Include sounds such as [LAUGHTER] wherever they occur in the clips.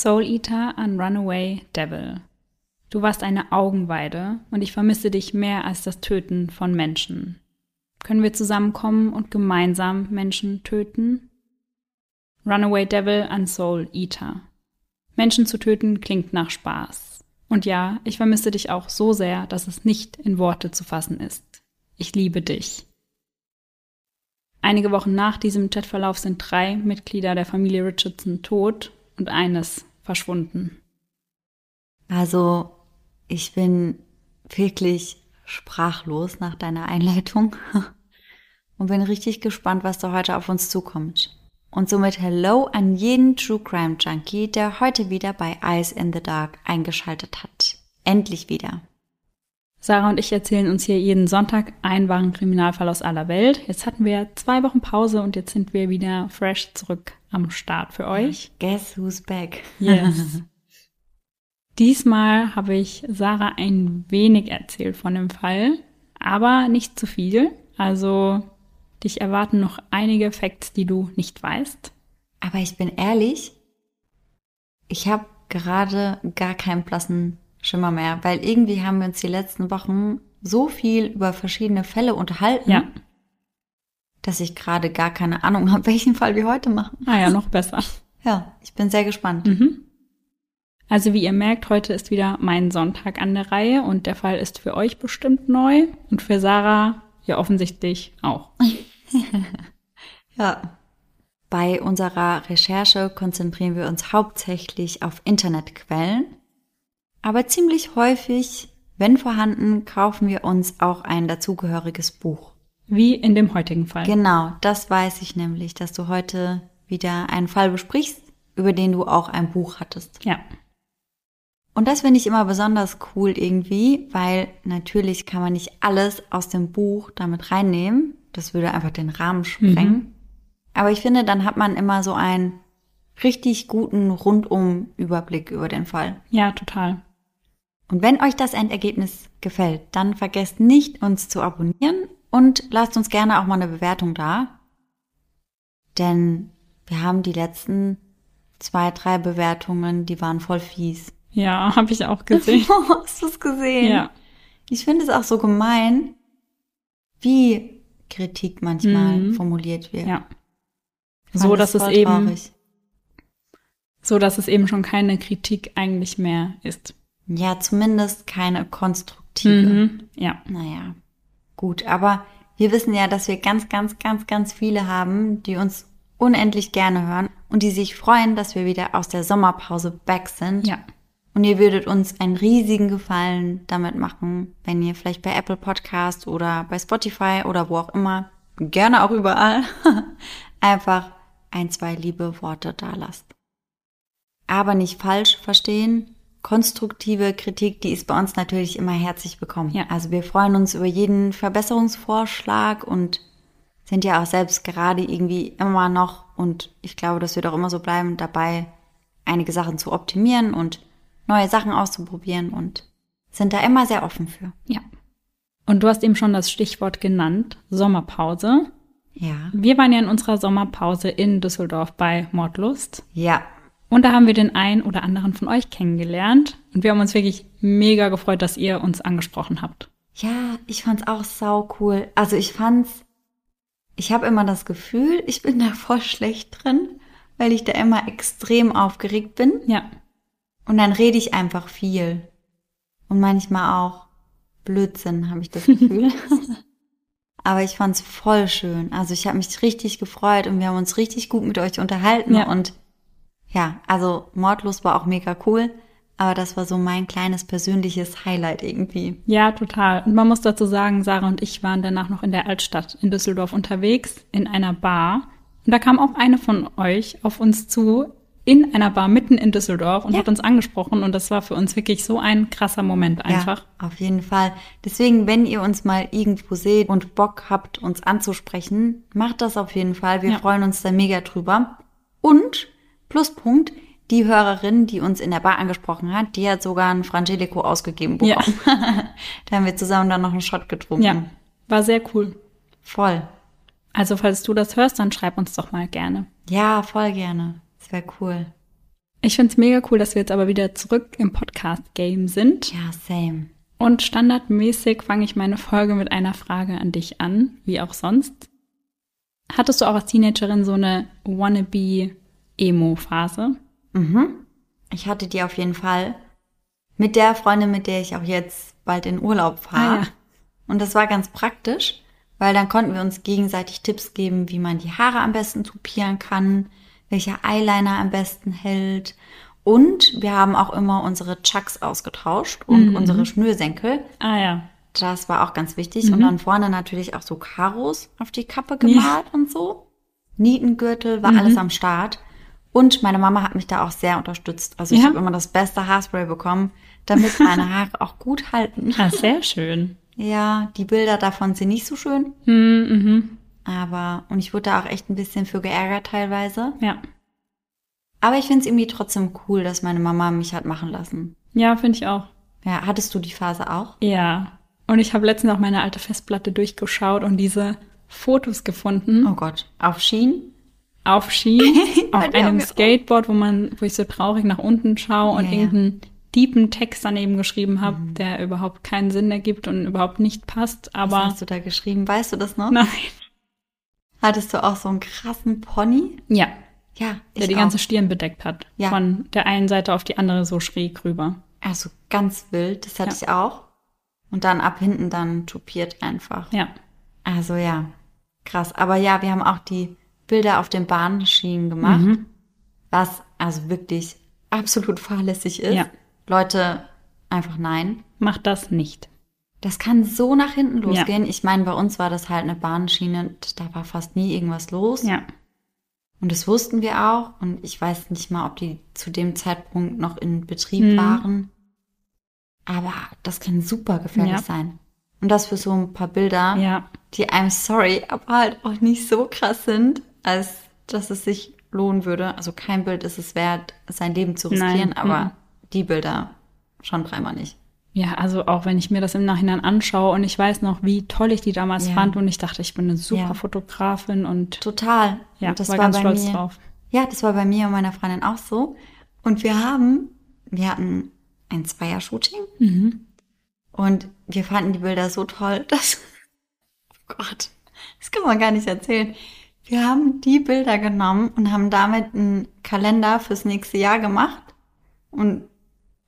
Soul Eater an Runaway Devil. Du warst eine Augenweide und ich vermisse dich mehr als das Töten von Menschen. Können wir zusammenkommen und gemeinsam Menschen töten? Runaway Devil an Soul Eater. Menschen zu töten klingt nach Spaß. Und ja, ich vermisse dich auch so sehr, dass es nicht in Worte zu fassen ist. Ich liebe dich. Einige Wochen nach diesem Chatverlauf sind drei Mitglieder der Familie Richardson tot und eines verschwunden. Also, ich bin wirklich sprachlos nach deiner Einleitung [LAUGHS] und bin richtig gespannt, was da heute auf uns zukommt. Und somit Hello an jeden True Crime Junkie, der heute wieder bei Eyes in the Dark eingeschaltet hat. Endlich wieder. Sarah und ich erzählen uns hier jeden Sonntag einen wahren Kriminalfall aus aller Welt. Jetzt hatten wir zwei Wochen Pause und jetzt sind wir wieder fresh zurück am Start für euch. Guess who's back? Yes. [LAUGHS] Diesmal habe ich Sarah ein wenig erzählt von dem Fall, aber nicht zu viel. Also dich erwarten noch einige Facts, die du nicht weißt. Aber ich bin ehrlich, ich habe gerade gar keinen blassen Schimmer mehr, weil irgendwie haben wir uns die letzten Wochen so viel über verschiedene Fälle unterhalten, Ja. dass ich gerade gar keine Ahnung habe, [LAUGHS] welchen Fall wir heute machen. Ah ja, noch besser. Ja, ich bin sehr gespannt. Mhm. Also wie ihr merkt, heute ist wieder mein Sonntag an der Reihe und der Fall ist für euch bestimmt neu und für Sarah ja offensichtlich auch. [LAUGHS] Ja. Bei unserer Recherche konzentrieren wir uns hauptsächlich auf Internetquellen, aber ziemlich häufig, wenn vorhanden, kaufen wir uns auch ein dazugehöriges Buch. Wie in dem heutigen Fall. Genau, das weiß ich nämlich, dass du heute wieder einen Fall besprichst, über den du auch ein Buch hattest. Ja. Und das finde ich immer besonders cool irgendwie, weil natürlich kann man nicht alles aus dem Buch damit reinnehmen. Das würde einfach den Rahmen sprengen. Aber ich finde, dann hat man immer so einen richtig guten Rundum-Überblick über den Fall. Ja, total. Und wenn euch das Endergebnis gefällt, dann vergesst nicht, uns zu abonnieren und lasst uns gerne auch mal eine Bewertung da. Denn wir haben die letzten zwei, drei Bewertungen, die waren voll fies. Ja, [LAUGHS] habe ich auch gesehen. [LAUGHS] Hast du es gesehen? ja. Ich finde es auch so gemein, wie Kritik manchmal Mhm. formuliert wird. Ja. So, dass das es eben, traurig. so, dass es eben schon keine Kritik eigentlich mehr ist. Ja, zumindest keine konstruktive. Mhm. Ja. Naja, gut. Aber wir wissen ja, dass wir ganz, ganz, ganz, ganz viele haben, die uns unendlich gerne hören und die sich freuen, dass wir wieder aus der Sommerpause back sind. Ja. Und ihr würdet uns einen riesigen Gefallen damit machen, wenn ihr vielleicht bei Apple Podcast oder bei Spotify oder wo auch immer, gerne auch überall, [LAUGHS] einfach ein, zwei liebe Worte da lasst. Aber nicht falsch verstehen. Konstruktive Kritik, die ist bei uns natürlich immer herzlich willkommen. Ja. Also wir freuen uns über jeden Verbesserungsvorschlag und sind ja auch selbst gerade irgendwie immer noch, und ich glaube, das wird auch immer so bleiben, dabei, einige Sachen zu optimieren und neue Sachen auszuprobieren und sind da immer sehr offen für. Ja. Und du hast eben schon das Stichwort genannt, Sommerpause. Ja. Wir waren ja in unserer Sommerpause in Düsseldorf bei Mordlust. Ja. Und da haben wir den einen oder anderen von euch kennengelernt. Und wir haben uns wirklich mega gefreut, dass ihr uns angesprochen habt. Ja, ich fand's auch sau cool. Also ich fand's, ich habe immer das Gefühl, ich bin da voll schlecht drin, weil ich da immer extrem aufgeregt bin. Ja. Und dann rede ich einfach viel. Und manchmal auch Blödsinn, habe ich das Gefühl. [LAUGHS] Aber ich fand's voll schön. Also ich habe mich richtig gefreut und wir haben uns richtig gut mit euch unterhalten. Ja. Und ja, also Mordlos war auch mega cool. Aber das war so mein kleines persönliches Highlight irgendwie. Ja, total. Und man muss dazu sagen, Sarah und ich waren danach noch in der Altstadt in Düsseldorf unterwegs, in einer Bar. Und da kam auch eine von euch auf uns zu, in einer Bar mitten in Düsseldorf und Ja. hat uns angesprochen. Und das war für uns wirklich so ein krasser Moment einfach. Ja, auf jeden Fall. Deswegen, wenn ihr uns mal irgendwo seht und Bock habt, uns anzusprechen, macht das auf jeden Fall. Wir Ja. freuen uns da mega drüber. Und, Pluspunkt, die Hörerin, die uns in der Bar angesprochen hat, die hat sogar ein Frangelico ausgegeben Ja. bekommen. [LAUGHS] da haben wir zusammen dann noch einen Shot getrunken. Ja, war sehr cool. Voll. Also falls du das hörst, dann schreib uns doch mal gerne. Ja, voll gerne. Das wäre cool. Ich finde es mega cool, dass wir jetzt aber wieder zurück im Podcast-Game sind. Ja, same. Und standardmäßig fange ich meine Folge mit einer Frage an dich an, wie auch sonst. Hattest du auch als Teenagerin so eine Wannabe-Emo-Phase? Mhm. Ich hatte die auf jeden Fall mit der Freundin, mit der ich auch jetzt bald in Urlaub fahre. Ah, ja. Und das war ganz praktisch, weil dann konnten wir uns gegenseitig Tipps geben, wie man die Haare am besten tupieren kann, welcher Eyeliner am besten hält. Und wir haben auch immer unsere Chucks ausgetauscht und unsere Schnürsenkel. Ah ja. Das war auch ganz wichtig. Und dann vorne natürlich auch so Karos auf die Kappe gemalt und so. Nietengürtel war alles am Start. Und meine Mama hat mich da auch sehr unterstützt. Also ich Ja? habe immer das beste Haarspray bekommen, damit meine Haare auch gut halten. Ah, sehr schön. Ja, die Bilder davon sind nicht so schön. Hm, mhm. Aber, und ich wurde da auch echt ein bisschen für geärgert teilweise. Ja. Aber ich finde es irgendwie trotzdem cool, dass meine Mama mich hat machen lassen. Ja, finde ich auch. Ja, hattest du die Phase auch? Ja. Und ich habe letztens auch meine alte Festplatte durchgeschaut und diese Fotos gefunden. Oh Gott. Auf Schienen? [LAUGHS] Auf Ski, auf einem. Skateboard, wo man, wo ich so traurig nach unten schaue und Ja, irgendeinen tiefen Text daneben geschrieben habe, der überhaupt keinen Sinn ergibt und überhaupt nicht passt. Was Aber hast du da geschrieben? Weißt du das noch? nein. Hattest du auch so einen krassen Pony? Ja, Ja, ich der die auch. ganze Stirn bedeckt hat. Ja. Von der einen Seite auf die andere so schräg rüber. Also ganz wild, das hatte Ja. ich auch. Und dann ab hinten dann tupiert einfach. Ja. Also ja, krass. Aber ja, wir haben auch die Bilder auf den Bahnschienen gemacht, was also wirklich absolut fahrlässig ist. Ja. Leute, einfach nein. Macht das nicht. Das kann so nach hinten losgehen. Ich meine, bei uns war das halt eine Bahnschiene, da war fast nie irgendwas los. Ja. Und das wussten wir auch. Und ich weiß nicht mal, ob die zu dem Zeitpunkt noch in Betrieb Mhm. waren. Aber das kann super gefährlich Ja. sein. Und das für so ein paar Bilder, Ja. die I'm sorry, aber halt auch nicht so krass sind, als dass es sich lohnen würde. Also kein Bild ist es wert, sein Leben zu riskieren, Nein, aber mhm. die Bilder schon dreimal nicht. Ja, also auch wenn ich mir das im Nachhinein anschaue und ich weiß noch, wie toll ich die damals Ja. fand und ich dachte, ich bin eine super Ja. Fotografin und Total. ja, Und das war, war, ganz bei stolz mir. drauf. Ja, das war bei mir und meiner Freundin auch so. Und wir haben, wir hatten ein Zweier-Shooting Mhm. und wir fanden die Bilder so toll, [LAUGHS] dass, oh Gott, das kann man gar nicht erzählen. Wir haben die Bilder genommen und haben damit einen Kalender fürs nächste Jahr gemacht und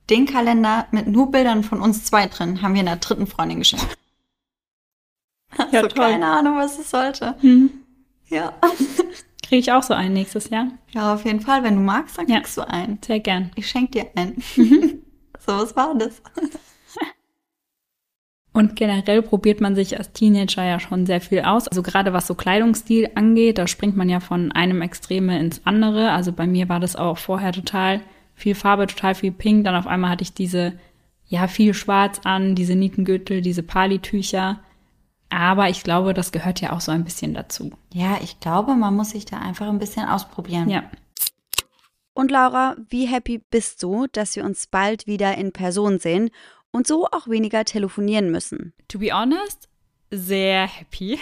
den Kalender mit nur Bildern von uns zwei drin haben wir einer dritten Freundin geschenkt. Ja, also toll. keine Ahnung, was es sollte. Mhm. Ja. Kriege ich auch so einen nächstes Jahr? Ja, auf jeden Fall. Wenn du magst, dann Ja. kriegst du einen. Sehr gern. Ich schenk dir einen. Mhm. [LAUGHS] so, was war das? Und generell probiert man sich als Teenager ja schon sehr viel aus. Also gerade was so Kleidungsstil angeht, da springt man ja von einem Extreme ins andere. Also bei mir war das auch vorher total viel Farbe, total viel Pink. Dann auf einmal hatte ich diese, ja, viel Schwarz an, diese Nietengürtel, diese Palitücher. Aber ich glaube, das gehört ja auch so ein bisschen dazu. Ja, ich glaube, man muss sich da einfach ein bisschen ausprobieren. Ja. Und Laura, wie happy bist du, dass wir uns bald wieder in Person sehen und so auch weniger telefonieren müssen? To be honest, sehr happy.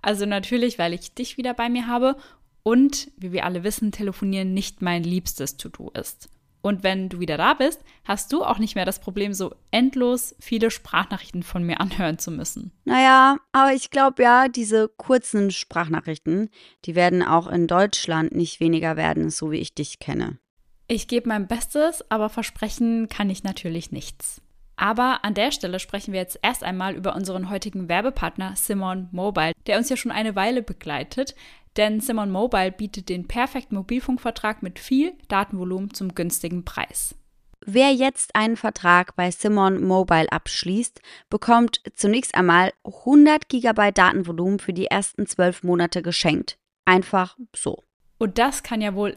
Also natürlich, weil ich dich wieder bei mir habe und, wie wir alle wissen, telefonieren nicht mein liebstes To-Do ist. Und wenn du wieder da bist, hast du auch nicht mehr das Problem, so endlos viele Sprachnachrichten von mir anhören zu müssen. Naja, aber ich glaube ja, diese kurzen Sprachnachrichten, die werden auch in Deutschland nicht weniger werden, so wie ich dich kenne. Ich gebe mein Bestes, aber versprechen kann ich natürlich nichts. Aber an der Stelle sprechen wir jetzt erst einmal über unseren heutigen Werbepartner Simon Mobile, der uns ja schon eine Weile begleitet. Denn Simon Mobile bietet den perfekten Mobilfunkvertrag mit viel Datenvolumen zum günstigen Preis. Wer jetzt einen Vertrag bei Simon Mobile abschließt, bekommt zunächst einmal 100 GB Datenvolumen für die ersten 12 Monate geschenkt. Einfach so. Und das kann ja wohl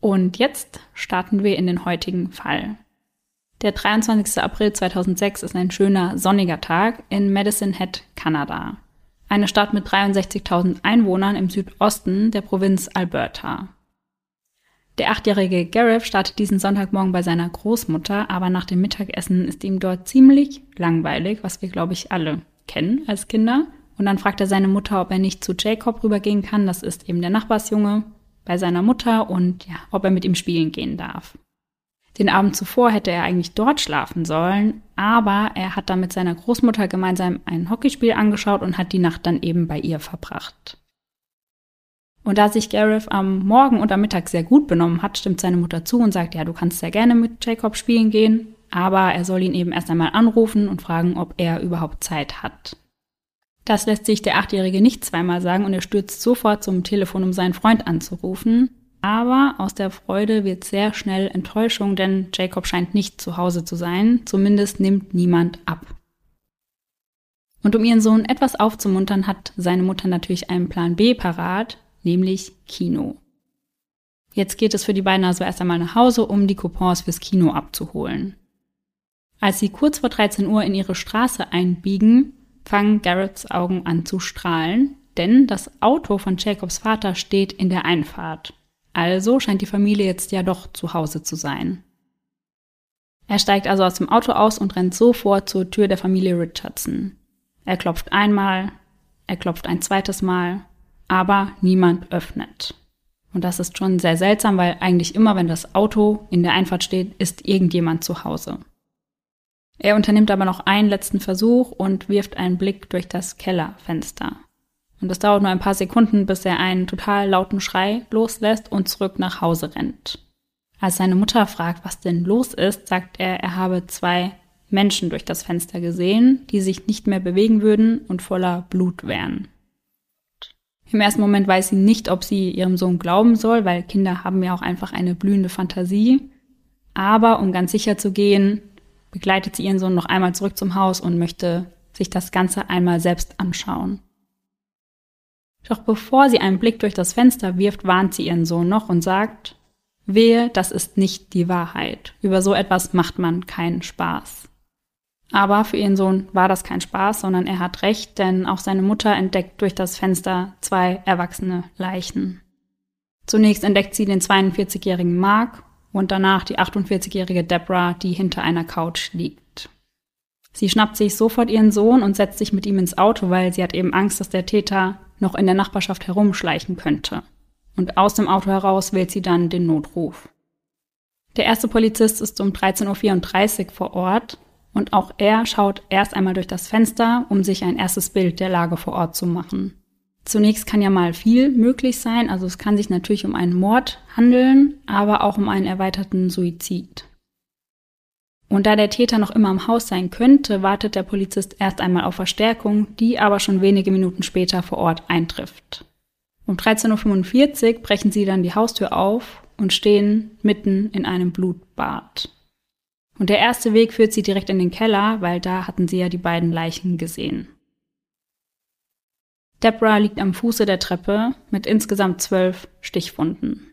Und jetzt starten wir in den heutigen Fall. Der 23. April 2006 ist ein schöner sonniger Tag in Medicine Hat, Kanada. Eine Stadt mit 63.000 Einwohnern im Südosten der Provinz Alberta. Der achtjährige Gareth startet diesen Sonntagmorgen bei seiner Großmutter, aber nach dem Mittagessen ist ihm dort ziemlich langweilig, was wir, glaube ich, alle kennen als Kinder. Und dann fragt er seine Mutter, ob er nicht zu Jacob rübergehen kann, das ist eben der Nachbarsjunge, bei seiner Mutter und ja, ob er mit ihm spielen gehen darf. Den Abend zuvor hätte er eigentlich dort schlafen sollen, aber er hat dann mit seiner Großmutter gemeinsam ein Hockeyspiel angeschaut und hat die Nacht dann eben bei ihr verbracht. Und da sich Gareth am Morgen und am Mittag sehr gut benommen hat, stimmt seine Mutter zu und sagt, ja, du kannst sehr gerne mit Jacob spielen gehen, aber er soll ihn eben erst einmal anrufen und fragen, ob er überhaupt Zeit hat. Das lässt sich der Achtjährige nicht zweimal sagen und er stürzt sofort zum Telefon, um seinen Freund anzurufen. Aber aus der Freude wird sehr schnell Enttäuschung, denn Jacob scheint nicht zu Hause zu sein. Zumindest nimmt niemand ab. Und um ihren Sohn etwas aufzumuntern, hat seine Mutter natürlich einen Plan B parat, nämlich Kino. Jetzt geht es für die beiden also erst einmal nach Hause, um die Coupons fürs Kino abzuholen. Als sie kurz vor 13 Uhr in ihre Straße einbiegen, fangen Garretts Augen an zu strahlen, denn das Auto von Jacobs Vater steht in der Einfahrt. Also scheint die Familie jetzt ja doch zu Hause zu sein. Er steigt also aus dem Auto aus und rennt sofort zur Tür der Familie Richardson. Er klopft einmal, er klopft ein zweites Mal, aber niemand öffnet. Und das ist schon sehr seltsam, weil eigentlich immer, wenn das Auto in der Einfahrt steht, ist irgendjemand zu Hause. Er unternimmt aber noch einen letzten Versuch und wirft einen Blick durch das Kellerfenster. Und es dauert nur ein paar Sekunden, bis er einen total lauten Schrei loslässt und zurück nach Hause rennt. Als seine Mutter fragt, was denn los ist, sagt er, er habe zwei Menschen durch das Fenster gesehen, die sich nicht mehr bewegen würden und voller Blut wären. Im ersten Moment weiß sie nicht, ob sie ihrem Sohn glauben soll, weil Kinder haben ja auch einfach eine blühende Fantasie. Aber um ganz sicher zu gehen, begleitet sie ihren Sohn noch einmal zurück zum Haus und möchte sich das Ganze einmal selbst anschauen. Doch bevor sie einen Blick durch das Fenster wirft, warnt sie ihren Sohn noch und sagt, Wehe, das ist nicht die Wahrheit. Über so etwas macht man keinen Spaß. Aber für ihren Sohn war das kein Spaß, sondern er hat recht, denn auch seine Mutter entdeckt durch das Fenster zwei erwachsene Leichen. Zunächst entdeckt sie den 42-jährigen Mark und danach die 48-jährige Deborah, die hinter einer Couch liegt. Sie schnappt sich sofort ihren Sohn und setzt sich mit ihm ins Auto, weil sie hat eben Angst, dass der Täter noch in der Nachbarschaft herumschleichen könnte. Und aus dem Auto heraus wählt sie dann den Notruf. Der erste Polizist ist um 13.34 Uhr vor Ort und auch er schaut erst einmal durch das Fenster, um sich ein erstes Bild der Lage vor Ort zu machen. Zunächst kann ja mal viel möglich sein. Also es kann sich natürlich um einen Mord handeln, aber auch um einen erweiterten Suizid. Und da der Täter noch immer im Haus sein könnte, wartet der Polizist erst einmal auf Verstärkung, die aber schon wenige Minuten später vor Ort eintrifft. Um 13.45 Uhr brechen sie dann die Haustür auf und stehen mitten in einem Blutbad. Und der erste Weg führt sie direkt in den Keller, weil da hatten sie ja die beiden Leichen gesehen. Deborah liegt am Fuße der Treppe mit insgesamt zwölf Stichwunden.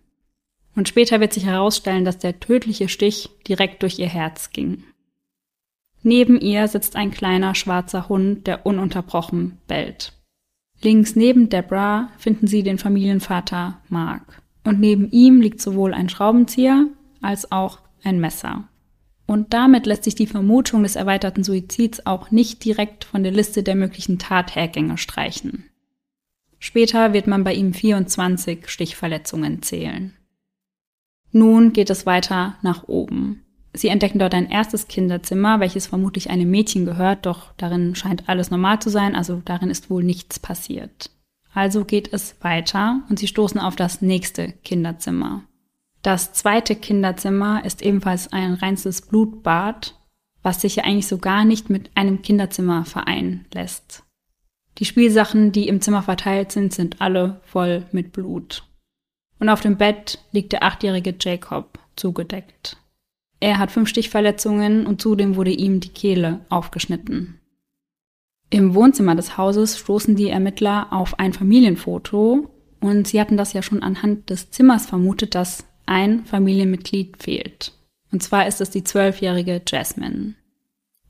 Und später wird sich herausstellen, dass der tödliche Stich direkt durch ihr Herz ging. Neben ihr sitzt ein kleiner schwarzer Hund, der ununterbrochen bellt. Links neben Deborah finden sie den Familienvater Mark. Und neben ihm liegt sowohl ein Schraubenzieher als auch ein Messer. Und damit lässt sich die Vermutung des erweiterten Suizids auch nicht direkt von der Liste der möglichen Tathergänge streichen. Später wird man bei ihm 24 Stichverletzungen zählen. Nun geht es weiter nach oben. Sie entdecken dort ein erstes Kinderzimmer, welches vermutlich einem Mädchen gehört, doch darin scheint alles normal zu sein, also darin ist wohl nichts passiert. Also geht es weiter und sie stoßen auf das nächste Kinderzimmer. Das zweite Kinderzimmer ist ebenfalls ein reinstes Blutbad, was sich ja eigentlich so gar nicht mit einem Kinderzimmer vereinen lässt. Die Spielsachen, die im Zimmer verteilt sind, sind alle voll mit Blut. Und auf dem Bett liegt der achtjährige Jacob zugedeckt. Er hat fünf Stichverletzungen und zudem wurde ihm die Kehle aufgeschnitten. Im Wohnzimmer des Hauses stoßen die Ermittler auf ein Familienfoto und sie hatten das ja schon anhand des Zimmers vermutet, dass ein Familienmitglied fehlt. Und zwar ist es die zwölfjährige Jasmine.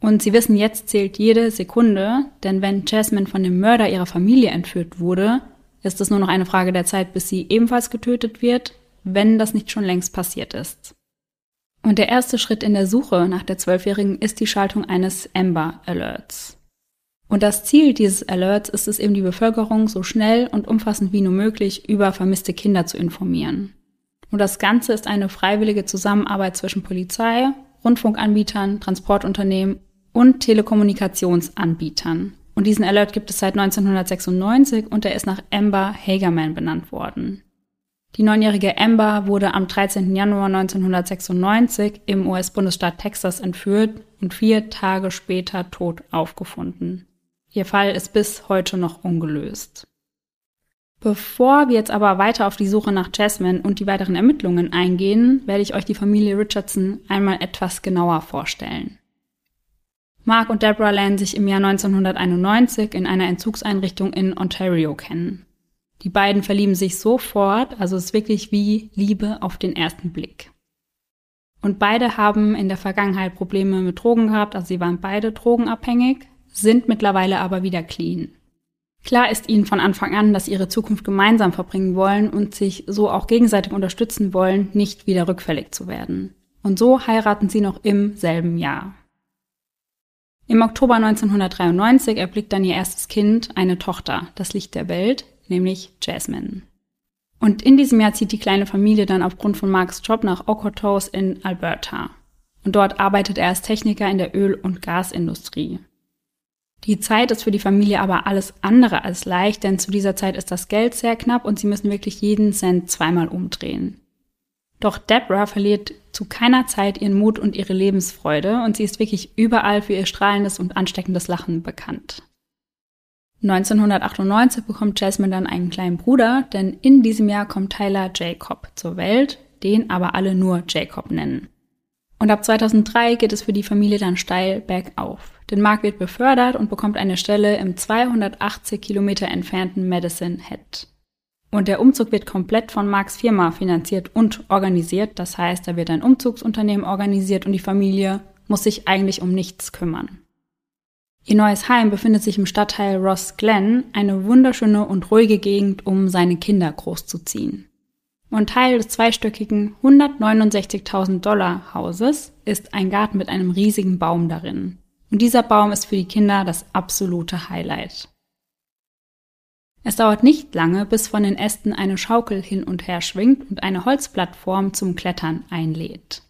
Und sie wissen, jetzt zählt jede Sekunde, denn wenn Jasmine von dem Mörder ihrer Familie entführt wurde, ist es nur noch eine Frage der Zeit, bis sie ebenfalls getötet wird, wenn das nicht schon längst passiert ist. Und der erste Schritt in der Suche nach der Zwölfjährigen ist die Schaltung eines Amber Alerts. Und das Ziel dieses Alerts ist es eben, die Bevölkerung so schnell und umfassend wie nur möglich über vermisste Kinder zu informieren. Und das Ganze ist eine freiwillige Zusammenarbeit zwischen Polizei, Rundfunkanbietern, Transportunternehmen und Telekommunikationsanbietern. Und diesen Alert gibt es seit 1996 und er ist nach Amber Hagerman benannt worden. Die neunjährige Amber wurde am 13. Januar 1996 im US-Bundesstaat Texas entführt und vier Tage später tot aufgefunden. Ihr Fall ist bis heute noch ungelöst. Bevor wir jetzt aber weiter auf die Suche nach Jasmine und die weiteren Ermittlungen eingehen, werde ich euch die Familie Richardson einmal etwas genauer vorstellen. Mark und Deborah lernen sich im Jahr 1991 in einer Entzugseinrichtung in Ontario kennen. Die beiden verlieben sich sofort, also es ist wirklich wie Liebe auf den ersten Blick. Und beide haben in der Vergangenheit Probleme mit Drogen gehabt, also sie waren beide drogenabhängig, sind mittlerweile aber wieder clean. Klar ist ihnen von Anfang an, dass ihre Zukunft gemeinsam verbringen wollen und sich so auch gegenseitig unterstützen wollen, nicht wieder rückfällig zu werden. Und so heiraten sie noch im selben Jahr. Im Oktober 1993 erblickt dann ihr erstes Kind, eine Tochter, das Licht der Welt, nämlich Jasmine. Und in diesem Jahr zieht die kleine Familie dann aufgrund von Marks Job nach Okotos in Alberta. Und dort arbeitet er als Techniker in der Öl- und Gasindustrie. Die Zeit ist für die Familie aber alles andere als leicht, denn zu dieser Zeit ist das Geld sehr knapp und sie müssen wirklich jeden Cent zweimal umdrehen. Doch Deborah verliert zu keiner Zeit ihren Mut und ihre Lebensfreude und sie ist wirklich überall für ihr strahlendes und ansteckendes Lachen bekannt. 1998 bekommt Jasmine dann einen kleinen Bruder, denn in diesem Jahr kommt Tyler Jacob zur Welt, den aber alle nur Jacob nennen. Und ab 2003 geht es für die Familie dann steil bergauf. Denn Mark wird befördert und bekommt eine Stelle im 280 Kilometer entfernten Medicine Head. Und der Umzug wird komplett von Marks Firma finanziert und organisiert. Das heißt, da wird ein Umzugsunternehmen organisiert und die Familie muss sich eigentlich um nichts kümmern. Ihr neues Heim befindet sich im Stadtteil Ross Glen, eine wunderschöne und ruhige Gegend, um seine Kinder großzuziehen. Und Teil des zweistöckigen 169.000 Dollar Hauses ist ein Garten mit einem riesigen Baum darin. Und dieser Baum ist für die Kinder das absolute Highlight. Es dauert nicht lange, bis von den Ästen eine Schaukel hin und her schwingt und eine Holzplattform zum Klettern einlädt.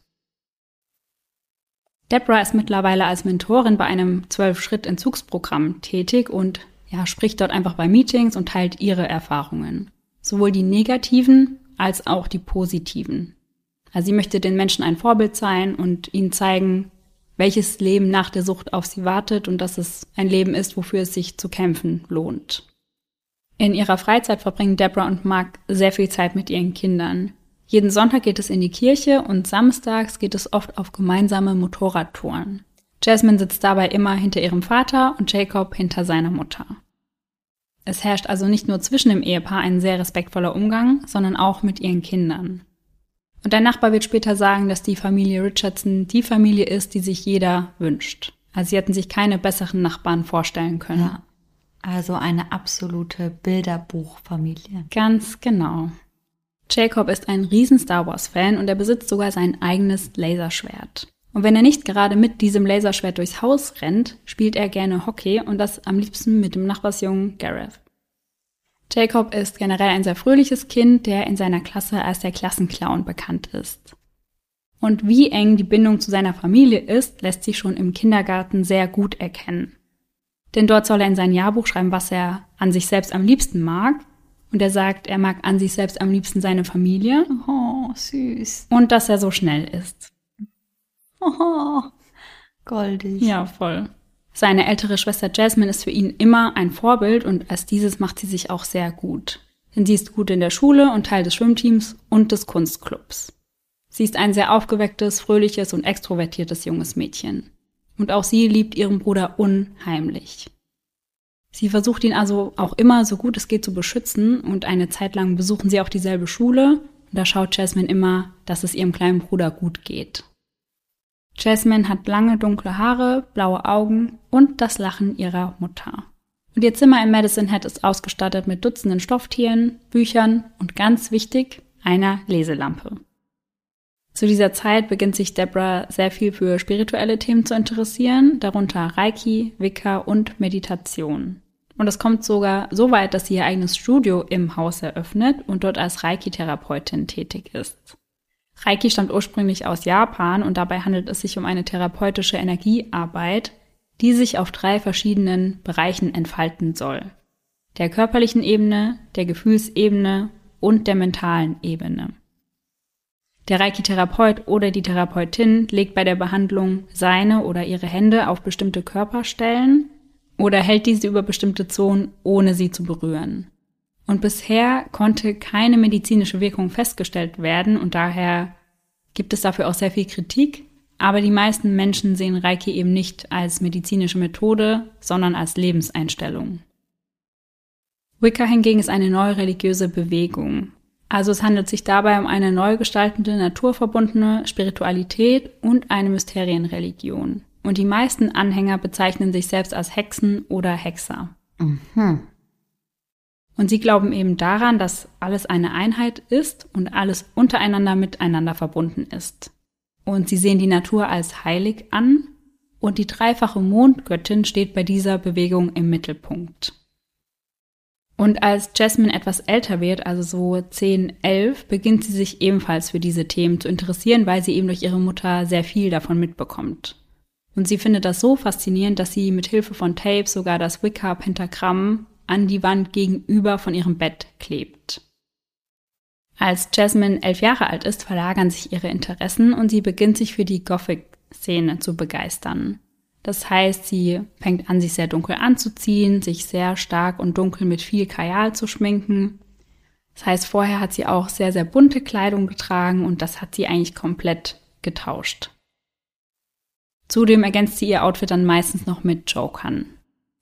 Deborah ist mittlerweile als Mentorin bei einem Zwölf-Schritt-Entzugsprogramm tätig und ja, spricht dort einfach bei Meetings und teilt ihre Erfahrungen. Sowohl die negativen als auch die positiven. Also sie möchte den Menschen ein Vorbild sein und ihnen zeigen, welches Leben nach der Sucht auf sie wartet und dass es ein Leben ist, wofür es sich zu kämpfen lohnt. In ihrer Freizeit verbringen Deborah und Mark sehr viel Zeit mit ihren Kindern. Jeden Sonntag geht es in die Kirche und samstags geht es oft auf gemeinsame Motorradtouren. Jasmine sitzt dabei immer hinter ihrem Vater und Jacob hinter seiner Mutter. Es herrscht also nicht nur zwischen dem Ehepaar ein sehr respektvoller Umgang, sondern auch mit ihren Kindern. Und ein Nachbar wird später sagen, dass die Familie Richardson die Familie ist, die sich jeder wünscht. Also sie hätten sich keine besseren Nachbarn vorstellen können. Ja, also eine absolute Bilderbuchfamilie. Ganz genau. Jacob ist ein riesen Star Wars-Fan und er besitzt sogar sein eigenes Laserschwert. Und wenn er nicht gerade mit diesem Laserschwert durchs Haus rennt, spielt er gerne Hockey und das am liebsten mit dem Nachbarsjungen Gareth. Jacob ist generell ein sehr fröhliches Kind, der in seiner Klasse als der Klassenclown bekannt ist. Und wie eng die Bindung zu seiner Familie ist, lässt sich schon im Kindergarten sehr gut erkennen. Denn dort soll er in sein Jahrbuch schreiben, was er an sich selbst am liebsten mag. Und er sagt, er mag an sich selbst am liebsten seine Familie. Oh, süß. Und dass er so schnell ist. Oh, goldig. Ja, voll. Seine ältere Schwester Jasmine ist für ihn immer ein Vorbild und als dieses macht sie sich auch sehr gut. Denn sie ist gut in der Schule und Teil des Schwimmteams und des Kunstclubs. Sie ist ein sehr aufgewecktes, fröhliches und extrovertiertes junges Mädchen. Und auch sie liebt ihren Bruder unheimlich. Sie versucht ihn also auch immer so gut es geht zu beschützen und eine Zeit lang besuchen sie auch dieselbe Schule und da schaut Jasmine immer, dass es ihrem kleinen Bruder gut geht. Jasmine hat lange dunkle Haare, blaue Augen und das Lachen ihrer Mutter. Und ihr Zimmer im Medicine Hat ist ausgestattet mit Dutzenden Stofftieren, Büchern und ganz wichtig, einer Leselampe. Zu dieser Zeit beginnt sich Deborah sehr viel für spirituelle Themen zu interessieren, darunter Reiki, Wicca und Meditation. Und es kommt sogar so weit, dass sie ihr eigenes Studio im Haus eröffnet und dort als Reiki-Therapeutin tätig ist. Reiki stammt ursprünglich aus Japan und dabei handelt es sich um eine therapeutische Energiearbeit, die sich auf drei verschiedenen Bereichen entfalten soll. Der körperlichen Ebene, der Gefühlsebene und der mentalen Ebene. Der Reiki-Therapeut oder die Therapeutin legt bei der Behandlung seine oder ihre Hände auf bestimmte Körperstellen oder hält diese über bestimmte Zonen, ohne sie zu berühren. Und bisher konnte keine medizinische Wirkung festgestellt werden und daher gibt es dafür auch sehr viel Kritik. Aber die meisten Menschen sehen Reiki eben nicht als medizinische Methode, sondern als Lebenseinstellung. Wicca hingegen ist eine neue religiöse Bewegung. Also es handelt sich dabei um eine neu gestaltende, naturverbundene Spiritualität und eine Mysterienreligion. Und die meisten Anhänger bezeichnen sich selbst als Hexen oder Hexer. Mhm. Und sie glauben eben daran, dass alles eine Einheit ist und alles untereinander miteinander verbunden ist. Und sie sehen die Natur als heilig an und die dreifache Mondgöttin steht bei dieser Bewegung im Mittelpunkt. Und als Jasmine etwas älter wird, also so 10, 11, beginnt sie sich ebenfalls für diese Themen zu interessieren, weil sie eben durch ihre Mutter sehr viel davon mitbekommt. Und sie findet das so faszinierend, dass sie mit Hilfe von Tapes sogar das Wicca-Pentagramm an die Wand gegenüber von ihrem Bett klebt. Als Jasmine elf Jahre alt ist, verlagern sich ihre Interessen und sie beginnt sich für die Gothic-Szene zu begeistern. Das heißt, sie fängt an, sich sehr dunkel anzuziehen, sich sehr stark und dunkel mit viel Kajal zu schminken. Das heißt, vorher hat sie auch sehr, sehr bunte Kleidung getragen und das hat sie eigentlich komplett getauscht. Zudem ergänzt sie ihr Outfit dann meistens noch mit Jokern.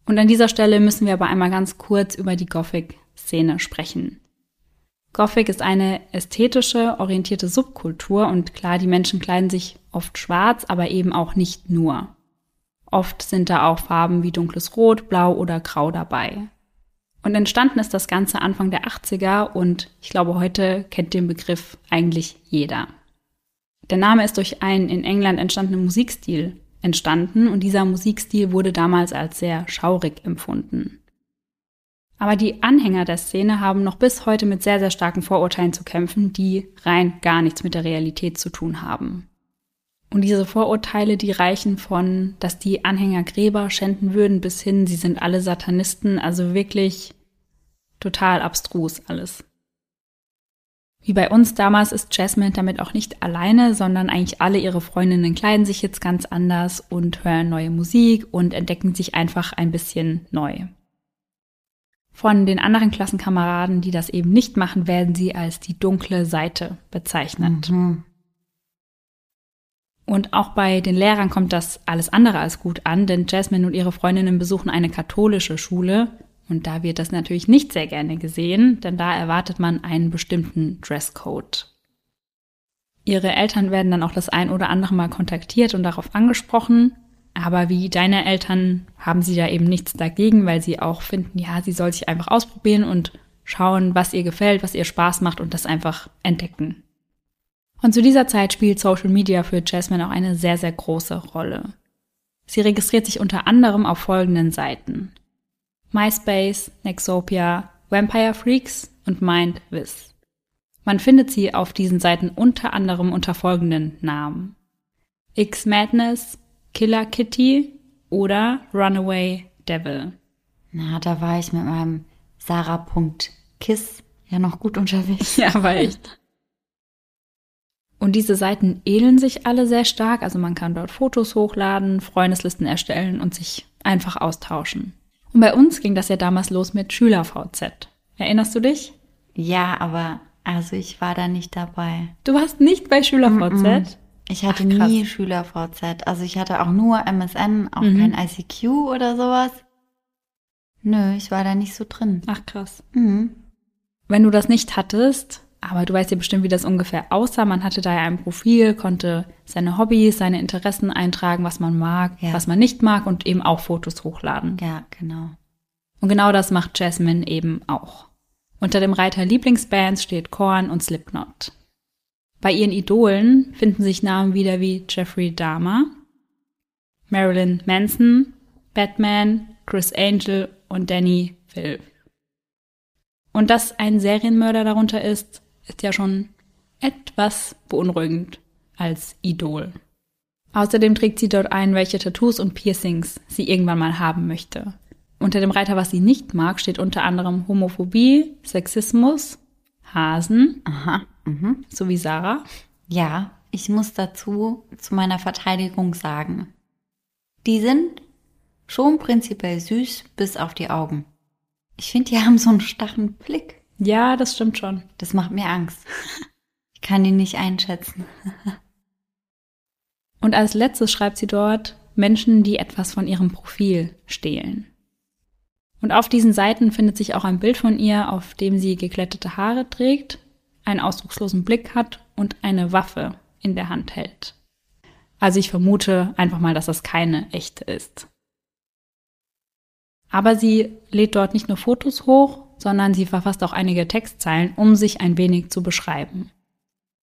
Und an dieser Stelle müssen wir aber einmal ganz kurz über die Gothic-Szene sprechen. Gothic ist eine ästhetische, orientierte Subkultur und klar, die Menschen kleiden sich oft schwarz, aber eben auch nicht nur. Oft sind da auch Farben wie dunkles Rot, Blau oder Grau dabei. Und entstanden ist das Ganze Anfang der 80er und ich glaube, heute kennt den Begriff eigentlich jeder. Der Name ist durch einen in England entstandenen Musikstil entstanden und dieser Musikstil wurde damals als sehr schaurig empfunden. Aber die Anhänger der Szene haben noch bis heute mit sehr, sehr starken Vorurteilen zu kämpfen, die rein gar nichts mit der Realität zu tun haben. Und diese Vorurteile, die reichen von, dass die Anhänger Gräber schänden würden, bis hin, sie sind alle Satanisten, also wirklich total abstrus alles. Wie bei uns damals ist Jasmine damit auch nicht alleine, sondern eigentlich alle ihre Freundinnen kleiden sich jetzt ganz anders und hören neue Musik und entdecken sich einfach ein bisschen neu. Von den anderen Klassenkameraden, die das eben nicht machen, werden sie als die dunkle Seite bezeichnet. Mhm. Und auch bei den Lehrern kommt das alles andere als gut an, denn Jasmine und ihre Freundinnen besuchen eine katholische Schule. Und da wird das natürlich nicht sehr gerne gesehen, denn da erwartet man einen bestimmten Dresscode. Ihre Eltern werden dann auch das ein oder andere Mal kontaktiert und darauf angesprochen. Aber wie deine Eltern haben sie da eben nichts dagegen, weil sie auch finden, ja, sie soll sich einfach ausprobieren und schauen, was ihr gefällt, was ihr Spaß macht und das einfach entdecken. Und zu dieser Zeit spielt Social Media für Jasmine auch eine sehr, sehr große Rolle. Sie registriert sich unter anderem auf folgenden Seiten. MySpace, Nexopia, Vampire Freaks und MindVis. Man findet sie auf diesen Seiten unter anderem unter folgenden Namen. X Madness, Killer Kitty oder Runaway Devil. Na, da war ich mit meinem Sarah.kiss ja noch gut unterwegs. Ja, aber echt. Und diese Seiten ähneln sich alle sehr stark. Also man kann dort Fotos hochladen, Freundeslisten erstellen und sich einfach austauschen. Und bei uns ging das ja damals los mit SchülerVZ. Erinnerst du dich? Ja, aber also ich war da nicht dabei. Du warst nicht bei SchülerVZ? Ich hatte Ach, nie SchülerVZ. Also ich hatte auch nur MSN, auch mhm. kein ICQ oder sowas. Nö, ich war da nicht so drin. Ach krass. Mhm. Wenn du das nicht hattest, aber du weißt ja bestimmt, wie das ungefähr aussah. Man hatte da ja ein Profil, konnte seine Hobbys, seine Interessen eintragen, was man mag, ja. was man nicht mag und eben auch Fotos hochladen. Ja, genau. Und genau das macht Jasmine eben auch. Unter dem Reiter Lieblingsbands steht Korn und Slipknot. Bei ihren Idolen finden sich Namen wieder wie Jeffrey Dahmer, Marilyn Manson, Batman, Chris Angel und Danny Phil. Und dass ein Serienmörder darunter ist, ist ja schon etwas beunruhigend als Idol. Außerdem trägt sie dort ein, welche Tattoos und Piercings sie irgendwann mal haben möchte. Unter dem Reiter, was sie nicht mag, steht unter anderem Homophobie, Sexismus, Hasen, Aha, mhm. so wie Sarah. Ja, ich muss dazu zu meiner Verteidigung sagen, die sind schon prinzipiell süß bis auf die Augen. Ich finde, die [LAUGHS] haben so einen starren Blick. Ja, das stimmt schon. Das macht mir Angst. Ich kann ihn nicht einschätzen. [LAUGHS] Und als letztes schreibt sie dort Menschen, die etwas von ihrem Profil stehlen. Und auf diesen Seiten findet sich auch ein Bild von ihr, auf dem sie geklettete Haare trägt, einen ausdruckslosen Blick hat und eine Waffe in der Hand hält. Also ich vermute einfach mal, dass das keine echte ist. Aber sie lädt dort nicht nur Fotos hoch, sondern sie verfasst auch einige Textzeilen, um sich ein wenig zu beschreiben.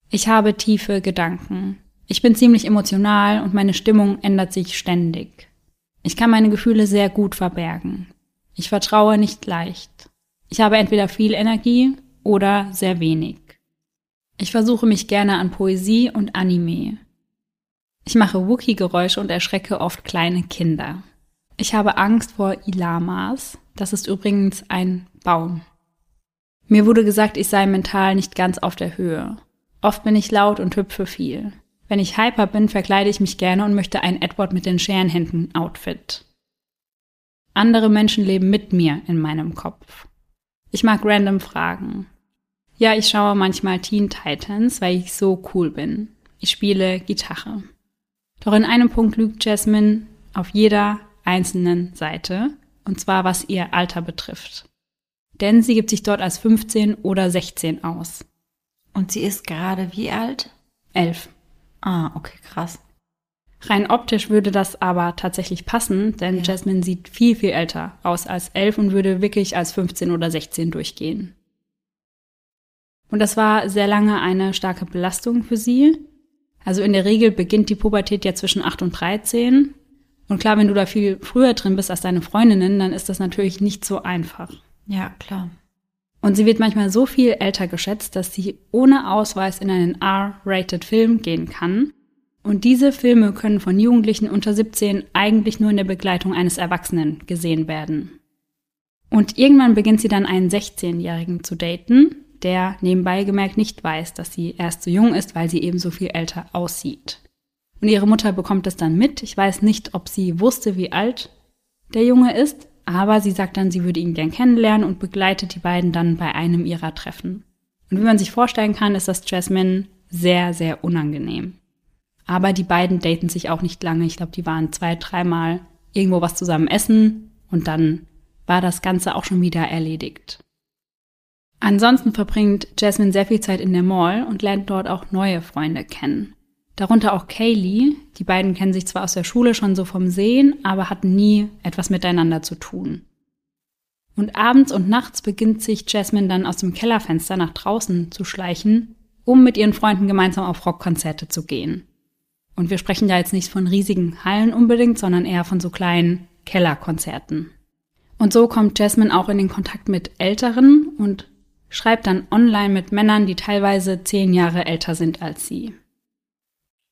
Ich habe tiefe Gedanken. Ich bin ziemlich emotional und meine Stimmung ändert sich ständig. Ich kann meine Gefühle sehr gut verbergen. Ich vertraue nicht leicht. Ich habe entweder viel Energie oder sehr wenig. Ich versuche mich gerne an Poesie und Anime. Ich mache Wookie-Geräusche und erschrecke oft kleine Kinder. Ich habe Angst vor Ilamas. Das ist übrigens ein Baum. Mir wurde gesagt, ich sei mental nicht ganz auf der Höhe. Oft bin ich laut und hüpfe viel. Wenn ich hyper bin, verkleide ich mich gerne und möchte ein Edward mit den Scherenhänden Outfit. Andere Menschen leben mit mir in meinem Kopf. Ich mag random Fragen. Ja, ich schaue manchmal Teen Titans, weil ich so cool bin. Ich spiele Gitarre. Doch in einem Punkt lügt Jasmine auf jeder einzelnen Seite, und zwar was ihr Alter betrifft denn sie gibt sich dort als 15 oder 16 aus. Und sie ist gerade wie alt? Elf. Ah, okay, krass. Rein optisch würde das aber tatsächlich passen, denn ja. Jasmine sieht viel, viel älter aus als elf und würde wirklich als 15 oder 16 durchgehen. Und das war sehr lange eine starke Belastung für sie. Also in der Regel beginnt die Pubertät ja zwischen 8 und 13. Und klar, wenn du da viel früher drin bist als deine Freundinnen, dann ist das natürlich nicht so einfach. Ja, klar. Und sie wird manchmal so viel älter geschätzt, dass sie ohne Ausweis in einen R-rated Film gehen kann. Und diese Filme können von Jugendlichen unter 17 eigentlich nur in der Begleitung eines Erwachsenen gesehen werden. Und irgendwann beginnt sie dann einen 16-Jährigen zu daten, der nebenbei gemerkt nicht weiß, dass sie erst so jung ist, weil sie eben so viel älter aussieht. Und ihre Mutter bekommt es dann mit. Ich weiß nicht, ob sie wusste, wie alt der Junge ist, aber sie sagt dann, sie würde ihn gern kennenlernen und begleitet die beiden dann bei einem ihrer Treffen. Und wie man sich vorstellen kann, ist das Jasmine sehr, sehr unangenehm. Aber die beiden daten sich auch nicht lange. Ich glaube, die waren zwei, dreimal irgendwo was zusammen essen und dann war das Ganze auch schon wieder erledigt. Ansonsten verbringt Jasmine sehr viel Zeit in der Mall und lernt dort auch neue Freunde kennen. Darunter auch Kaylee. Die beiden kennen sich zwar aus der Schule schon so vom Sehen, aber hatten nie etwas miteinander zu tun. Und abends und nachts beginnt sich Jasmine dann aus dem Kellerfenster nach draußen zu schleichen, um mit ihren Freunden gemeinsam auf Rockkonzerte zu gehen. Und wir sprechen da jetzt nicht von riesigen Hallen unbedingt, sondern eher von so kleinen Kellerkonzerten. Und so kommt Jasmine auch in den Kontakt mit Älteren und schreibt dann online mit Männern, die teilweise zehn Jahre älter sind als sie.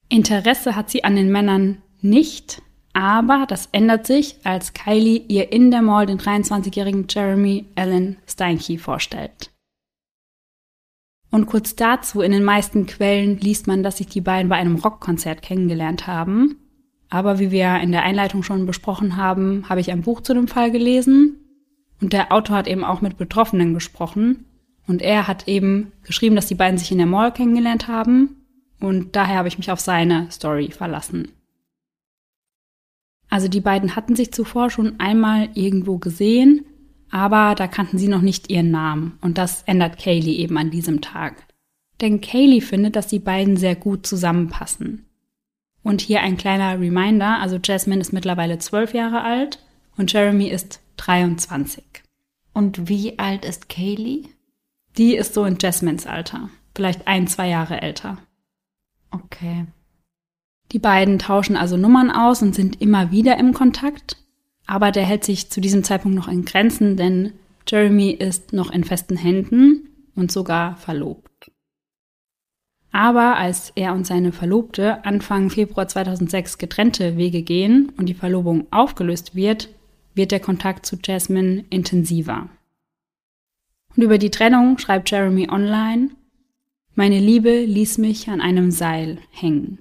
Interesse hat sie an den Männern nicht, aber das ändert sich, als Kylie ihr in der Mall den 23-jährigen Jeremy Allen Steinke vorstellt. Und kurz dazu, in den meisten Quellen liest man, dass sich die beiden bei einem Rockkonzert kennengelernt haben. Aber wie wir in der Einleitung schon besprochen haben, habe ich ein Buch zu dem Fall gelesen. Und der Autor hat eben auch mit Betroffenen gesprochen. Und er hat eben geschrieben, dass die beiden sich in der Mall kennengelernt haben. Und daher habe ich mich auf seine Story verlassen. Also die beiden hatten sich zuvor schon einmal irgendwo gesehen, aber da kannten sie noch nicht ihren Namen. Und das ändert Kaylee eben an diesem Tag. Denn Kaylee findet, dass die beiden sehr gut zusammenpassen. Und hier ein kleiner Reminder, also Jasmine ist mittlerweile zwölf Jahre alt und Jeremy ist 23. Und wie alt ist Kaylee? Die ist so in Jasmines Alter, vielleicht ein, zwei Jahre älter. Okay. Die beiden tauschen also Nummern aus und sind immer wieder im Kontakt, aber der hält sich zu diesem Zeitpunkt noch in Grenzen, denn Jeremy ist noch in festen Händen und sogar verlobt. Aber als er und seine Verlobte Anfang Februar 2006 getrennte Wege gehen und die Verlobung aufgelöst wird, wird der Kontakt zu Jasmine intensiver. Und über die Trennung schreibt Jeremy online, meine Liebe ließ mich an einem Seil hängen.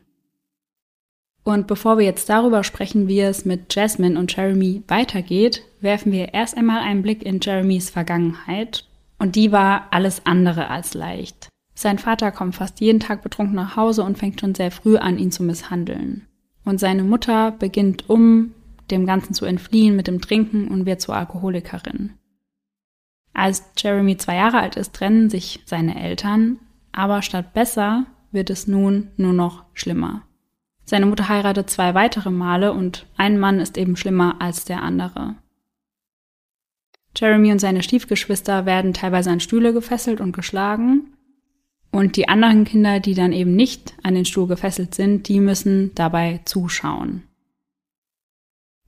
Und bevor wir jetzt darüber sprechen, wie es mit Jasmine und Jeremy weitergeht, werfen wir erst einmal einen Blick in Jeremys Vergangenheit. Und die war alles andere als leicht. Sein Vater kommt fast jeden Tag betrunken nach Hause und fängt schon sehr früh an, ihn zu misshandeln. Und seine Mutter beginnt um dem Ganzen zu entfliehen mit dem Trinken und wird zur Alkoholikerin. Als Jeremy zwei Jahre alt ist, trennen sich seine Eltern, aber statt besser wird es nun nur noch schlimmer. Seine Mutter heiratet zwei weitere Male und ein Mann ist eben schlimmer als der andere. Jeremy und seine Stiefgeschwister werden teilweise an Stühle gefesselt und geschlagen. Und die anderen Kinder, die dann eben nicht an den Stuhl gefesselt sind, die müssen dabei zuschauen.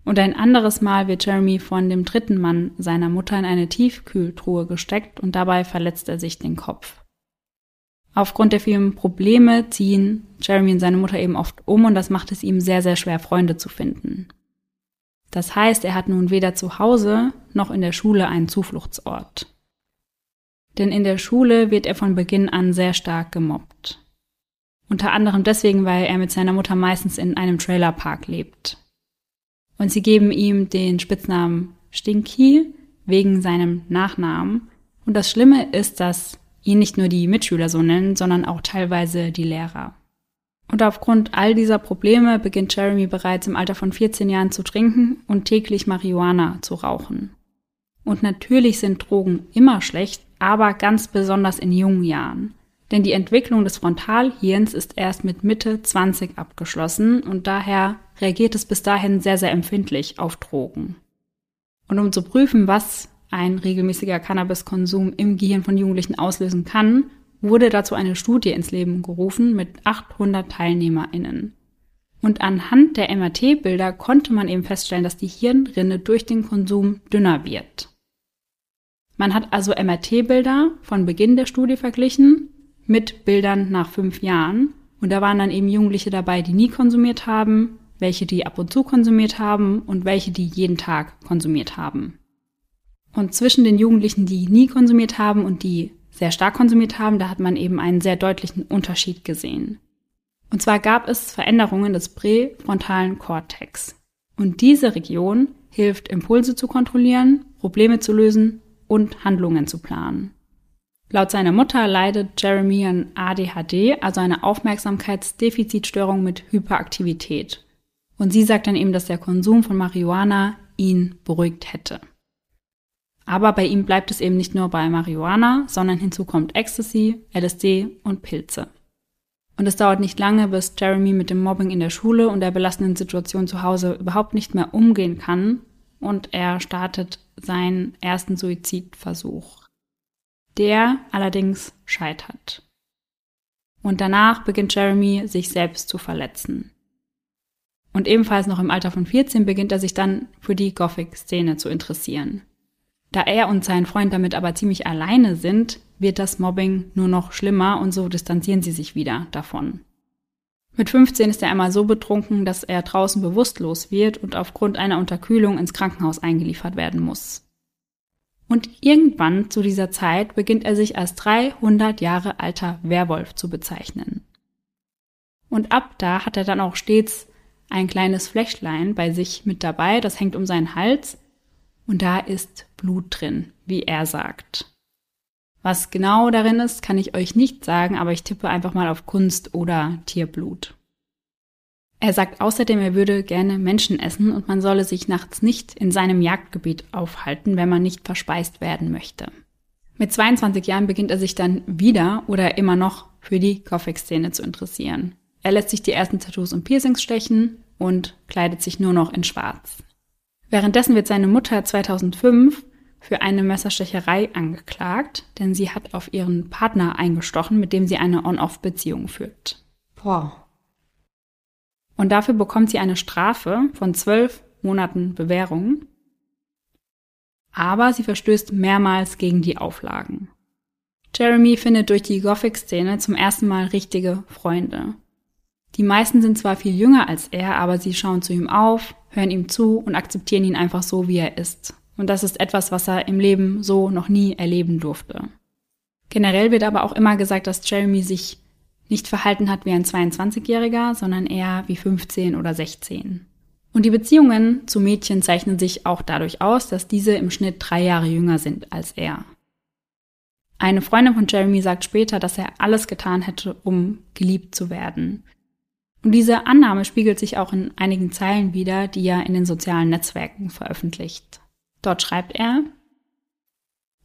Und ein anderes Mal wird Jeremy von dem dritten Mann seiner Mutter in eine Tiefkühltruhe gesteckt und dabei verletzt er sich den Kopf. Aufgrund der vielen Probleme ziehen Jeremy und seine Mutter eben oft um und das macht es ihm sehr, sehr schwer, Freunde zu finden. Das heißt, er hat nun weder zu Hause noch in der Schule einen Zufluchtsort. Denn in der Schule wird er von Beginn an sehr stark gemobbt. Unter anderem deswegen, weil er mit seiner Mutter meistens in einem Trailerpark lebt. Und sie geben ihm den Spitznamen Stinky wegen seinem Nachnamen. Und das Schlimme ist, dass ihn nicht nur die Mitschüler so nennen, sondern auch teilweise die Lehrer. Und aufgrund all dieser Probleme beginnt Jeremy bereits im Alter von 14 Jahren zu trinken und täglich Marihuana zu rauchen. Und natürlich sind Drogen immer schlecht, aber ganz besonders in jungen Jahren. Denn die Entwicklung des Frontalhirns ist erst mit Mitte 20 abgeschlossen und daher reagiert es bis dahin sehr, sehr empfindlich auf Drogen. Und um zu prüfen, was ein regelmäßiger Cannabiskonsum im Gehirn von Jugendlichen auslösen kann, wurde dazu eine Studie ins Leben gerufen mit 800 TeilnehmerInnen. Und anhand der MRT-Bilder konnte man eben feststellen, dass die Hirnrinde durch den Konsum dünner wird. Man hat also MRT-Bilder von Beginn der Studie verglichen mit Bildern nach fünf Jahren. Und da waren dann eben Jugendliche dabei, die nie konsumiert haben, welche die ab und zu konsumiert haben und welche die jeden Tag konsumiert haben. Und zwischen den Jugendlichen, die nie konsumiert haben und die sehr stark konsumiert haben, da hat man eben einen sehr deutlichen Unterschied gesehen. Und zwar gab es Veränderungen des präfrontalen Kortex. Und diese Region hilft, Impulse zu kontrollieren, Probleme zu lösen und Handlungen zu planen. Laut seiner Mutter leidet Jeremy an ADHD, also eine Aufmerksamkeitsdefizitstörung mit Hyperaktivität. Und sie sagt dann eben, dass der Konsum von Marihuana ihn beruhigt hätte. Aber bei ihm bleibt es eben nicht nur bei Marihuana, sondern hinzu kommt Ecstasy, LSD und Pilze. Und es dauert nicht lange, bis Jeremy mit dem Mobbing in der Schule und der belastenden Situation zu Hause überhaupt nicht mehr umgehen kann und er startet seinen ersten Suizidversuch. Der allerdings scheitert. Und danach beginnt Jeremy sich selbst zu verletzen. Und ebenfalls noch im Alter von 14 beginnt er sich dann für die Gothic-Szene zu interessieren. Da er und sein Freund damit aber ziemlich alleine sind, wird das Mobbing nur noch schlimmer und so distanzieren sie sich wieder davon. Mit 15 ist er einmal so betrunken, dass er draußen bewusstlos wird und aufgrund einer Unterkühlung ins Krankenhaus eingeliefert werden muss. Und irgendwann zu dieser Zeit beginnt er sich als 300 Jahre alter Werwolf zu bezeichnen. Und ab da hat er dann auch stets ein kleines Fläschlein bei sich mit dabei, das hängt um seinen Hals und da ist Blut drin, wie er sagt. Was genau darin ist, kann ich euch nicht sagen, aber ich tippe einfach mal auf Kunst oder Tierblut. Er sagt außerdem, er würde gerne Menschen essen und man solle sich nachts nicht in seinem Jagdgebiet aufhalten, wenn man nicht verspeist werden möchte. Mit 22 Jahren beginnt er sich dann wieder oder immer noch für die Gothic-Szene zu interessieren. Er lässt sich die ersten Tattoos und Piercings stechen und kleidet sich nur noch in Schwarz. Währenddessen wird seine Mutter 2005 für eine Messerstecherei angeklagt, denn sie hat auf ihren Partner eingestochen, mit dem sie eine On-Off-Beziehung führt. Boah. Und dafür bekommt sie eine Strafe von zwölf Monaten Bewährung. Aber sie verstößt mehrmals gegen die Auflagen. Jeremy findet durch die Gothic-Szene zum ersten Mal richtige Freunde. Die meisten sind zwar viel jünger als er, aber sie schauen zu ihm auf, hören ihm zu und akzeptieren ihn einfach so, wie er ist. Und das ist etwas, was er im Leben so noch nie erleben durfte. Generell wird aber auch immer gesagt, dass Jeremy sich nicht verhalten hat wie ein 22-Jähriger, sondern eher wie 15 oder 16. Und die Beziehungen zu Mädchen zeichnen sich auch dadurch aus, dass diese im Schnitt drei Jahre jünger sind als er. Eine Freundin von Jeremy sagt später, dass er alles getan hätte, um geliebt zu werden. Und diese Annahme spiegelt sich auch in einigen Zeilen wieder, die er in den sozialen Netzwerken veröffentlicht. Dort schreibt er,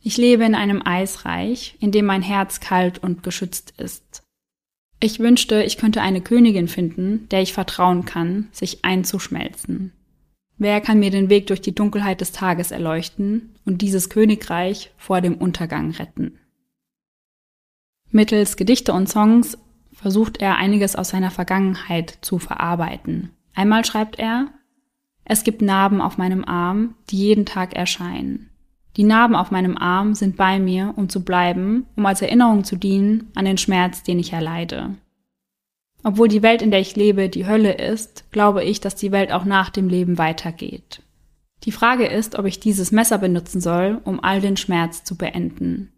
ich lebe in einem Eisreich, in dem mein Herz kalt und geschützt ist. Ich wünschte, ich könnte eine Königin finden, der ich vertrauen kann, sich einzuschmelzen. Wer kann mir den Weg durch die Dunkelheit des Tages erleuchten und dieses Königreich vor dem Untergang retten? Mittels Gedichte und Songs versucht er einiges aus seiner Vergangenheit zu verarbeiten. Einmal schreibt er, es gibt Narben auf meinem Arm, die jeden Tag erscheinen. Die Narben auf meinem Arm sind bei mir, um zu bleiben, um als Erinnerung zu dienen an den Schmerz, den ich erleide. Obwohl die Welt, in der ich lebe, die Hölle ist, glaube ich, dass die Welt auch nach dem Leben weitergeht. Die Frage ist, ob ich dieses Messer benutzen soll, um all den Schmerz zu beenden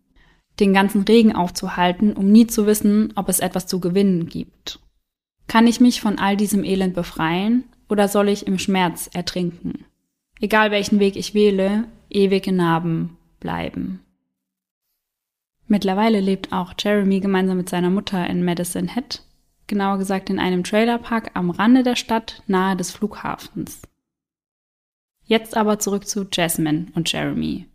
den ganzen Regen aufzuhalten, um nie zu wissen, ob es etwas zu gewinnen gibt. Kann ich mich von all diesem Elend befreien oder soll ich im Schmerz ertrinken? Egal welchen Weg ich wähle, ewige Narben bleiben. Mittlerweile lebt auch Jeremy gemeinsam mit seiner Mutter in Medicine Head, genauer gesagt in einem Trailerpark am Rande der Stadt nahe des Flughafens. Jetzt aber zurück zu Jasmine und Jeremy.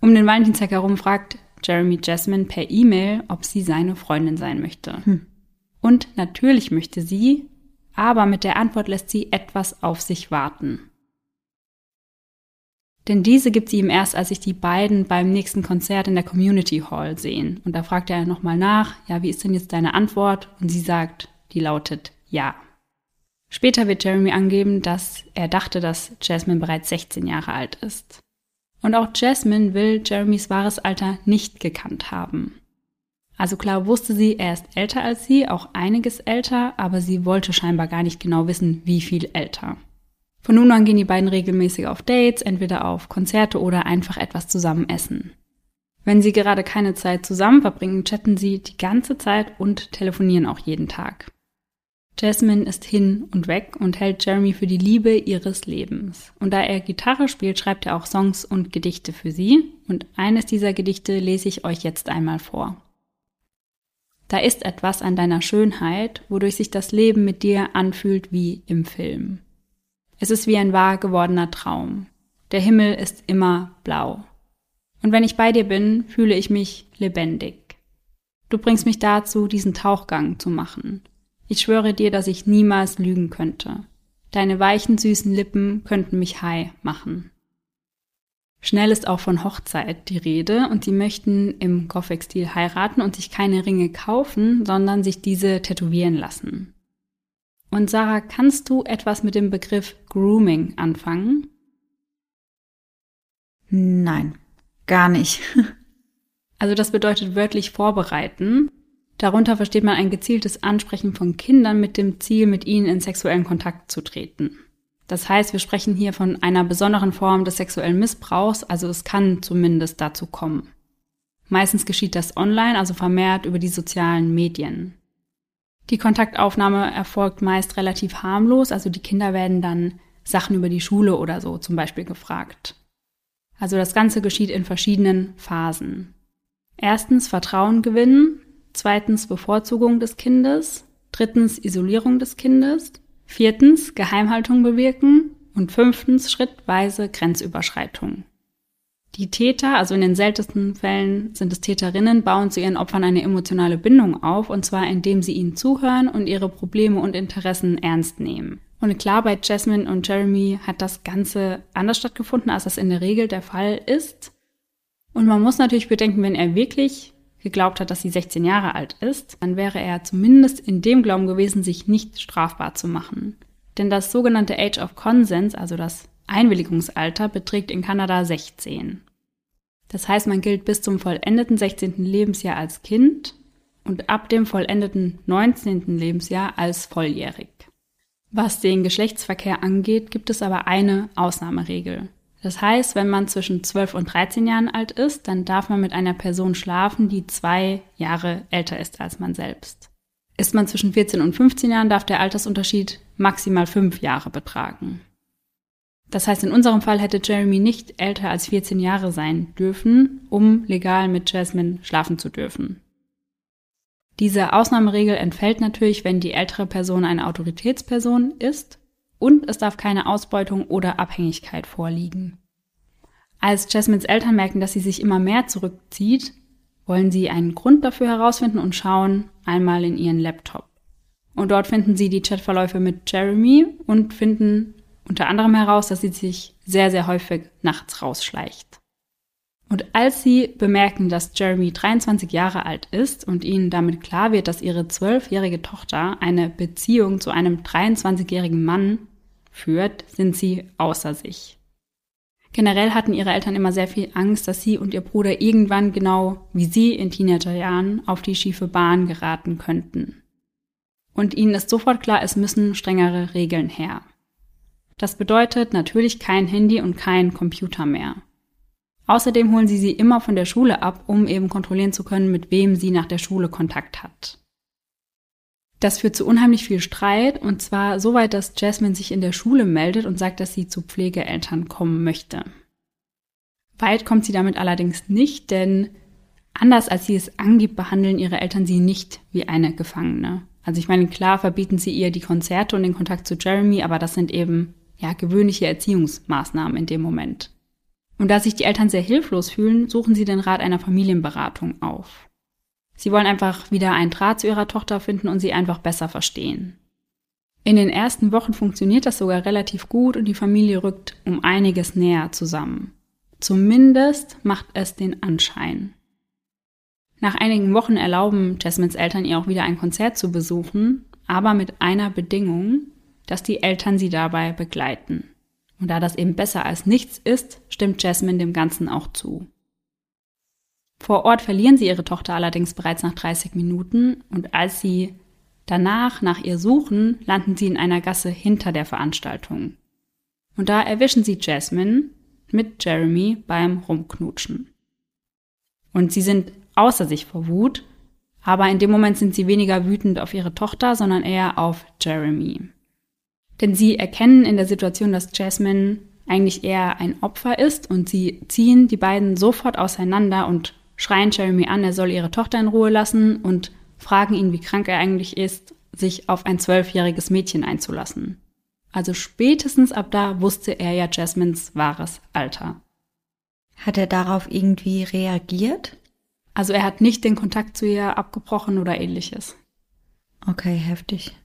Um den Valentinstag herum fragt Jeremy Jasmine per E-Mail, ob sie seine Freundin sein möchte. Hm. Und natürlich möchte sie, aber mit der Antwort lässt sie etwas auf sich warten. Denn diese gibt sie ihm erst, als sich die beiden beim nächsten Konzert in der Community Hall sehen. Und da fragt er nochmal nach, ja, wie ist denn jetzt deine Antwort? Und sie sagt, die lautet ja. Später wird Jeremy angeben, dass er dachte, dass Jasmine bereits 16 Jahre alt ist. Und auch Jasmine will Jeremys wahres Alter nicht gekannt haben. Also klar wusste sie, er ist älter als sie, auch einiges älter, aber sie wollte scheinbar gar nicht genau wissen, wie viel älter. Von nun an gehen die beiden regelmäßig auf Dates, entweder auf Konzerte oder einfach etwas zusammen essen. Wenn sie gerade keine Zeit zusammen verbringen, chatten sie die ganze Zeit und telefonieren auch jeden Tag. Jasmine ist hin und weg und hält Jeremy für die Liebe ihres Lebens. Und da er Gitarre spielt, schreibt er auch Songs und Gedichte für sie. Und eines dieser Gedichte lese ich euch jetzt einmal vor. Da ist etwas an deiner Schönheit, wodurch sich das Leben mit dir anfühlt wie im Film. Es ist wie ein wahr gewordener Traum. Der Himmel ist immer blau. Und wenn ich bei dir bin, fühle ich mich lebendig. Du bringst mich dazu, diesen Tauchgang zu machen ich schwöre dir, dass ich niemals lügen könnte. Deine weichen, süßen Lippen könnten mich high machen. Schnell ist auch von Hochzeit die Rede und sie möchten im Gothic-Stil heiraten und sich keine Ringe kaufen, sondern sich diese tätowieren lassen. Und Sarah, kannst du etwas mit dem Begriff Grooming anfangen? Nein, gar nicht. [LAUGHS] Also das bedeutet wörtlich vorbereiten. Darunter versteht man ein gezieltes Ansprechen von Kindern mit dem Ziel, mit ihnen in sexuellen Kontakt zu treten. Das heißt, wir sprechen hier von einer besonderen Form des sexuellen Missbrauchs, also es kann zumindest dazu kommen. Meistens geschieht das online, also vermehrt über die sozialen Medien. Die Kontaktaufnahme erfolgt meist relativ harmlos, also die Kinder werden dann Sachen über die Schule oder so zum Beispiel gefragt. Also das Ganze geschieht in verschiedenen Phasen. Erstens Vertrauen gewinnen, zweitens Bevorzugung des Kindes, drittens Isolierung des Kindes, viertens Geheimhaltung bewirken und fünftens schrittweise Grenzüberschreitung. Die Täter, also in den seltensten Fällen sind es Täterinnen, bauen zu ihren Opfern eine emotionale Bindung auf, und zwar indem sie ihnen zuhören und ihre Probleme und Interessen ernst nehmen. Und klar, bei Jasmine und Jeremy hat das Ganze anders stattgefunden, als das in der Regel der Fall ist. Und man muss natürlich bedenken, wenn er wirklich geglaubt hat, dass sie 16 Jahre alt ist, dann wäre er zumindest in dem Glauben gewesen, sich nicht strafbar zu machen. Denn das sogenannte Age of Consent, also das Einwilligungsalter, beträgt in Kanada 16. Das heißt, man gilt bis zum vollendeten 16. Lebensjahr als Kind und ab dem vollendeten 19. Lebensjahr als volljährig. Was den Geschlechtsverkehr angeht, gibt es aber eine Ausnahmeregel. Das heißt, wenn man zwischen 12 und 13 Jahren alt ist, dann darf man mit einer Person schlafen, die zwei Jahre älter ist als man selbst. Ist man zwischen 14 und 15 Jahren, darf der Altersunterschied maximal fünf Jahre betragen. Das heißt, in unserem Fall hätte Jeremy nicht älter als 14 Jahre sein dürfen, um legal mit Jasmine schlafen zu dürfen. Diese Ausnahmeregel entfällt natürlich, wenn die ältere Person eine Autoritätsperson ist und es darf keine Ausbeutung oder Abhängigkeit vorliegen. Als Jasmines Eltern merken, dass sie sich immer mehr zurückzieht, wollen sie einen Grund dafür herausfinden und schauen einmal in ihren Laptop. Und dort finden sie die Chatverläufe mit Jeremy und finden unter anderem heraus, dass sie sich sehr, sehr häufig nachts rausschleicht. Und als sie bemerken, dass Jeremy 23 Jahre alt ist und ihnen damit klar wird, dass ihre zwölfjährige Tochter eine Beziehung zu einem 23-jährigen Mann führt, sind sie außer sich. Generell hatten ihre Eltern immer sehr viel Angst, dass sie und ihr Bruder irgendwann genau wie sie in Teenagerjahren auf die schiefe Bahn geraten könnten. Und ihnen ist sofort klar, es müssen strengere Regeln her. Das bedeutet natürlich kein Handy und kein Computer mehr. Außerdem holen sie sie immer von der Schule ab, um eben kontrollieren zu können, mit wem sie nach der Schule Kontakt hat. Das führt zu unheimlich viel Streit und zwar so weit, dass Jasmine sich in der Schule meldet und sagt, dass sie zu Pflegeeltern kommen möchte. Weit kommt sie damit allerdings nicht, denn anders als sie es angibt, behandeln ihre Eltern sie nicht wie eine Gefangene. Also ich meine, klar verbieten sie ihr die Konzerte und den Kontakt zu Jeremy, aber das sind eben ja gewöhnliche Erziehungsmaßnahmen in dem Moment. Und da sich die Eltern sehr hilflos fühlen, suchen sie den Rat einer Familienberatung auf. Sie wollen einfach wieder einen Draht zu ihrer Tochter finden und sie einfach besser verstehen. In den ersten Wochen funktioniert das sogar relativ gut und die Familie rückt um einiges näher zusammen. Zumindest macht es den Anschein. Nach einigen Wochen erlauben Jasmines Eltern ihr auch wieder ein Konzert zu besuchen, aber mit einer Bedingung, dass die Eltern sie dabei begleiten. Und da das eben besser als nichts ist, stimmt Jasmine dem Ganzen auch zu. Vor Ort verlieren sie ihre Tochter allerdings bereits nach 30 Minuten und als sie danach nach ihr suchen, landen sie in einer Gasse hinter der Veranstaltung. Und da erwischen sie Jasmine mit Jeremy beim Rumknutschen. Und sie sind außer sich vor Wut, aber in dem Moment sind sie weniger wütend auf ihre Tochter, sondern eher auf Jeremy. Denn sie erkennen in der Situation, dass Jasmine eigentlich eher ein Opfer ist und sie ziehen die beiden sofort auseinander und schreien Jeremy an, er soll ihre Tochter in Ruhe lassen und fragen ihn, wie krank er eigentlich ist, sich auf ein zwölfjähriges Mädchen einzulassen. Also spätestens ab da wusste er ja Jasmines wahres Alter. Hat er darauf irgendwie reagiert? Also er hat nicht den Kontakt zu ihr abgebrochen oder ähnliches. Okay, heftig.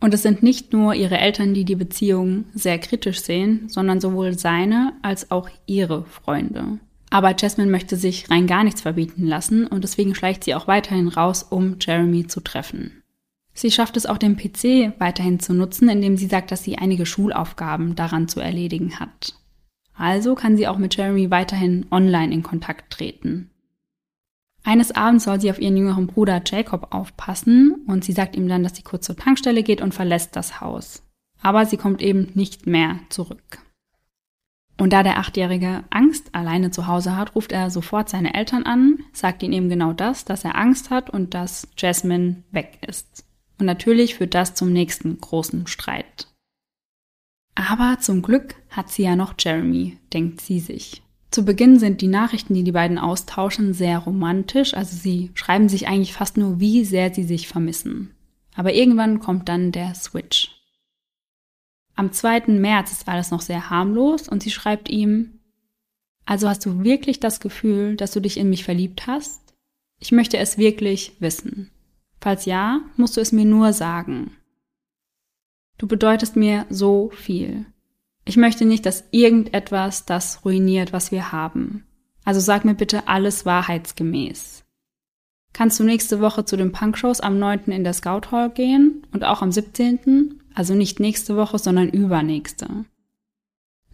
Und es sind nicht nur ihre Eltern, die die Beziehung sehr kritisch sehen, sondern sowohl seine als auch ihre Freunde. Aber Jasmine möchte sich rein gar nichts verbieten lassen und deswegen schleicht sie auch weiterhin raus, um Jeremy zu treffen. Sie schafft es auch, den PC weiterhin zu nutzen, indem sie sagt, dass sie einige Schulaufgaben daran zu erledigen hat. Also kann sie auch mit Jeremy weiterhin online in Kontakt treten. Eines Abends soll sie auf ihren jüngeren Bruder Jacob aufpassen und sie sagt ihm dann, dass sie kurz zur Tankstelle geht und verlässt das Haus. Aber sie kommt eben nicht mehr zurück. Und da der Achtjährige Angst alleine zu Hause hat, ruft er sofort seine Eltern an, sagt ihnen eben genau das, dass er Angst hat und dass Jasmine weg ist. Und natürlich führt das zum nächsten großen Streit. Aber zum Glück hat sie ja noch Jeremy, denkt sie sich. Zu Beginn sind die Nachrichten, die die beiden austauschen, sehr romantisch, also sie schreiben sich eigentlich fast nur, wie sehr sie sich vermissen. Aber irgendwann kommt dann der Switch. Am 2. März ist alles noch sehr harmlos und sie schreibt ihm, also hast du wirklich das Gefühl, dass du dich in mich verliebt hast? Ich möchte es wirklich wissen. Falls ja, musst du es mir nur sagen. Du bedeutest mir so viel. Ich möchte nicht, dass irgendetwas das ruiniert, was wir haben. Also sag mir bitte alles wahrheitsgemäß. Kannst du nächste Woche zu den Punkshows am 9. in der Scout Hall gehen und auch am 17.? Also nicht nächste Woche, sondern übernächste.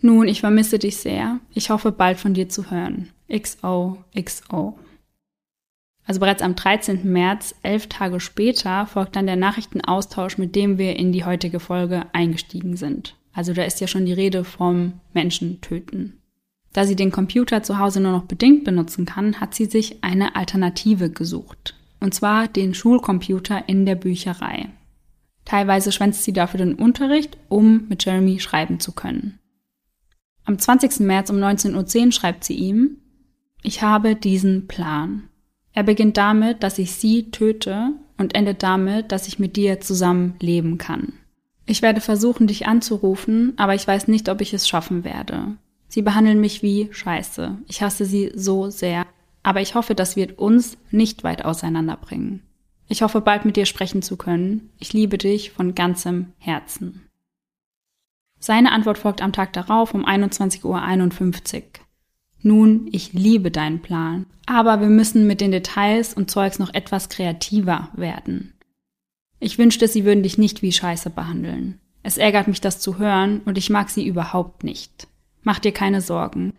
Nun, ich vermisse dich sehr. Ich hoffe bald von dir zu hören. XOXO. Also bereits am 13. März, elf Tage später, folgt dann der Nachrichtenaustausch, mit dem wir in die heutige Folge eingestiegen sind. Also da ist ja schon die Rede vom Menschen töten. Da sie den Computer zu Hause nur noch bedingt benutzen kann, hat sie sich eine Alternative gesucht. Und zwar den Schulcomputer in der Bücherei. Teilweise schwänzt sie dafür den Unterricht, um mit Jeremy schreiben zu können. Am 20. März um 19.10 Uhr schreibt sie ihm, ich habe diesen Plan. Er beginnt damit, dass ich sie töte und endet damit, dass ich mit dir zusammen leben kann. Ich werde versuchen, dich anzurufen, aber ich weiß nicht, ob ich es schaffen werde. Sie behandeln mich wie Scheiße. Ich hasse sie so sehr. Aber ich hoffe, das wird uns nicht weit auseinanderbringen. Ich hoffe bald mit dir sprechen zu können. Ich liebe dich von ganzem Herzen. Seine Antwort folgt am Tag darauf um 21.51 Uhr. Nun, ich liebe deinen Plan, aber wir müssen mit den Details und Zeugs noch etwas kreativer werden. Ich wünschte, sie würden dich nicht wie Scheiße behandeln. Es ärgert mich, das zu hören, und ich mag sie überhaupt nicht. Mach dir keine Sorgen.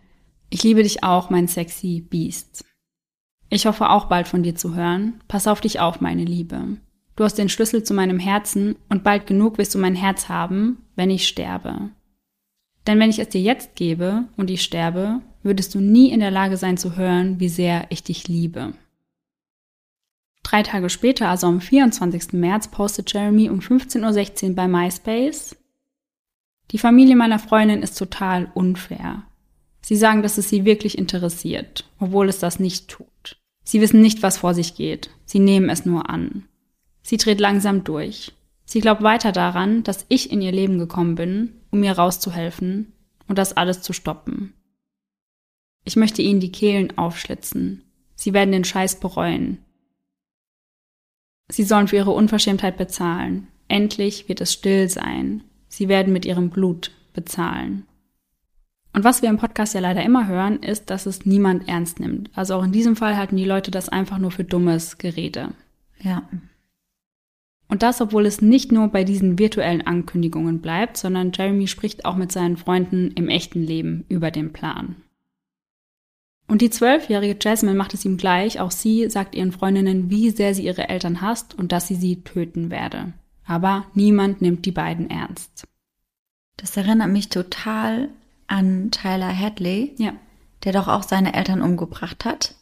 Ich liebe dich auch, mein sexy Beast. Ich hoffe auch bald von dir zu hören. Pass auf dich auf, meine Liebe. Du hast den Schlüssel zu meinem Herzen und bald genug wirst du mein Herz haben, wenn ich sterbe. Denn wenn ich es dir jetzt gebe und ich sterbe, würdest du nie in der Lage sein zu hören, wie sehr ich dich liebe. Drei Tage später, also am 24. März, postet Jeremy um 15.16 Uhr bei MySpace. Die Familie meiner Freundin ist total unfair. Sie sagen, dass es sie wirklich interessiert, obwohl es das nicht tut. Sie wissen nicht, was vor sich geht. Sie nehmen es nur an. Sie dreht langsam durch. Sie glaubt weiter daran, dass ich in ihr Leben gekommen bin, um ihr rauszuhelfen und das alles zu stoppen. Ich möchte ihnen die Kehlen aufschlitzen. Sie werden den Scheiß bereuen. Sie sollen für ihre Unverschämtheit bezahlen. Endlich wird es still sein. Sie werden mit ihrem Blut bezahlen. Und was wir im Podcast ja leider immer hören, ist, dass es niemand ernst nimmt. Also auch in diesem Fall halten die Leute das einfach nur für dummes Gerede. Ja. Und das, obwohl es nicht nur bei diesen virtuellen Ankündigungen bleibt, sondern Jeremy spricht auch mit seinen Freunden im echten Leben über den Plan. Und die zwölfjährige Jasmine macht es ihm gleich, auch sie sagt ihren Freundinnen, wie sehr sie ihre Eltern hasst und dass sie sie töten werde. Aber niemand nimmt die beiden ernst. Das erinnert mich total an Tyler Hadley, ja. der doch auch seine Eltern umgebracht hat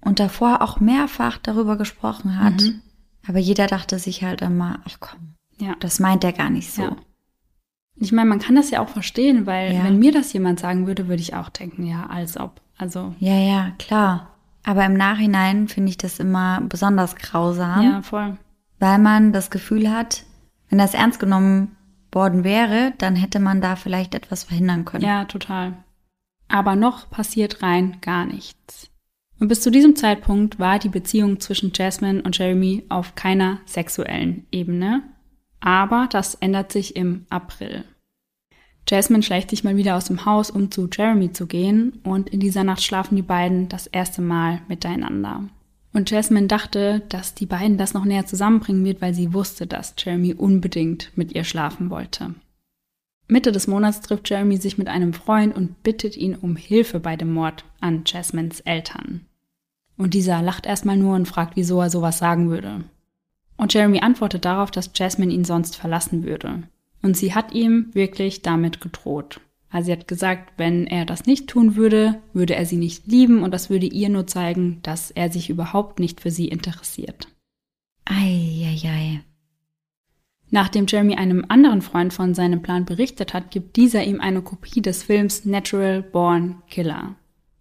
und davor auch mehrfach darüber gesprochen hat. Mhm. Aber jeder dachte sich halt immer, ach komm, ja. das meint er gar nicht so. Ja. Ich meine, man kann das ja auch verstehen, weil wenn mir das jemand sagen würde, würde ich auch denken, ja, als ob. Also. Ja, ja, klar. Aber im Nachhinein finde ich das immer besonders grausam. Ja, voll. Weil man das Gefühl hat, wenn das ernst genommen worden wäre, dann hätte man da vielleicht etwas verhindern können. Ja, total. Aber noch passiert rein gar nichts. Und bis zu diesem Zeitpunkt war die Beziehung zwischen Jasmine und Jeremy auf keiner sexuellen Ebene. Aber das ändert sich im April. Jasmine schleicht sich mal wieder aus dem Haus, um zu Jeremy zu gehen, und in dieser Nacht schlafen die beiden das erste Mal miteinander. Und Jasmine dachte, dass die beiden das noch näher zusammenbringen wird, weil sie wusste, dass Jeremy unbedingt mit ihr schlafen wollte. Mitte des Monats trifft Jeremy sich mit einem Freund und bittet ihn um Hilfe bei dem Mord an Jasmines Eltern. Und dieser lacht erstmal nur und fragt, wieso er sowas sagen würde. Und Jeremy antwortet darauf, dass Jasmine ihn sonst verlassen würde. Und sie hat ihm wirklich damit gedroht. Also sie hat gesagt, wenn er das nicht tun würde, würde er sie nicht lieben und das würde ihr nur zeigen, dass er sich überhaupt nicht für sie interessiert. Eieiei. Nachdem Jeremy einem anderen Freund von seinem Plan berichtet hat, gibt dieser ihm eine Kopie des Films Natural Born Killer.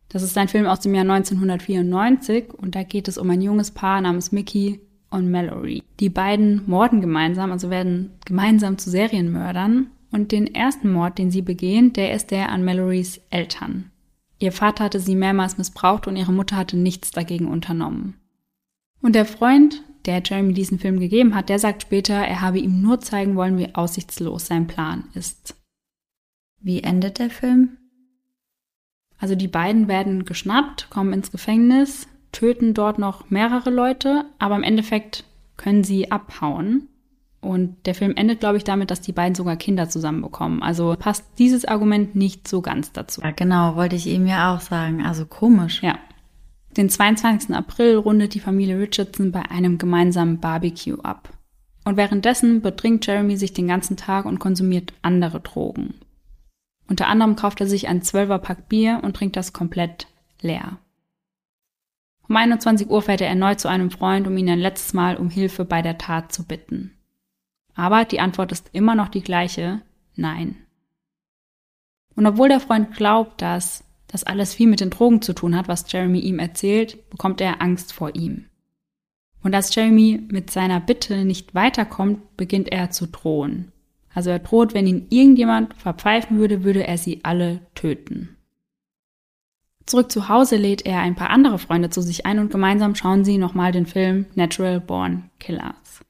Das ist ein Film aus dem Jahr 1994 und da geht es um ein junges Paar namens Mickey und Mallory. Die beiden morden gemeinsam, also werden gemeinsam zu Serienmördern und den ersten Mord, den sie begehen, der ist der an Mallorys Eltern. Ihr Vater hatte sie mehrmals missbraucht und ihre Mutter hatte nichts dagegen unternommen. Und der Freund, der Jeremy diesen Film gegeben hat, der sagt später, er habe ihm nur zeigen wollen, wie aussichtslos sein Plan ist. Wie endet der Film? Also die beiden werden geschnappt, kommen ins Gefängnis, töten dort noch mehrere Leute, aber im Endeffekt können sie abhauen. Und der Film endet, glaube ich, damit, dass die beiden sogar Kinder zusammenbekommen. Also passt dieses Argument nicht so ganz dazu. Ja, genau, wollte ich ihm ja auch sagen. Also komisch. Ja. Den 22. April rundet die Familie Richardson bei einem gemeinsamen Barbecue ab. Und währenddessen betrinkt Jeremy sich den ganzen Tag und konsumiert andere Drogen. Unter anderem kauft er sich ein Zwölferpack Bier und trinkt das komplett leer. Um 21 Uhr fährt er erneut zu einem Freund, um ihn ein letztes Mal um Hilfe bei der Tat zu bitten. Aber die Antwort ist immer noch die gleiche, nein. Und obwohl der Freund glaubt, dass das alles viel mit den Drogen zu tun hat, was Jeremy ihm erzählt, bekommt er Angst vor ihm. Und als Jeremy mit seiner Bitte nicht weiterkommt, beginnt er zu drohen. Also er droht, wenn ihn irgendjemand verpfeifen würde, würde er sie alle töten. Zurück zu Hause lädt er ein paar andere Freunde zu sich ein und gemeinsam schauen sie nochmal den Film Natural Born Killers.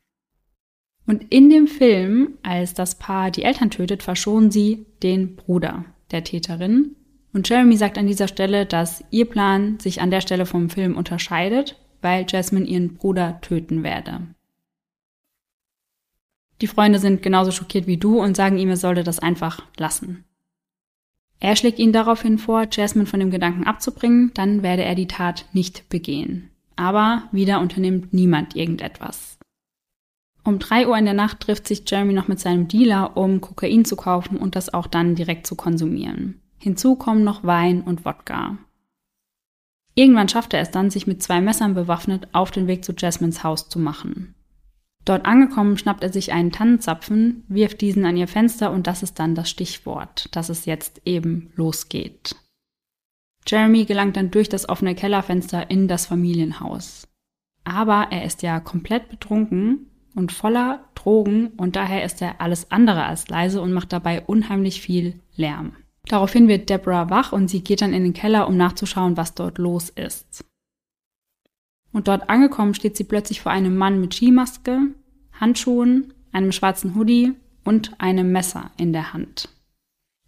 Und in dem Film, als das Paar die Eltern tötet, verschonen sie den Bruder der Täterin. Und Jeremy sagt an dieser Stelle, dass ihr Plan sich an der Stelle vom Film unterscheidet, weil Jasmine ihren Bruder töten werde. Die Freunde sind genauso schockiert wie du und sagen ihm, er sollte das einfach lassen. Er schlägt ihnen daraufhin vor, Jasmine von dem Gedanken abzubringen, dann werde er die Tat nicht begehen. Aber wieder unternimmt niemand irgendetwas. Um drei Uhr in der Nacht trifft sich Jeremy noch mit seinem Dealer, um Kokain zu kaufen und das auch dann direkt zu konsumieren. Hinzu kommen noch Wein und Wodka. Irgendwann schafft er es dann, sich mit zwei Messern bewaffnet auf den Weg zu Jasmines Haus zu machen. Dort angekommen schnappt er sich einen Tannenzapfen, wirft diesen an ihr Fenster und das ist dann das Stichwort, dass es jetzt eben losgeht. Jeremy gelangt dann durch das offene Kellerfenster in das Familienhaus. Aber er ist ja komplett betrunken und voller Drogen und daher ist er alles andere als leise und macht dabei unheimlich viel Lärm. Daraufhin wird Deborah wach und sie geht dann in den Keller, um nachzuschauen, was dort los ist. Und dort angekommen steht sie plötzlich vor einem Mann mit Skimaske, Handschuhen, einem schwarzen Hoodie und einem Messer in der Hand.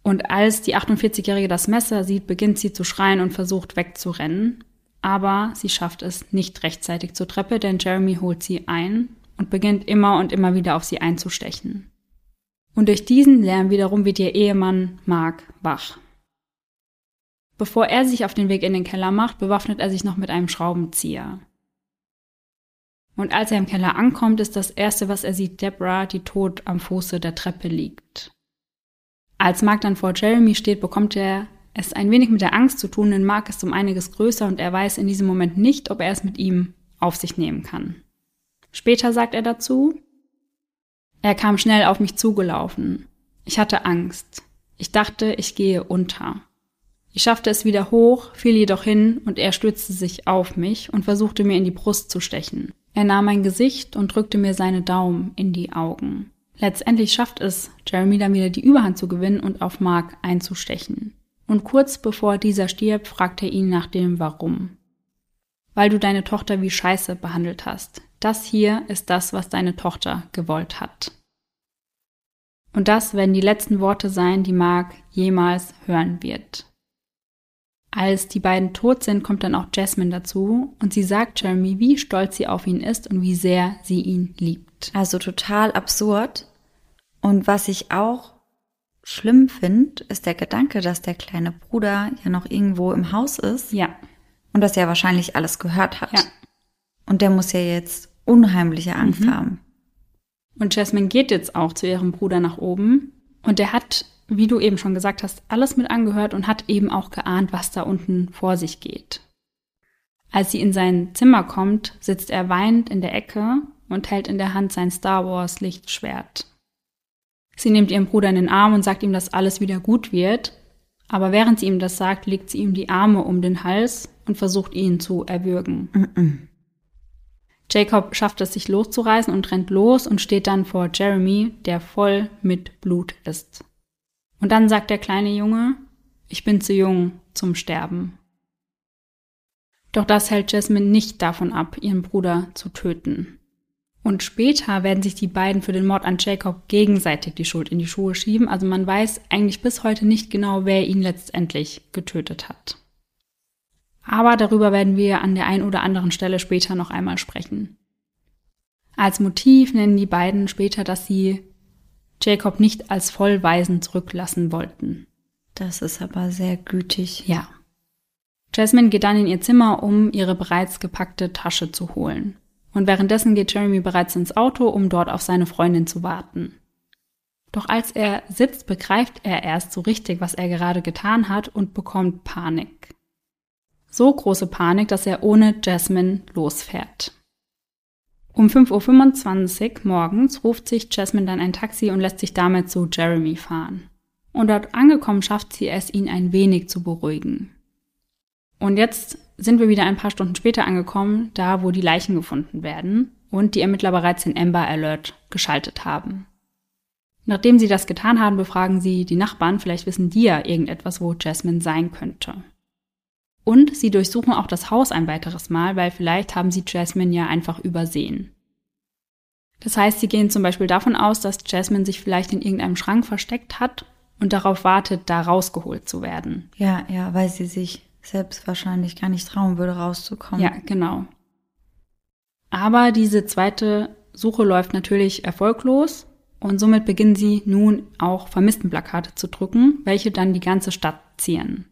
Und als die 48-Jährige das Messer sieht, beginnt sie zu schreien und versucht wegzurennen. Aber sie schafft es nicht rechtzeitig zur Treppe, denn Jeremy holt sie ein und beginnt immer und immer wieder auf sie einzustechen. Und durch diesen Lärm wiederum wird ihr Ehemann Mark wach. Bevor er sich auf den Weg in den Keller macht, bewaffnet er sich noch mit einem Schraubenzieher. Und als er im Keller ankommt, ist das erste, was er sieht, Deborah, die tot am Fuße der Treppe liegt. Als Mark dann vor Jeremy steht, bekommt er es ein wenig mit der Angst zu tun, denn Mark ist um einiges größer und er weiß in diesem Moment nicht, ob er es mit ihm auf sich nehmen kann. Später sagt er dazu, er kam schnell auf mich zugelaufen. Ich hatte Angst. Ich dachte, ich gehe unter. Ich schaffte es wieder hoch, fiel jedoch hin und er stürzte sich auf mich und versuchte mir in die Brust zu stechen. Er nahm mein Gesicht und drückte mir seine Daumen in die Augen. Letztendlich schafft es Jeremy dann wieder die Überhand zu gewinnen und auf Mark einzustechen. Und kurz bevor dieser stirbt, fragt er ihn nach dem Warum. Weil du deine Tochter wie Scheiße behandelt hast. Das hier ist das, was deine Tochter gewollt hat. Und das werden die letzten Worte sein, die Mark jemals hören wird. Als die beiden tot sind, kommt dann auch Jasmine dazu und sie sagt Jeremy, wie stolz sie auf ihn ist und wie sehr sie ihn liebt. Also total absurd. Und was ich auch schlimm finde, ist der Gedanke, dass der kleine Bruder ja noch irgendwo im Haus ist. Ja. Und das ja wahrscheinlich alles gehört hat. Ja. Und der muss ja jetzt unheimliche Angst Mhm. haben. Und Jasmine geht jetzt auch zu ihrem Bruder nach oben und der hat, wie du eben schon gesagt hast, alles mit angehört und hat eben auch geahnt, was da unten vor sich geht. Als sie in sein Zimmer kommt, sitzt er weinend in der Ecke und hält in der Hand sein Star Wars Lichtschwert. Sie nimmt ihren Bruder in den Arm und sagt ihm, dass alles wieder gut wird, aber während sie ihm das sagt, legt sie ihm die Arme um den Hals und versucht ihn zu erwürgen. Mhm. Jacob schafft es, sich loszureißen und rennt los und steht dann vor Jeremy, der voll mit Blut ist. Und dann sagt der kleine Junge, ich bin zu jung zum Sterben. Doch das hält Jasmine nicht davon ab, ihren Bruder zu töten. Und später werden sich die beiden für den Mord an Jacob gegenseitig die Schuld in die Schuhe schieben. Also man weiß eigentlich bis heute nicht genau, wer ihn letztendlich getötet hat. Aber darüber werden wir an der einen oder anderen Stelle später noch einmal sprechen. Als Motiv nennen die beiden später, dass sie Jacob nicht als Vollwaisen zurücklassen wollten. Das ist aber sehr gütig. Ja. Jasmine geht dann in ihr Zimmer, um ihre bereits gepackte Tasche zu holen. Und währenddessen geht Jeremy bereits ins Auto, um dort auf seine Freundin zu warten. Doch als er sitzt, begreift er erst so richtig, was er gerade getan hat und bekommt Panik. So große Panik, dass er ohne Jasmine losfährt. Um 5.25 Uhr morgens ruft sich Jasmine dann ein Taxi und lässt sich damit zu Jeremy fahren. Und dort angekommen schafft sie es, ihn ein wenig zu beruhigen. Und jetzt sind wir wieder ein paar Stunden später angekommen, da wo die Leichen gefunden werden und die Ermittler bereits den Amber Alert geschaltet haben. Nachdem sie das getan haben, befragen sie die Nachbarn, vielleicht wissen die ja irgendetwas, wo Jasmine sein könnte. Und sie durchsuchen auch das Haus ein weiteres Mal, weil vielleicht haben sie Jasmine ja einfach übersehen. Das heißt, sie gehen zum Beispiel davon aus, dass Jasmine sich vielleicht in irgendeinem Schrank versteckt hat und darauf wartet, da rausgeholt zu werden. Ja, ja, weil sie sich selbst wahrscheinlich gar nicht trauen würde, rauszukommen. Ja, genau. Aber diese zweite Suche läuft natürlich erfolglos und somit beginnen sie nun auch Vermisstenplakate zu drücken, welche dann die ganze Stadt zieren.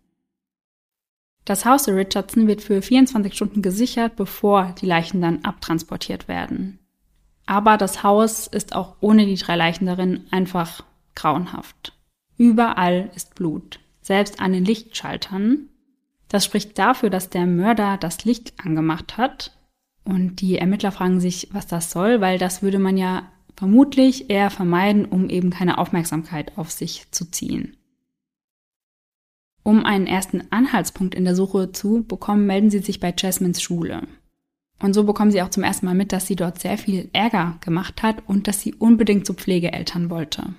Das Haus der Richardson wird für 24 Stunden gesichert, bevor die Leichen dann abtransportiert werden. Aber das Haus ist auch ohne die drei Leichen darin einfach grauenhaft. Überall ist Blut, selbst an den Lichtschaltern. Das spricht dafür, dass der Mörder das Licht angemacht hat. Und die Ermittler fragen sich, was das soll, weil das würde man ja vermutlich eher vermeiden, um eben keine Aufmerksamkeit auf sich zu ziehen. Um einen ersten Anhaltspunkt in der Suche zu bekommen, melden sie sich bei Jasmines Schule. Und so bekommen sie auch zum ersten Mal mit, dass sie dort sehr viel Ärger gemacht hat und dass sie unbedingt zu Pflegeeltern wollte.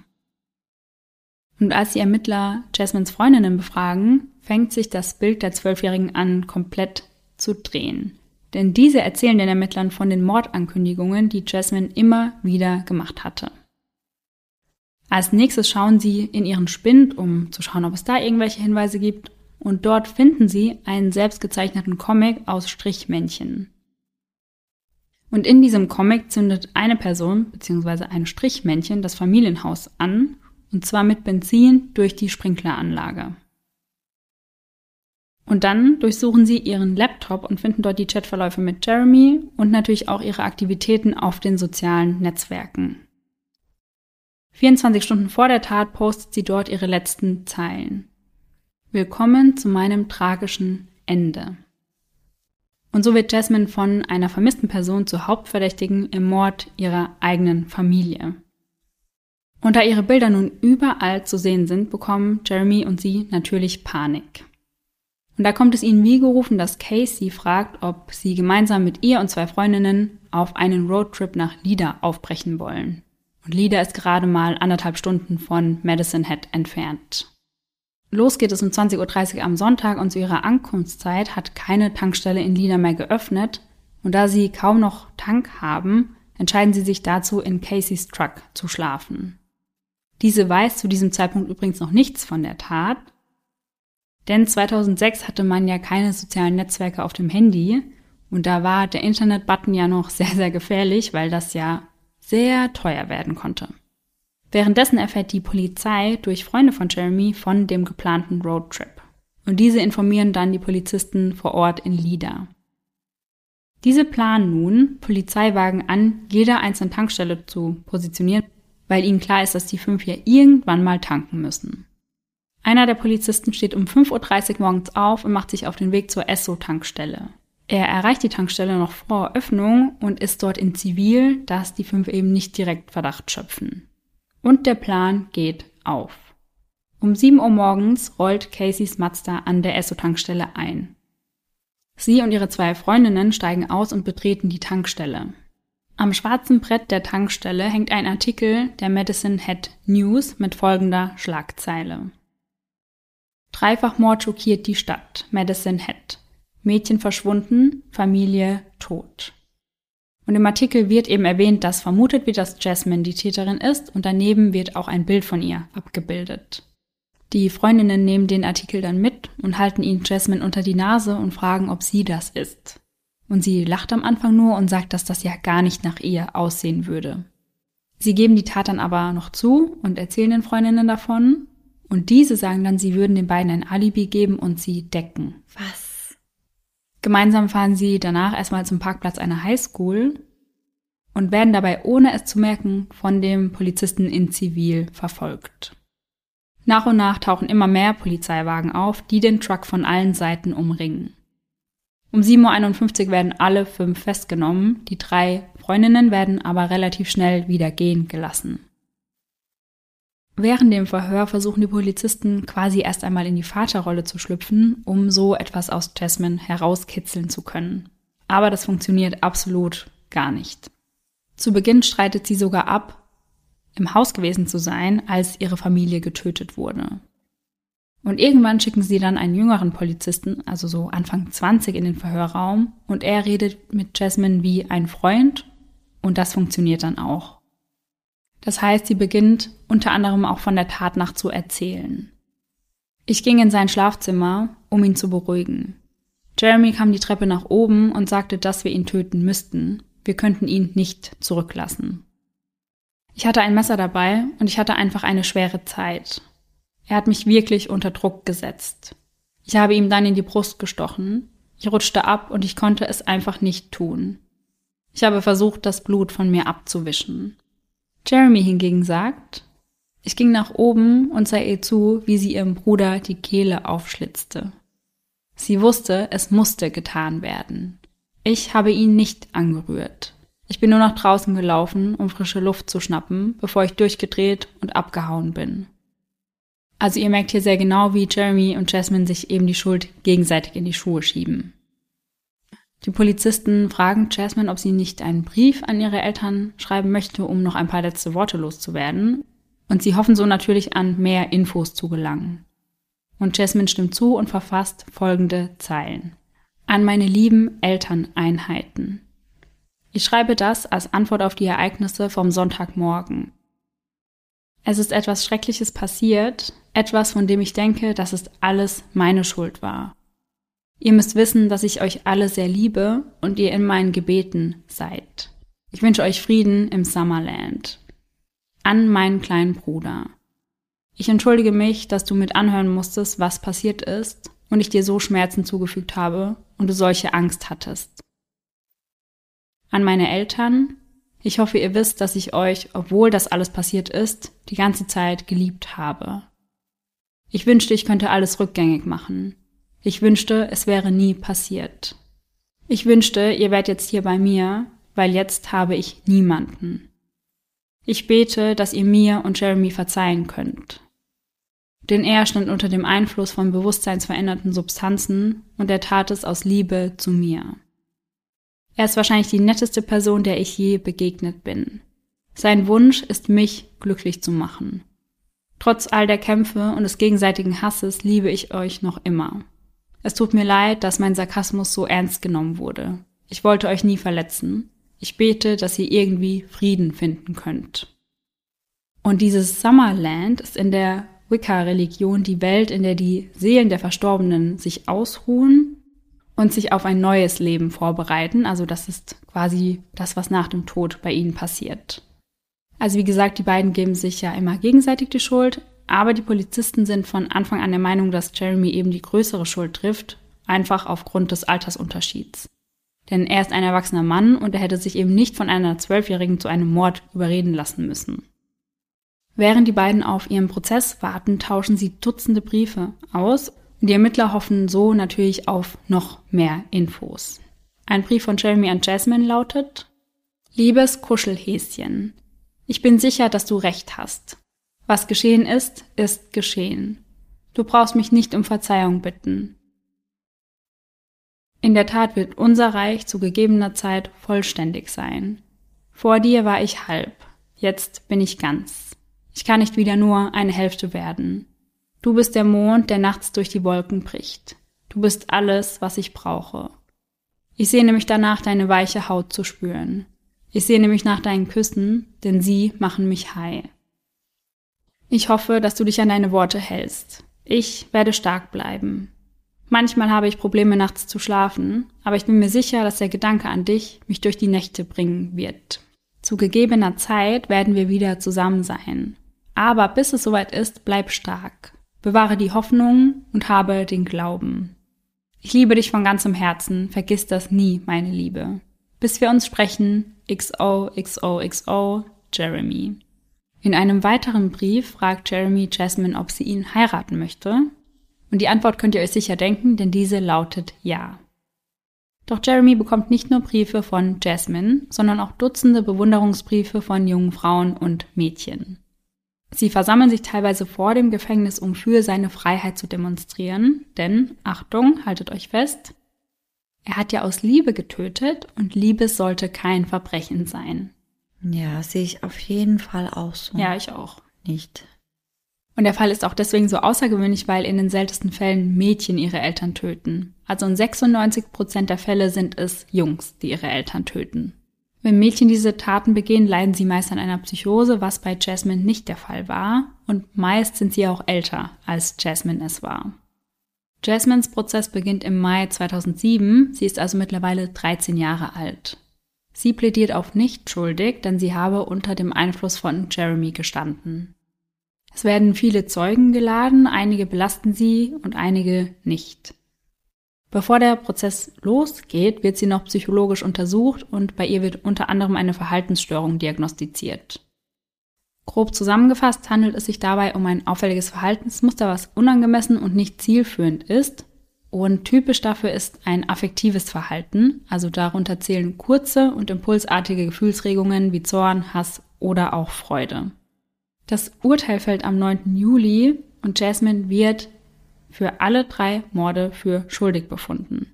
Und als die Ermittler Jasmines Freundinnen befragen, fängt sich das Bild der Zwölfjährigen an, komplett zu drehen. Denn diese erzählen den Ermittlern von den Mordankündigungen, die Jasmine immer wieder gemacht hatte. Als nächstes schauen sie in ihren Spind, um zu schauen, ob es da irgendwelche Hinweise gibt. Und dort finden sie einen selbstgezeichneten Comic aus Strichmännchen. Und in diesem Comic zündet eine Person bzw. ein Strichmännchen das Familienhaus an, und zwar mit Benzin durch die Sprinkleranlage. Und dann durchsuchen sie ihren Laptop und finden dort die Chatverläufe mit Jeremy und natürlich auch ihre Aktivitäten auf den sozialen Netzwerken. 24 Stunden vor der Tat postet sie dort ihre letzten Zeilen. Willkommen zu meinem tragischen Ende. Und so wird Jasmine von einer vermissten Person zur Hauptverdächtigen im Mord ihrer eigenen Familie. Und da ihre Bilder nun überall zu sehen sind, bekommen Jeremy und sie natürlich Panik. Und da kommt es ihnen wie gerufen, dass Casey fragt, ob sie gemeinsam mit ihr und zwei Freundinnen auf einen Roadtrip nach Lida aufbrechen wollen. Und Lida ist gerade mal anderthalb Stunden von Madison Head entfernt. Los geht es um 20.30 Uhr am Sonntag und zu ihrer Ankunftszeit hat keine Tankstelle in Lida mehr geöffnet. Und da sie kaum noch Tank haben, entscheiden sie sich dazu, in Caseys Truck zu schlafen. Diese weiß zu diesem Zeitpunkt übrigens noch nichts von der Tat, denn 2006 hatte man ja keine sozialen Netzwerke auf dem Handy und da war der Internet-Button ja noch [LAUGHS] sehr, sehr gefährlich, weil das ja sehr teuer werden konnte. Währenddessen erfährt die Polizei durch Freunde von Jeremy von dem geplanten Roadtrip. Und diese informieren dann die Polizisten vor Ort in Lida. Diese planen nun, Polizeiwagen an jeder einzelnen Tankstelle zu positionieren, weil ihnen klar ist, dass die fünf hier irgendwann mal tanken müssen. Einer der Polizisten steht um 5.30 Uhr morgens auf und macht sich auf den Weg zur Esso-Tankstelle. Er erreicht die Tankstelle noch vor Öffnung und ist dort in Zivil, dass die fünf eben nicht direkt Verdacht schöpfen. Und der Plan geht auf. Um 7 Uhr morgens rollt Caseys Mazda an der Esso-Tankstelle ein. Sie und ihre zwei Freundinnen steigen aus und betreten die Tankstelle. Am schwarzen Brett der Tankstelle hängt ein Artikel der Medicine Head News mit folgender Schlagzeile. Dreifachmord schockiert die Stadt. Medicine Head. Mädchen verschwunden, Familie tot. Und im Artikel wird eben erwähnt, dass vermutet wird, dass Jasmine die Täterin ist und daneben wird auch ein Bild von ihr abgebildet. Die Freundinnen nehmen den Artikel dann mit und halten ihn Jasmine unter die Nase und fragen, ob sie das ist. Und sie lacht am Anfang nur und sagt, dass das ja gar nicht nach ihr aussehen würde. Sie geben die Tat dann aber noch zu und erzählen den Freundinnen davon. Und diese sagen dann, sie würden den beiden ein Alibi geben und sie decken. Was? Gemeinsam fahren sie danach erstmal zum Parkplatz einer Highschool und werden dabei, ohne es zu merken, von dem Polizisten in Zivil verfolgt. Nach und nach tauchen immer mehr Polizeiwagen auf, die den Truck von allen Seiten umringen. Um 7.51 Uhr werden alle fünf festgenommen, die drei Freundinnen werden aber relativ schnell wieder gehen gelassen. Während dem Verhör versuchen die Polizisten quasi erst einmal in die Vaterrolle zu schlüpfen, um so etwas aus Jasmine herauskitzeln zu können. Aber das funktioniert absolut gar nicht. Zu Beginn streitet sie sogar ab, im Haus gewesen zu sein, als ihre Familie getötet wurde. Und irgendwann schicken sie dann einen jüngeren Polizisten, also so Anfang 20 in den Verhörraum, und er redet mit Jasmine wie ein Freund, und das funktioniert dann auch. Das heißt, sie beginnt unter anderem auch von der Tatnacht zu erzählen. Ich ging in sein Schlafzimmer, um ihn zu beruhigen. Jeremy kam die Treppe nach oben und sagte, dass wir ihn töten müssten. Wir könnten ihn nicht zurücklassen. Ich hatte ein Messer dabei und ich hatte einfach eine schwere Zeit. Er hat mich wirklich unter Druck gesetzt. Ich habe ihm dann in die Brust gestochen. Ich rutschte ab und ich konnte es einfach nicht tun. Ich habe versucht, das Blut von mir abzuwischen. Jeremy hingegen sagt, ich ging nach oben und sah ihr zu, wie sie ihrem Bruder die Kehle aufschlitzte. Sie wusste, es musste getan werden. Ich habe ihn nicht angerührt. Ich bin nur nach draußen gelaufen, um frische Luft zu schnappen, bevor ich durchgedreht und abgehauen bin. Also ihr merkt hier sehr genau, wie Jeremy und Jasmine sich eben die Schuld gegenseitig in die Schuhe schieben. Die Polizisten fragen Jasmine, ob sie nicht einen Brief an ihre Eltern schreiben möchte, um noch ein paar letzte Worte loszuwerden. Und sie hoffen so natürlich an mehr Infos zu gelangen. Und Jasmine stimmt zu und verfasst folgende Zeilen. An meine lieben Elterneinheiten. Ich schreibe das als Antwort auf die Ereignisse vom Sonntagmorgen. Es ist etwas Schreckliches passiert, etwas, von dem ich denke, dass es alles meine Schuld war. Ihr müsst wissen, dass ich euch alle sehr liebe und ihr in meinen Gebeten seid. Ich wünsche euch Frieden im Summerland. An meinen kleinen Bruder. Ich entschuldige mich, dass du mit anhören musstest, was passiert ist und ich dir so Schmerzen zugefügt habe und du solche Angst hattest. An meine Eltern. Ich hoffe, ihr wisst, dass ich euch, obwohl das alles passiert ist, die ganze Zeit geliebt habe. Ich wünschte, ich könnte alles rückgängig machen. Ich wünschte, es wäre nie passiert. Ich wünschte, ihr wärt jetzt hier bei mir, weil jetzt habe ich niemanden. Ich bete, dass ihr mir und Jeremy verzeihen könnt. Denn er stand unter dem Einfluss von bewusstseinsveränderten Substanzen und er tat es aus Liebe zu mir. Er ist wahrscheinlich die netteste Person, der ich je begegnet bin. Sein Wunsch ist, mich glücklich zu machen. Trotz all der Kämpfe und des gegenseitigen Hasses liebe ich euch noch immer. Es tut mir leid, dass mein Sarkasmus so ernst genommen wurde. Ich wollte euch nie verletzen. Ich bete, dass ihr irgendwie Frieden finden könnt. Und dieses Summerland ist in der Wicca-Religion die Welt, in der die Seelen der Verstorbenen sich ausruhen und sich auf ein neues Leben vorbereiten. Also das ist quasi das, was nach dem Tod bei ihnen passiert. Also wie gesagt, die beiden geben sich ja immer gegenseitig die Schuld, aber die Polizisten sind von Anfang an der Meinung, dass Jeremy eben die größere Schuld trifft, einfach aufgrund des Altersunterschieds. Denn er ist ein erwachsener Mann und er hätte sich eben nicht von einer Zwölfjährigen zu einem Mord überreden lassen müssen. Während die beiden auf ihren Prozess warten, tauschen sie Dutzende Briefe aus und die Ermittler hoffen so natürlich auf noch mehr Infos. Ein Brief von Jeremy an Jasmine lautet Liebes Kuschelhäschen, ich bin sicher, dass du recht hast. Was geschehen ist, ist geschehen. Du brauchst mich nicht um Verzeihung bitten. In der Tat wird unser Reich zu gegebener Zeit vollständig sein. Vor dir war ich halb, jetzt bin ich ganz. Ich kann nicht wieder nur eine Hälfte werden. Du bist der Mond, der nachts durch die Wolken bricht. Du bist alles, was ich brauche. Ich sehne mich danach, deine weiche Haut zu spüren. Ich sehne mich nach deinen Küssen, denn sie machen mich high. Ich hoffe, dass du dich an deine Worte hältst. Ich werde stark bleiben. Manchmal habe ich Probleme nachts zu schlafen, aber ich bin mir sicher, dass der Gedanke an dich mich durch die Nächte bringen wird. Zu gegebener Zeit werden wir wieder zusammen sein. Aber bis es soweit ist, bleib stark. Bewahre die Hoffnung und habe den Glauben. Ich liebe dich von ganzem Herzen, vergiss das nie, meine Liebe. Bis wir uns sprechen, XOXOXO, Jeremy. In einem weiteren Brief fragt Jeremy Jasmine, ob sie ihn heiraten möchte. Und die Antwort könnt ihr euch sicher denken, denn diese lautet ja. Doch Jeremy bekommt nicht nur Briefe von Jasmine, sondern auch Dutzende Bewunderungsbriefe von jungen Frauen und Mädchen. Sie versammeln sich teilweise vor dem Gefängnis, um für seine Freiheit zu demonstrieren, denn, Achtung, haltet euch fest, er hat ja aus Liebe getötet und Liebe sollte kein Verbrechen sein. Ja, sehe ich auf jeden Fall auch so. Ja, ich auch. Nicht. Und der Fall ist auch deswegen so außergewöhnlich, weil in den seltensten Fällen Mädchen ihre Eltern töten. Also in 96 Prozent der Fälle sind es Jungs, die ihre Eltern töten. Wenn Mädchen diese Taten begehen, leiden sie meist an einer Psychose, was bei Jasmine nicht der Fall war, und meist sind sie auch älter, als Jasmine es war. Jasmines Prozess beginnt im Mai 2007, sie ist also mittlerweile 13 Jahre alt. Sie plädiert auf nicht schuldig, denn sie habe unter dem Einfluss von Jeremy gestanden. Es werden viele Zeugen geladen, einige belasten sie und einige nicht. Bevor der Prozess losgeht, wird sie noch psychologisch untersucht und bei ihr wird unter anderem eine Verhaltensstörung diagnostiziert. Grob zusammengefasst handelt es sich dabei um ein auffälliges Verhaltensmuster, was unangemessen und nicht zielführend ist. Und typisch dafür ist ein affektives Verhalten, also darunter zählen kurze und impulsartige Gefühlsregungen wie Zorn, Hass oder auch Freude. Das Urteil fällt am 9. Juli und Jasmine wird für alle drei Morde für schuldig befunden.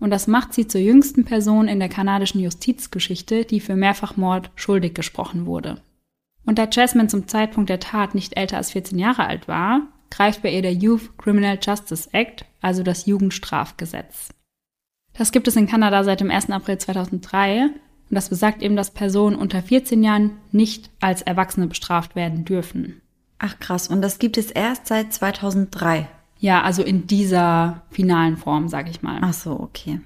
Und das macht sie zur jüngsten Person in der kanadischen Justizgeschichte, die für Mehrfachmord schuldig gesprochen wurde. Und da Jasmine zum Zeitpunkt der Tat nicht älter als 14 Jahre alt war, greift bei ihr der Youth Criminal Justice Act, also das Jugendstrafgesetz. Das gibt es in Kanada seit dem 1. April 2003 und das besagt eben, dass Personen unter 14 Jahren nicht als Erwachsene bestraft werden dürfen. Ach krass, und das gibt es erst seit 2003. Ja, also in dieser finalen Form, sag ich mal. Ach so, okay.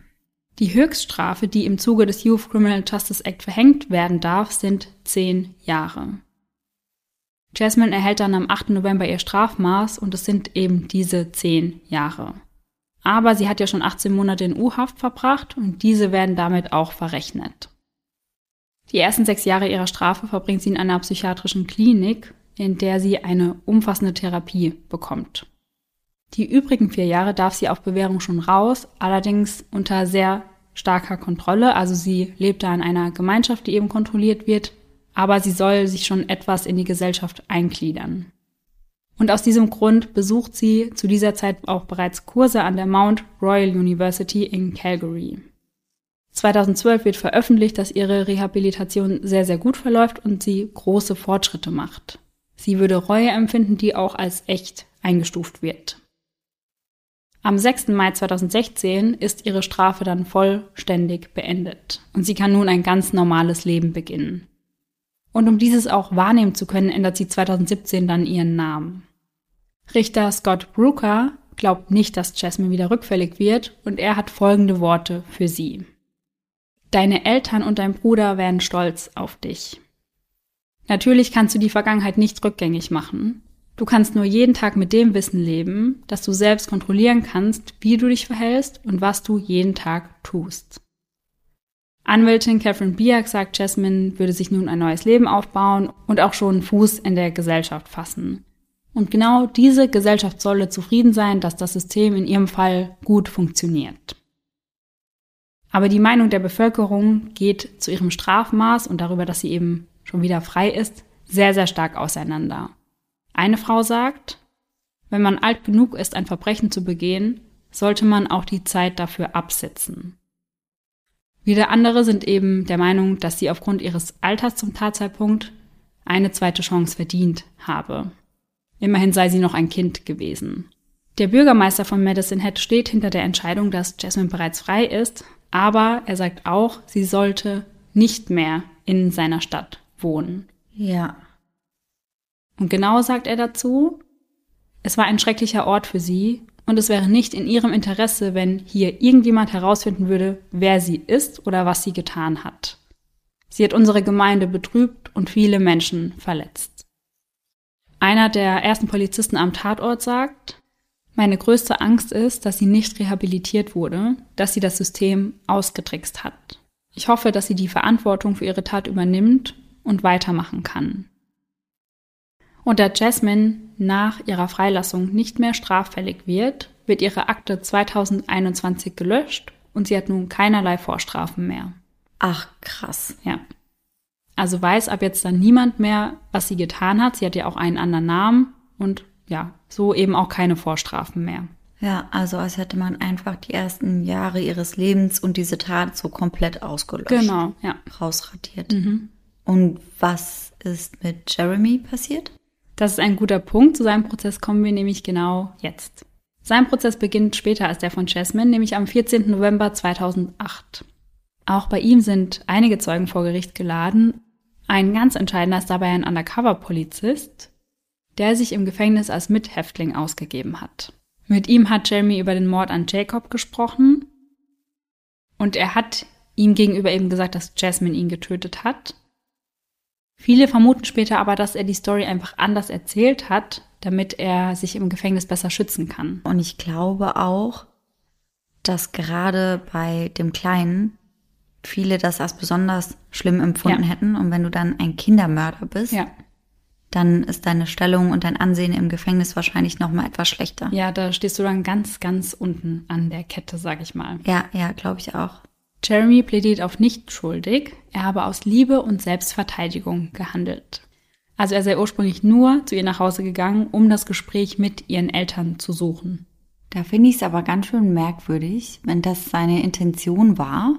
Die Höchststrafe, die im Zuge des Youth Criminal Justice Act verhängt werden darf, sind zehn Jahre. Jasmine erhält dann am 8. November ihr Strafmaß und es sind eben diese zehn Jahre. Aber sie hat ja schon 18 Monate in U-Haft verbracht und diese werden damit auch verrechnet. Die ersten sechs Jahre ihrer Strafe verbringt sie in einer psychiatrischen Klinik, in der sie eine umfassende Therapie bekommt. Die übrigen vier Jahre darf sie auf Bewährung schon raus, allerdings unter sehr starker Kontrolle. Also sie lebt da in einer Gemeinschaft, die eben kontrolliert wird, aber sie soll sich schon etwas in die Gesellschaft eingliedern. Und aus diesem Grund besucht sie zu dieser Zeit auch bereits Kurse an der Mount Royal University in Calgary. 2012 wird veröffentlicht, dass ihre Rehabilitation sehr, sehr gut verläuft und sie große Fortschritte macht. Sie würde Reue empfinden, die auch als echt eingestuft wird. Am 6. Mai 2016 ist ihre Strafe dann vollständig beendet und sie kann nun ein ganz normales Leben beginnen. Und um dieses auch wahrnehmen zu können, ändert sie 2017 dann ihren Namen. Richter Scott Brooker glaubt nicht, dass Jasmine wieder rückfällig wird und er hat folgende Worte für sie. Deine Eltern und dein Bruder wären stolz auf dich. Natürlich kannst du die Vergangenheit nicht rückgängig machen. Du kannst nur jeden Tag mit dem Wissen leben, dass du selbst kontrollieren kannst, wie du dich verhältst und was du jeden Tag tust. Anwältin Catherine Biak sagt, Jasmine würde sich nun ein neues Leben aufbauen und auch schon Fuß in der Gesellschaft fassen. Und genau diese Gesellschaft solle zufrieden sein, dass das System in ihrem Fall gut funktioniert. Aber die Meinung der Bevölkerung geht zu ihrem Strafmaß und darüber, dass sie eben schon wieder frei ist, sehr, sehr stark auseinander. Eine Frau sagt, wenn man alt genug ist, ein Verbrechen zu begehen, sollte man auch die Zeit dafür absitzen. Wieder andere sind eben der Meinung, dass sie aufgrund ihres Alters zum Tatzeitpunkt eine zweite Chance verdient habe. Immerhin sei sie noch ein Kind gewesen. Der Bürgermeister von Medicine Head steht hinter der Entscheidung, dass Jasmine bereits frei ist, aber er sagt auch, sie sollte nicht mehr in seiner Stadt wohnen. Ja. Und genau sagt er dazu, es war ein schrecklicher Ort für sie und es wäre nicht in ihrem Interesse, wenn hier irgendjemand herausfinden würde, wer sie ist oder was sie getan hat. Sie hat unsere Gemeinde betrübt und viele Menschen verletzt. Einer der ersten Polizisten am Tatort sagt, meine größte Angst ist, dass sie nicht rehabilitiert wurde, dass sie das System ausgetrickst hat. Ich hoffe, dass sie die Verantwortung für ihre Tat übernimmt und weitermachen kann. Und da Jasmine nach ihrer Freilassung nicht mehr straffällig wird, wird ihre Akte 2021 gelöscht und sie hat nun keinerlei Vorstrafen mehr. Ach, krass. Ja. Also weiß ab jetzt dann niemand mehr, was sie getan hat. Sie hat ja auch einen anderen Namen und ja, so eben auch keine Vorstrafen mehr. Ja, also als hätte man einfach die ersten Jahre ihres Lebens und diese Tat so komplett ausgelöscht. Genau, ja. Rausradiert. Mhm. Und was ist mit Jeremy passiert? Das ist ein guter Punkt. Zu seinem Prozess kommen wir nämlich genau jetzt. Sein Prozess beginnt später als der von Jasmine, nämlich am 14. November 2008. Auch bei ihm sind einige Zeugen vor Gericht geladen. Ein ganz entscheidender ist dabei ein Undercover-Polizist, der sich im Gefängnis als Mithäftling ausgegeben hat. Mit ihm hat Jeremy über den Mord an Jacob gesprochen und er hat ihm gegenüber eben gesagt, dass Jasmine ihn getötet hat. Viele vermuten später aber, dass er die Story einfach anders erzählt hat, damit er sich im Gefängnis besser schützen kann. Und ich glaube auch, dass gerade bei dem Kleinen viele das als besonders schlimm empfunden Ja. hätten. Und wenn du dann ein Kindermörder bist, Ja, dann ist deine Stellung und dein Ansehen im Gefängnis wahrscheinlich noch mal etwas schlechter. ja, da stehst du dann ganz, ganz unten an der Kette, sag ich mal. Ja, ja, glaube ich auch. Jeremy plädiert auf nicht schuldig, er habe aus Liebe und Selbstverteidigung gehandelt. Also er sei ursprünglich nur zu ihr nach Hause gegangen, um das Gespräch mit ihren Eltern zu suchen. Da finde ich es aber ganz schön merkwürdig, wenn das seine Intention war,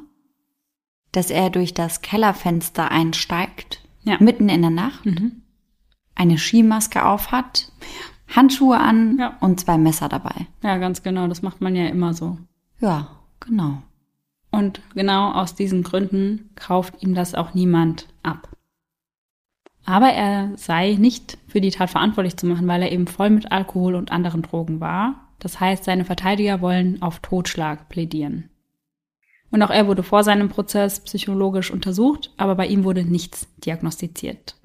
dass er durch das Kellerfenster einsteigt, Ja. mitten in der Nacht, Mhm. eine Skimaske aufhat, Handschuhe an Ja. und zwei Messer dabei. Ja, ganz genau, das macht man ja immer so. Ja, genau. Und genau aus diesen Gründen kauft ihm das auch niemand ab. Aber er sei nicht für die Tat verantwortlich zu machen, weil er eben voll mit Alkohol und anderen Drogen war. Das heißt, seine Verteidiger wollen auf Totschlag plädieren. Und auch er wurde vor seinem Prozess psychologisch untersucht, aber bei ihm wurde nichts diagnostiziert.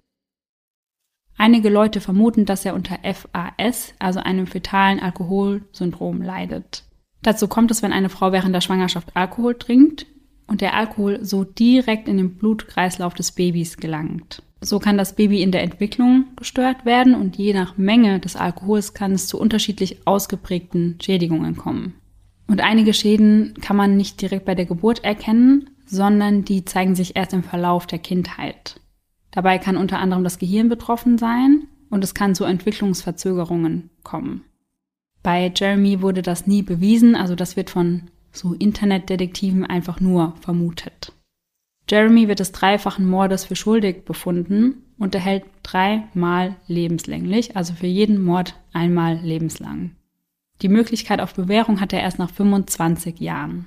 Einige Leute vermuten, dass er unter FAS, also einem fetalen Alkoholsyndrom, leidet. Dazu kommt es, wenn eine Frau während der Schwangerschaft Alkohol trinkt und der Alkohol so direkt in den Blutkreislauf des Babys gelangt. So kann das Baby in der Entwicklung gestört werden und je nach Menge des Alkohols kann es zu unterschiedlich ausgeprägten Schädigungen kommen. Und einige Schäden kann man nicht direkt bei der Geburt erkennen, sondern die zeigen sich erst im Verlauf der Kindheit. Dabei kann unter anderem das Gehirn betroffen sein und es kann zu Entwicklungsverzögerungen kommen. Bei Jeremy wurde das nie bewiesen, also das wird von so Internetdetektiven einfach nur vermutet. Jeremy wird des dreifachen Mordes für schuldig befunden und erhält dreimal lebenslänglich, also für jeden Mord einmal lebenslang. Die Möglichkeit auf Bewährung hat er erst nach 25 Jahren.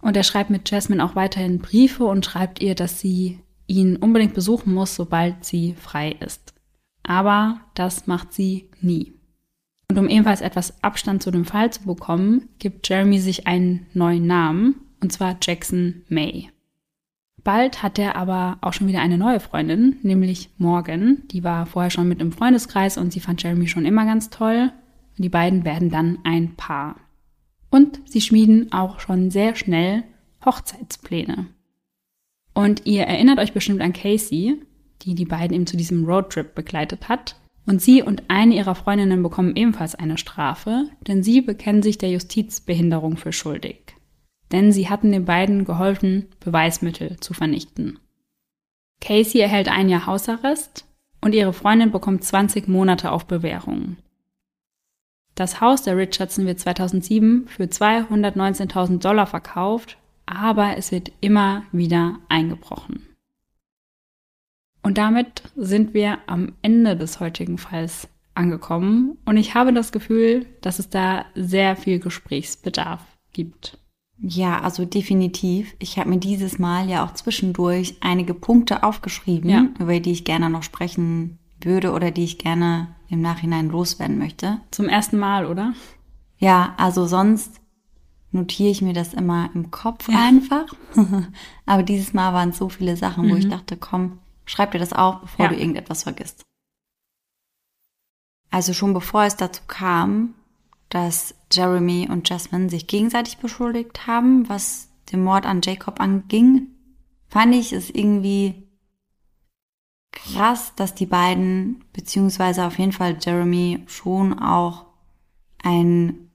Und er schreibt mit Jasmine auch weiterhin Briefe und schreibt ihr, dass sie ihn unbedingt besuchen muss, sobald sie frei ist. Aber das macht sie nie. Und um ebenfalls etwas Abstand zu dem Fall zu bekommen, gibt Jeremy sich einen neuen Namen, und zwar Jackson May. Bald hat er aber auch schon wieder eine neue Freundin, nämlich Morgan. Die war vorher schon mit im Freundeskreis und sie fand Jeremy schon immer ganz toll. Und die beiden werden dann ein Paar. Und sie schmieden auch schon sehr schnell Hochzeitspläne. Und ihr erinnert euch bestimmt an Casey, die die beiden eben zu diesem Roadtrip begleitet hat. Und sie und eine ihrer Freundinnen bekommen ebenfalls eine Strafe, denn sie bekennen sich der Justizbehinderung für schuldig. Denn sie hatten den beiden geholfen, Beweismittel zu vernichten. Casey erhält ein Jahr Hausarrest und ihre Freundin bekommt 20 Monate auf Bewährung. Das Haus der Richardson wird 2007 für 219.000 Dollar verkauft, aber es wird immer wieder eingebrochen. Und damit sind wir am Ende des heutigen Falls angekommen und ich habe das Gefühl, dass es da sehr viel Gesprächsbedarf gibt. Ja, also definitiv. Ich habe mir dieses Mal ja auch zwischendurch einige Punkte aufgeschrieben, ja. über die ich gerne noch sprechen würde oder die ich gerne im Nachhinein loswerden möchte. Zum ersten Mal, oder? Ja, also sonst notiere ich mir das immer im Kopf ja. einfach. [LAUGHS] Aber dieses Mal waren so viele Sachen, wo ich mhm. dachte, komm, schreib dir das auf, bevor ja. du irgendetwas vergisst. Also schon bevor es dazu kam, dass Jeremy und Jasmine sich gegenseitig beschuldigt haben, was den Mord an Jacob anging, fand ich es irgendwie krass, dass die beiden, beziehungsweise auf jeden Fall Jeremy, schon auch ein,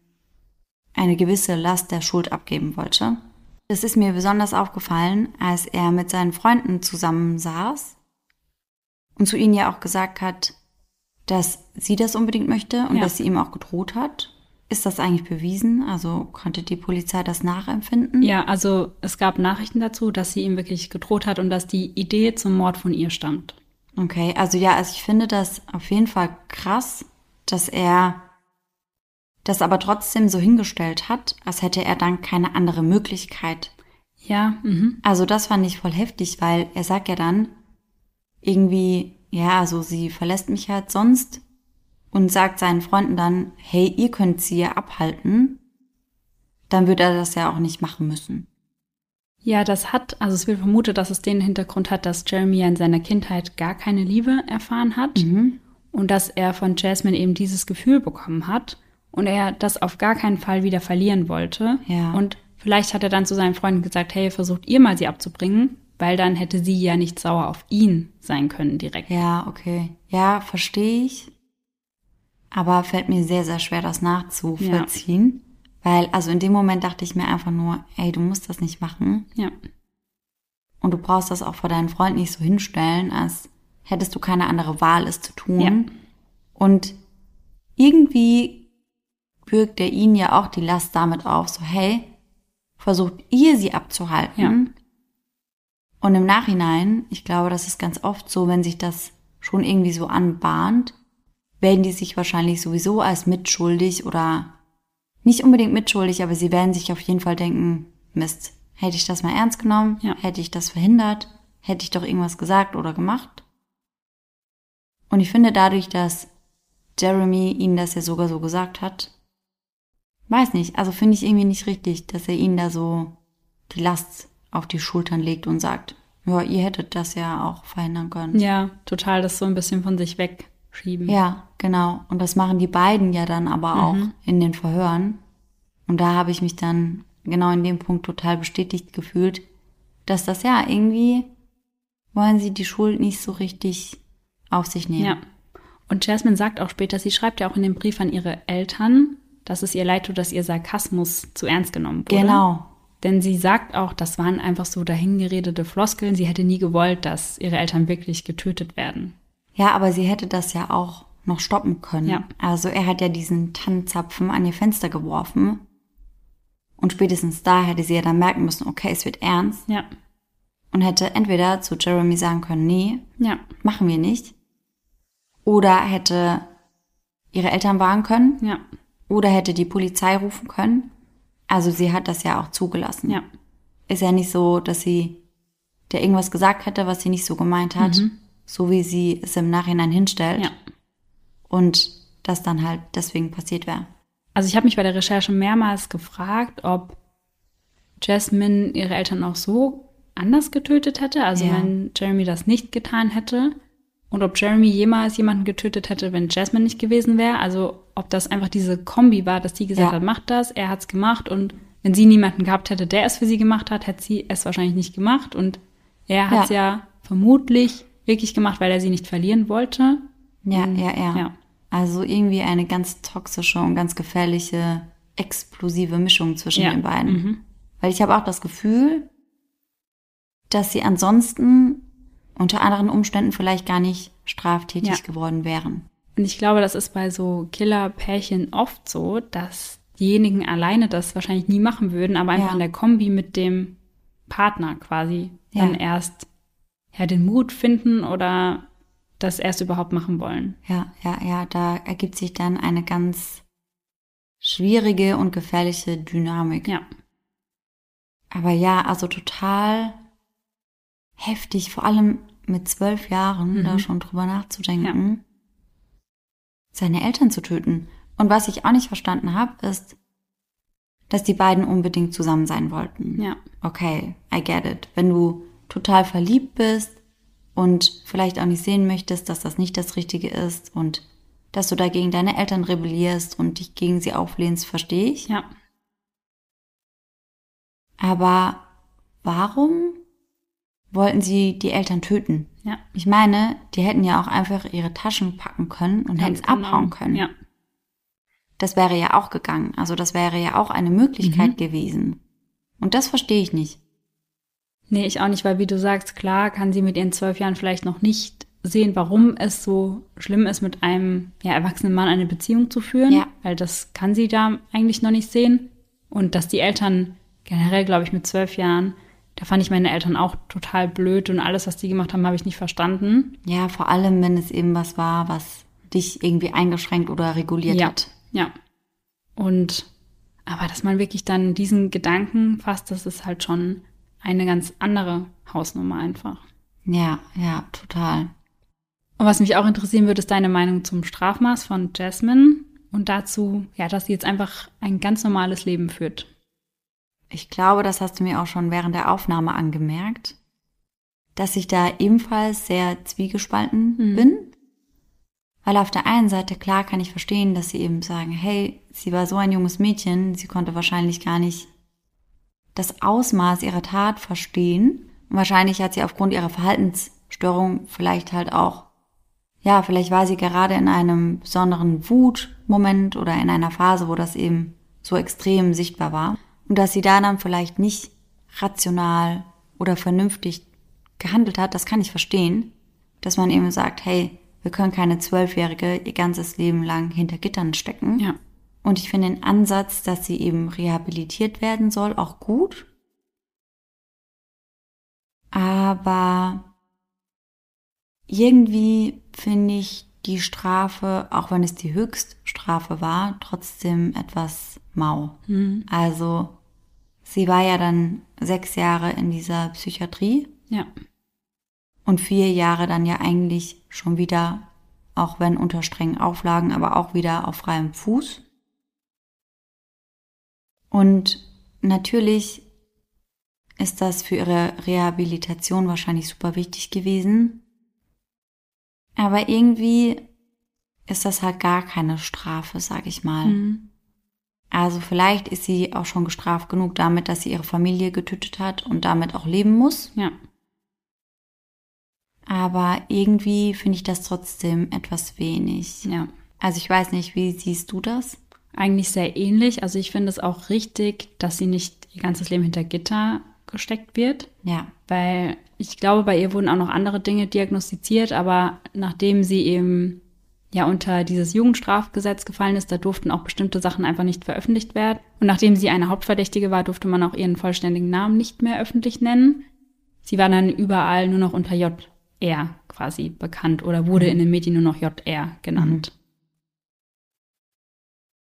eine gewisse Last der Schuld abgeben wollte. Das ist mir besonders aufgefallen, als er mit seinen Freunden zusammensaß und zu ihnen ja auch gesagt hat, dass sie das unbedingt möchte und ja. dass sie ihm auch gedroht hat. Ist das eigentlich bewiesen? Also konnte die Polizei das nachempfinden? Ja, also es gab Nachrichten dazu, dass sie ihm wirklich gedroht hat und dass die Idee zum Mord von ihr stammt. Okay, also ja, also ich finde das auf jeden Fall krass, dass er das aber trotzdem so hingestellt hat, als hätte er dann keine andere Möglichkeit. Ja. Mhm. Also das fand ich voll heftig, weil er sagt ja dann irgendwie, ja, also sie verlässt mich halt sonst und sagt seinen Freunden dann, hey, ihr könnt sie ja abhalten, dann würde er das ja auch nicht machen müssen. Ja, das hat, also es wird vermutet, dass es den Hintergrund hat, dass Jeremy in seiner Kindheit gar keine Liebe erfahren hat mhm. und dass er von Jasmine eben dieses Gefühl bekommen hat und er das auf gar keinen Fall wieder verlieren wollte. Ja. Und vielleicht hat er dann zu seinen Freunden gesagt, hey, versucht ihr mal sie abzubringen, weil dann hätte sie ja nicht sauer auf ihn sein können direkt. Ja, okay. Ja, verstehe ich. Aber fällt mir sehr, sehr schwer, das nachzuvollziehen. Ja. Weil, also in dem Moment dachte ich mir einfach nur, ey, du musst das nicht machen. Ja. Und du brauchst das auch vor deinen Freunden nicht so hinstellen, als hättest du keine andere Wahl, es zu tun. Ja. Und irgendwie bürgt er ihnen ja auch die Last damit auf, so, hey, versucht ihr sie abzuhalten. Ja. Und im Nachhinein, ich glaube, das ist ganz oft so, wenn sich das schon irgendwie so anbahnt, werden die sich wahrscheinlich sowieso als mitschuldig oder nicht unbedingt mitschuldig, aber sie werden sich auf jeden Fall denken, Mist, hätte ich das mal ernst genommen, ja. hätte ich das verhindert, hätte ich doch irgendwas gesagt oder gemacht. Und ich finde dadurch, dass Jeremy ihnen das ja sogar so gesagt hat, weiß nicht, also finde ich irgendwie nicht richtig, dass er ihnen da so die Last auf die Schultern legt und sagt, ja, ihr hättet das ja auch verhindern können. Ja, total, das so ein bisschen von sich weg schieben. Ja, genau. Und das machen die beiden ja dann aber mhm. auch in den Verhören. Und da habe ich mich dann genau in dem Punkt total bestätigt gefühlt, dass das ja irgendwie wollen sie die Schuld nicht so richtig auf sich nehmen. Ja. Und Jasmine sagt auch später, sie schreibt ja auch in dem Brief an ihre Eltern, dass es ihr leid tut, dass ihr Sarkasmus zu ernst genommen wurde. Genau. Denn sie sagt auch, das waren einfach so dahingeredete Floskeln. Sie hätte nie gewollt, dass ihre Eltern wirklich getötet werden. Ja, aber sie hätte das ja auch noch stoppen können. Ja. Also er hat ja diesen Tannenzapfen an ihr Fenster geworfen. Und spätestens da hätte sie ja dann merken müssen, okay, es wird ernst. Ja. Und hätte entweder zu Jeremy sagen können, nee, ja. machen wir nicht. Oder hätte ihre Eltern warnen können. Ja. Oder hätte die Polizei rufen können. Also sie hat das ja auch zugelassen. Ja. Ist ja nicht so, dass sie der irgendwas gesagt hätte, was sie nicht so gemeint hat, Mhm. so wie sie es im Nachhinein hinstellt. Ja. Und das dann halt deswegen passiert wäre. Also ich habe mich bei der Recherche mehrmals gefragt, ob Jasmine ihre Eltern auch so anders getötet hätte, also Ja. wenn Jeremy das nicht getan hätte. Und ob Jeremy jemals jemanden getötet hätte, wenn Jasmine nicht gewesen wäre. Also ob das einfach diese Kombi war, dass die gesagt Ja. hat, mach das, er hat's gemacht und wenn sie niemanden gehabt hätte, der es für sie gemacht hat, hätte sie es wahrscheinlich nicht gemacht. Und er hat's ja. vermutlich wirklich gemacht, weil er sie nicht verlieren wollte. Ja, ja, ja, Mhm. Ja. Also irgendwie eine ganz toxische und ganz gefährliche, explosive Mischung zwischen Ja. den beiden. Mhm. Weil ich habe auch das Gefühl, dass sie ansonsten unter anderen Umständen vielleicht gar nicht straftätig Ja. geworden wären. Und ich glaube, das ist bei so Killer-Pärchen oft so, dass diejenigen alleine das wahrscheinlich nie machen würden, aber einfach Ja. in der Kombi mit dem Partner quasi Ja. dann erst ja, den Mut finden oder das erst überhaupt machen wollen. Ja, ja, ja, da ergibt sich dann eine ganz schwierige und gefährliche Dynamik. Ja, Aber ja, also total heftig, vor allem mit zwölf Jahren Mhm. da schon drüber nachzudenken, seine Eltern zu töten. Und was ich auch nicht verstanden habe, ist, dass die beiden unbedingt zusammen sein wollten. ja, Okay, I get it. Wenn du total verliebt bist und vielleicht auch nicht sehen möchtest, dass das nicht das Richtige ist und dass du dagegen deine Eltern rebellierst und dich gegen sie auflehnst, verstehe ich. ja. Aber warum wollten sie die Eltern töten? Ja, Ich meine, die hätten ja auch einfach ihre Taschen packen können und hätten ganz genau. abhauen können. Ja, Das wäre ja auch gegangen. Also das wäre ja auch eine Möglichkeit Mhm. gewesen. Und das verstehe ich nicht. nee, ich auch nicht, weil wie du sagst, klar kann sie mit ihren zwölf Jahren vielleicht noch nicht sehen, warum es so schlimm ist, mit einem ja, erwachsenen Mann eine Beziehung zu führen, Ja. weil das kann sie da eigentlich noch nicht sehen. Und dass die Eltern generell, glaube ich, mit zwölf Jahren, da fand ich meine Eltern auch total blöd und alles, was die gemacht haben, habe ich nicht verstanden. Ja, vor allem, wenn es eben was war, was dich irgendwie eingeschränkt oder reguliert ja, hat. ja. Und aber dass man wirklich dann diesen Gedanken fasst, das ist halt schon eine ganz andere Hausnummer einfach. Ja, ja, total. Und was mich auch interessieren würde, ist deine Meinung zum Strafmaß von Jasmine und dazu, ja, dass sie jetzt einfach ein ganz normales Leben führt. Ich glaube, das hast du mir auch schon während der Aufnahme angemerkt, dass ich da ebenfalls sehr zwiegespalten Mhm. bin. Weil auf der einen Seite, klar kann ich verstehen, dass sie eben sagen, hey, sie war so ein junges Mädchen, sie konnte wahrscheinlich gar nicht das Ausmaß ihrer Tat verstehen. Und wahrscheinlich hat sie aufgrund ihrer Verhaltensstörung vielleicht halt auch, ja, vielleicht war sie gerade in einem besonderen Wutmoment oder in einer Phase, wo das eben so extrem sichtbar war. Und dass sie da dann vielleicht nicht rational oder vernünftig gehandelt hat, das kann ich verstehen. Dass man eben sagt, hey, wir können keine Zwölfjährige ihr ganzes Leben lang hinter Gittern stecken. Ja. Und ich finde den Ansatz, dass sie eben rehabilitiert werden soll, auch gut. Aber irgendwie finde ich die Strafe, auch wenn es die Höchststrafe war, trotzdem etwas mau. Mhm. Also sie war ja dann sechs Jahre in dieser Psychiatrie Ja. und vier Jahre dann ja eigentlich schon wieder, auch wenn unter strengen Auflagen, aber auch wieder auf freiem Fuß. Und natürlich ist das für ihre Rehabilitation wahrscheinlich super wichtig gewesen. Aber irgendwie ist das halt gar keine Strafe, sag ich mal. Mhm. Also vielleicht ist sie auch schon gestraft genug damit, dass sie ihre Familie getötet hat und damit auch leben muss. Ja. Aber irgendwie finde ich das trotzdem etwas wenig. Ja. Also ich weiß nicht, wie siehst du das? Eigentlich sehr ähnlich. Also ich finde es auch richtig, dass sie nicht ihr ganzes Leben hinter Gitter gesteckt wird. Ja, Weil ich glaube, bei ihr wurden auch noch andere Dinge diagnostiziert, aber nachdem sie eben ja unter dieses Jugendstrafgesetz gefallen ist, da durften auch bestimmte Sachen einfach nicht veröffentlicht werden. Und nachdem sie eine Hauptverdächtige war, durfte man auch ihren vollständigen Namen nicht mehr öffentlich nennen. Sie war dann überall nur noch unter JR quasi bekannt oder wurde in den Medien nur noch JR genannt.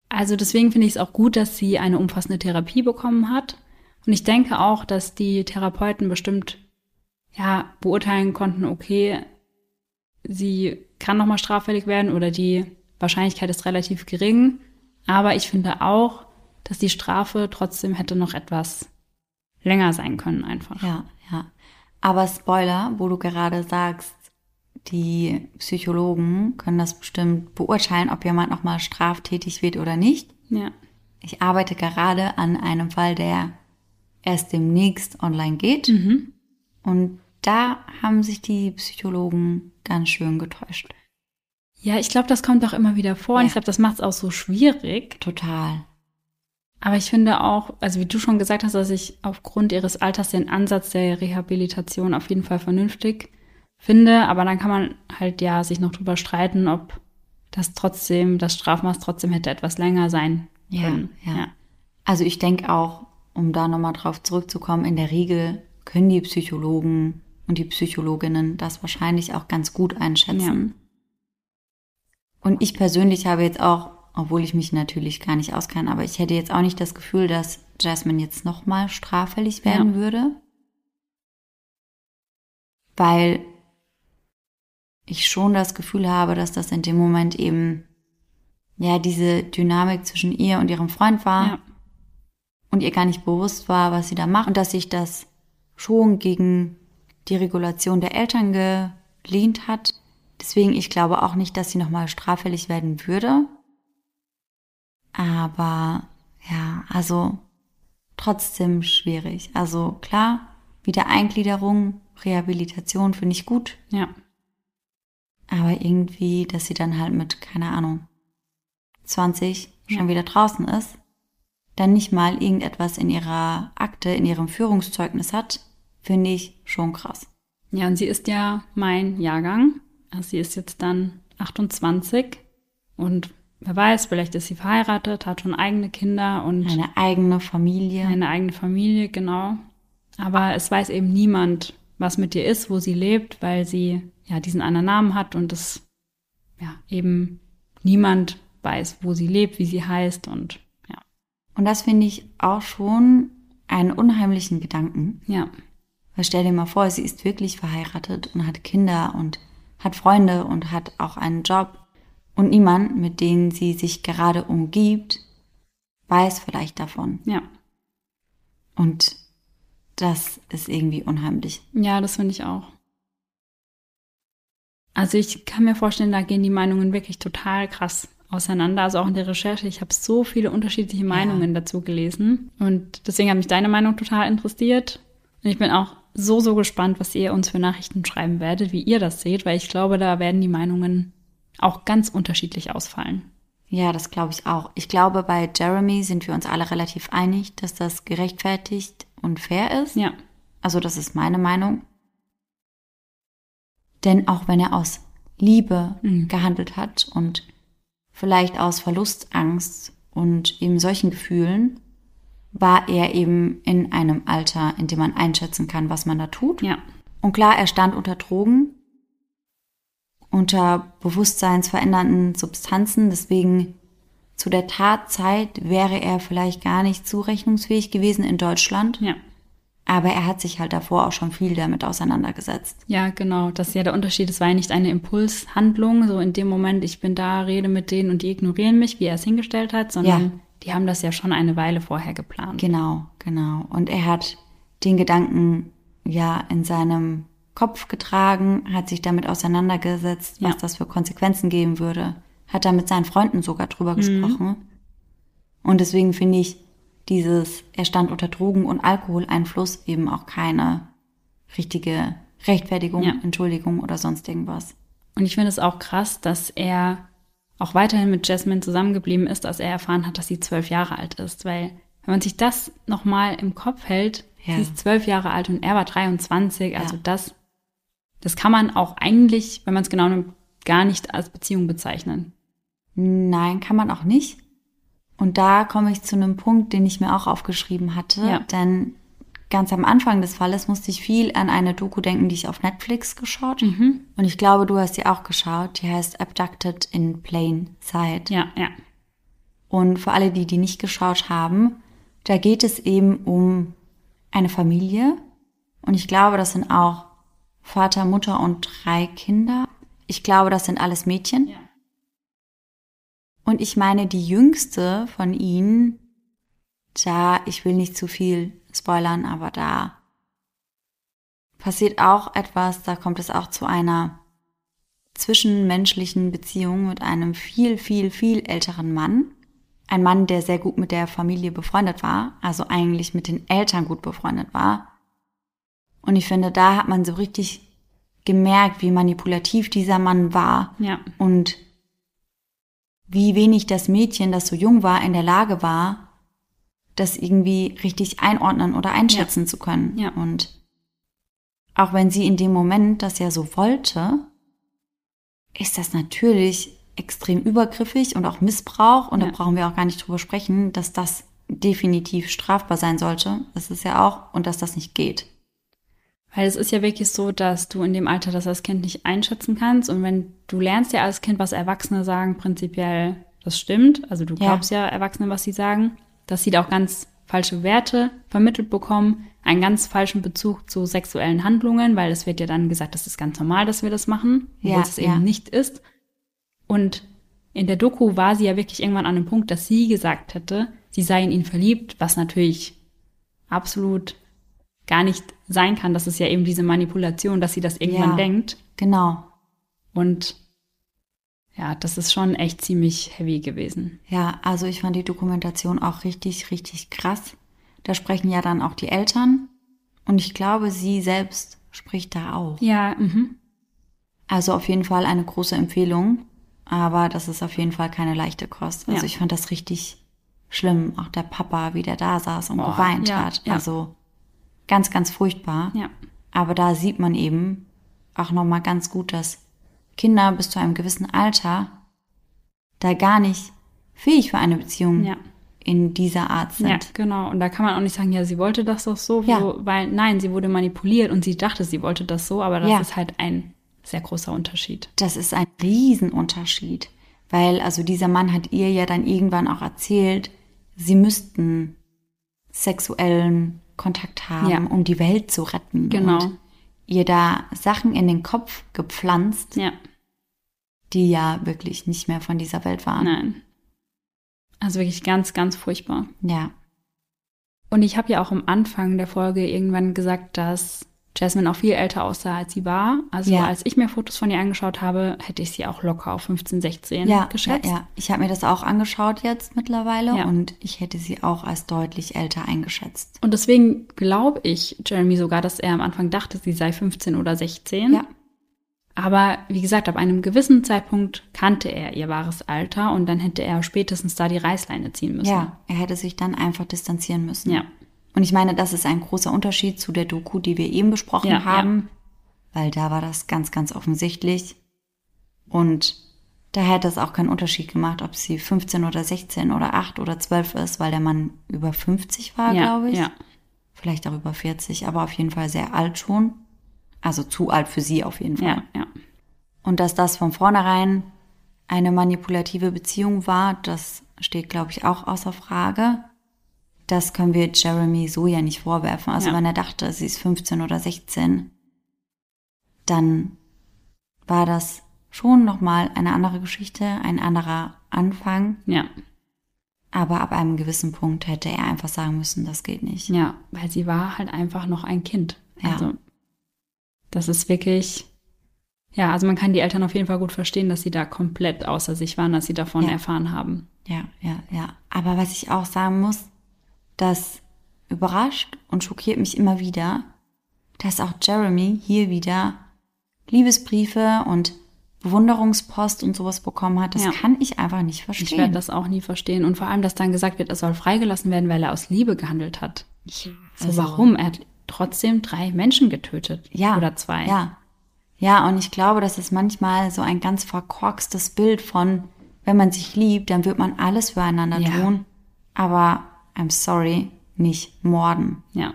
Also deswegen finde ich es auch gut, dass sie eine umfassende Therapie bekommen hat. Und ich denke auch, dass die Therapeuten bestimmt ja, beurteilen konnten, okay, sie kann nochmal straffällig werden oder die Wahrscheinlichkeit ist relativ gering. Aber ich finde auch, dass die Strafe trotzdem hätte noch etwas länger sein können einfach. Ja, ja. Aber Spoiler, wo du gerade sagst, die Psychologen können das bestimmt beurteilen, ob jemand nochmal straftätig wird oder nicht. Ja. Ich arbeite gerade an einem Fall, der erst demnächst online geht. Mhm. Und da haben sich die Psychologen ganz schön getäuscht. Ja, ich glaube, das kommt auch immer wieder vor. Und Ja. ich glaube, das macht es auch so schwierig. Total. Aber ich finde auch, also wie du schon gesagt hast, dass ich aufgrund ihres Alters den Ansatz der Rehabilitation auf jeden Fall vernünftig finde. Aber dann kann man halt ja sich noch drüber streiten, ob das trotzdem, das Strafmaß trotzdem hätte etwas länger sein Ja, können. ja. Also ich denke auch, um da nochmal drauf zurückzukommen, in der Regel können die Psychologen und die Psychologinnen das wahrscheinlich auch ganz gut einschätzen. Und ich persönlich habe jetzt auch, obwohl ich mich natürlich gar nicht auskenne, aber ich hätte jetzt auch nicht das Gefühl, dass Jasmine jetzt nochmal straffällig werden Ja. würde. Weil ich schon das Gefühl habe, dass das in dem Moment eben ja diese Dynamik zwischen ihr und ihrem Freund war Ja. und ihr gar nicht bewusst war, was sie da macht und dass sich das schon gegen die Regulation der Eltern gelehnt hat. Deswegen, ich glaube auch nicht, dass sie nochmal straffällig werden würde. Aber ja, also trotzdem schwierig. Also klar, Wiedereingliederung, Rehabilitation finde ich gut, Ja. aber irgendwie, dass sie dann halt mit, keine Ahnung, 20 schon wieder draußen ist, dann nicht mal irgendetwas in ihrer Akte, in ihrem Führungszeugnis hat, finde ich schon krass. Ja, und sie ist ja mein Jahrgang. Also sie ist jetzt dann 28 und wer weiß, vielleicht ist sie verheiratet, hat schon eigene Kinder und Eine eigene Familie. eine eigene Familie, genau. Aber es weiß eben niemand, was mit ihr ist, wo sie lebt, weil sie ja diesen anderen Namen hat und es ja eben niemand weiß, wo sie lebt, wie sie heißt und ja. Und das finde ich auch schon einen unheimlichen Gedanken. Ja, Weil stell dir mal vor, sie ist wirklich verheiratet und hat Kinder und hat Freunde und hat auch einen Job. Und niemand, mit dem sie sich gerade umgibt, weiß vielleicht davon. ja. Und das ist irgendwie unheimlich. Ja, das finde ich auch. Also ich kann mir vorstellen, da gehen die Meinungen wirklich total krass auseinander. Also auch in der Recherche. Ich habe so viele unterschiedliche Meinungen dazu gelesen. Und deswegen hat mich deine Meinung total interessiert. Und ich bin auch so, so gespannt, was ihr uns für Nachrichten schreiben werdet, wie ihr das seht, weil ich glaube, da werden die Meinungen auch ganz unterschiedlich ausfallen. Ja, das glaube ich auch. Ich glaube, bei Jeremy sind wir uns alle relativ einig, dass das gerechtfertigt und fair ist. Ja, Also das ist meine Meinung. Denn auch wenn er aus Liebe Mhm. gehandelt hat und vielleicht aus Verlustangst und eben solchen Gefühlen, war er eben in einem Alter, in dem man einschätzen kann, was man da tut. ja, Und klar, er stand unter Drogen, unter bewusstseinsverändernden Substanzen. Deswegen zu der Tatzeit wäre er vielleicht gar nicht zurechnungsfähig gewesen in Deutschland. ja. Aber er hat sich halt davor auch schon viel damit auseinandergesetzt. Ja, genau. Das ist ja der Unterschied. Es war ja nicht eine Impulshandlung, so in dem Moment, ich bin da, rede mit denen und die ignorieren mich, wie er es hingestellt hat, sondern Ja. Die haben das ja schon eine Weile vorher geplant. Genau, genau. Und er hat den Gedanken ja in seinem Kopf getragen, hat sich damit auseinandergesetzt, was Ja. das für Konsequenzen geben würde. Hat da mit seinen Freunden sogar drüber gesprochen. Und deswegen finde ich dieses, er stand unter Drogen- und Alkoholeinfluss eben auch keine richtige Rechtfertigung, Ja. Entschuldigung oder sonst irgendwas. Und ich finde es auch krass, dass er auch weiterhin mit Jasmine zusammengeblieben ist, als er erfahren hat, dass sie zwölf Jahre alt ist. Weil, wenn man sich das nochmal im Kopf hält, Ja. sie ist zwölf Jahre alt und er war 23, also Ja. das, das kann man auch eigentlich, wenn man es genau nimmt, gar nicht als Beziehung bezeichnen. Nein, kann man auch nicht. Und da komme ich zu einem Punkt, den ich mir auch aufgeschrieben hatte. Ja. Denn ganz am Anfang des Falles musste ich viel an eine Doku denken, die ich auf Netflix geschaut. Mhm. Und ich glaube, du hast sie auch geschaut. Die heißt Abducted in Plain Sight. Ja, ja. Und für alle, die die nicht geschaut haben, da geht es eben um eine Familie. Und ich glaube, das sind auch Vater, Mutter und drei Kinder. Ich glaube, das sind alles Mädchen. Ja. Und ich meine, die jüngste von ihnen, da, ich will nicht zu viel spoilern, aber da passiert auch etwas, da kommt es auch zu einer zwischenmenschlichen Beziehung mit einem viel, viel, viel älteren Mann. Ein Mann, der sehr gut mit der Familie befreundet war, also eigentlich mit den Eltern gut befreundet war. Und ich finde, da hat man so richtig gemerkt, wie manipulativ dieser Mann war Ja. und wie wenig das Mädchen, das so jung war, in der Lage war, das irgendwie richtig einordnen oder einschätzen zu können. Ja. Und auch wenn sie in dem Moment das ja so wollte, ist das natürlich extrem übergriffig und auch Missbrauch. Und Ja. da brauchen wir auch gar nicht drüber sprechen, dass das definitiv strafbar sein sollte. Das ist ja auch, und dass das nicht geht. Weil es ist ja wirklich so, dass du in dem Alter das als Kind nicht einschätzen kannst. Und wenn du lernst ja als Kind, was Erwachsene sagen, prinzipiell, das stimmt. Also du Ja. glaubst ja Erwachsene, was sie sagen. Dass sie da auch ganz falsche Werte vermittelt bekommen, einen ganz falschen Bezug zu sexuellen Handlungen, weil es wird ja dann gesagt, das ist ganz normal, dass wir das machen, obwohl Ja, es ja. eben nicht ist. Und in der Doku war sie ja wirklich irgendwann an einem Punkt, dass sie gesagt hätte, sie sei in ihn verliebt, was natürlich absolut gar nicht sein kann. Das ist ja eben diese Manipulation, dass sie das irgendwann Ja. denkt. Genau. Und ja, das ist schon echt ziemlich heavy gewesen. Ja, also ich fand die Dokumentation auch richtig, richtig krass. Da sprechen ja dann auch die Eltern. Und ich glaube, sie selbst spricht da auch. Ja, mhm. Also auf jeden Fall eine große Empfehlung. Aber das ist auf jeden Fall keine leichte Kost. Also Ja. ich fand das richtig schlimm. Auch der Papa, wie der da saß und Boah, geweint ja, hat. ja. Also ganz, ganz furchtbar. ja, Aber da sieht man eben auch nochmal ganz gut, dass Kinder bis zu einem gewissen Alter da gar nicht fähig für eine Beziehung ja. in dieser Art sind. Ja, genau. Und da kann man auch nicht sagen, ja, sie wollte das doch so, Ja. wo, weil nein, sie wurde manipuliert und sie dachte, sie wollte das so, aber das Ja. ist halt ein sehr großer Unterschied. Das ist ein Riesenunterschied, weil also dieser Mann hat ihr ja dann irgendwann auch erzählt, sie müssten sexuellen Kontakt haben, um die Welt zu retten. Genau. Und ihr da Sachen in den Kopf gepflanzt, Ja, die ja wirklich nicht mehr von dieser Welt waren. nein. Also wirklich ganz, ganz furchtbar. Ja, Und ich habe ja auch am Anfang der Folge irgendwann gesagt, dass Jasmine auch viel älter aussah, als sie war. Also Ja. als ich mir Fotos von ihr angeschaut habe, hätte ich sie auch locker auf 15, 16 ja, geschätzt. ja, ja. Ich habe mir das auch angeschaut jetzt mittlerweile Ja. und ich hätte sie auch als deutlich älter eingeschätzt. Und deswegen glaube ich Jeremy sogar, dass er am Anfang dachte, sie sei 15 oder 16. Ja, Aber wie gesagt, ab einem gewissen Zeitpunkt kannte er ihr wahres Alter und dann hätte er spätestens da die Reißleine ziehen müssen. ja, er hätte sich dann einfach distanzieren müssen. Ja. Und ich meine, das ist ein großer Unterschied zu der Doku, die wir eben besprochen Ja, haben, weil da war das ganz, ganz offensichtlich. Und da hätte es auch keinen Unterschied gemacht, ob sie 15 oder 16 oder 8 oder 12 ist, weil der Mann über 50 war, ja, glaube ich. Ja, Vielleicht auch über 40, aber auf jeden Fall sehr alt schon. Also zu alt für sie auf jeden Fall. ja, ja. Und dass das von vornherein eine manipulative Beziehung war, das steht, glaube ich, auch außer Frage. Das können wir Jeremy so ja nicht vorwerfen. Also Ja. wenn er dachte, sie ist 15 oder 16, dann war das schon nochmal eine andere Geschichte, ein anderer Anfang. Ja, Aber ab einem gewissen Punkt hätte er einfach sagen müssen, das geht nicht. ja, weil sie war halt einfach noch ein Kind. Ja. Also das ist wirklich, ja, also man kann die Eltern auf jeden Fall gut verstehen, dass sie da komplett außer sich waren, dass sie davon Ja. erfahren haben. Ja, ja, ja. Aber was ich auch sagen muss, das überrascht und schockiert mich immer wieder, dass auch Jeremy hier wieder Liebesbriefe und Bewunderungspost und sowas bekommen hat. Das Ja. kann ich einfach nicht verstehen. Ich werde das auch nie verstehen. Und vor allem, dass dann gesagt wird, er soll freigelassen werden, weil er aus Liebe gehandelt hat. So, also- warum? Er hat trotzdem drei Menschen getötet. Ja. Oder zwei. Ja. Ja, und ich glaube, das ist manchmal so ein ganz verkorkstes Bild von, wenn man sich liebt, dann wird man alles füreinander Ja. tun. Aber, I'm sorry, nicht morden. Ja.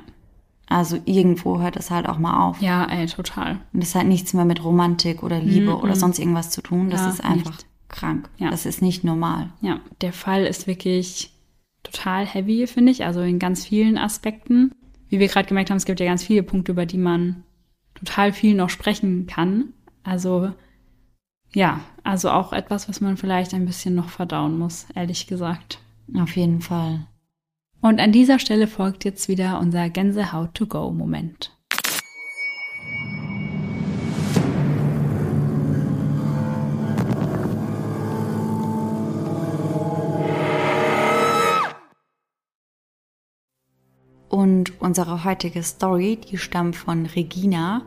Also irgendwo hört es halt auch mal auf. Ja, ey, total. Und das hat nichts mehr mit Romantik oder Liebe oder sonst irgendwas zu tun. Das Ja, ist einfach nicht. krank. Ja. Das ist nicht normal. Ja, der Fall ist wirklich total heavy, finde ich, also in ganz vielen Aspekten. Wie wir gerade gemerkt haben, es gibt ja ganz viele Punkte, über die man total viel noch sprechen kann. Also ja, also auch etwas, was man vielleicht ein bisschen noch verdauen muss, ehrlich gesagt. Auf jeden Fall. Und an dieser Stelle folgt jetzt wieder unser Gänsehaut-to-go-Moment. Und unsere heutige Story, die stammt von Regina.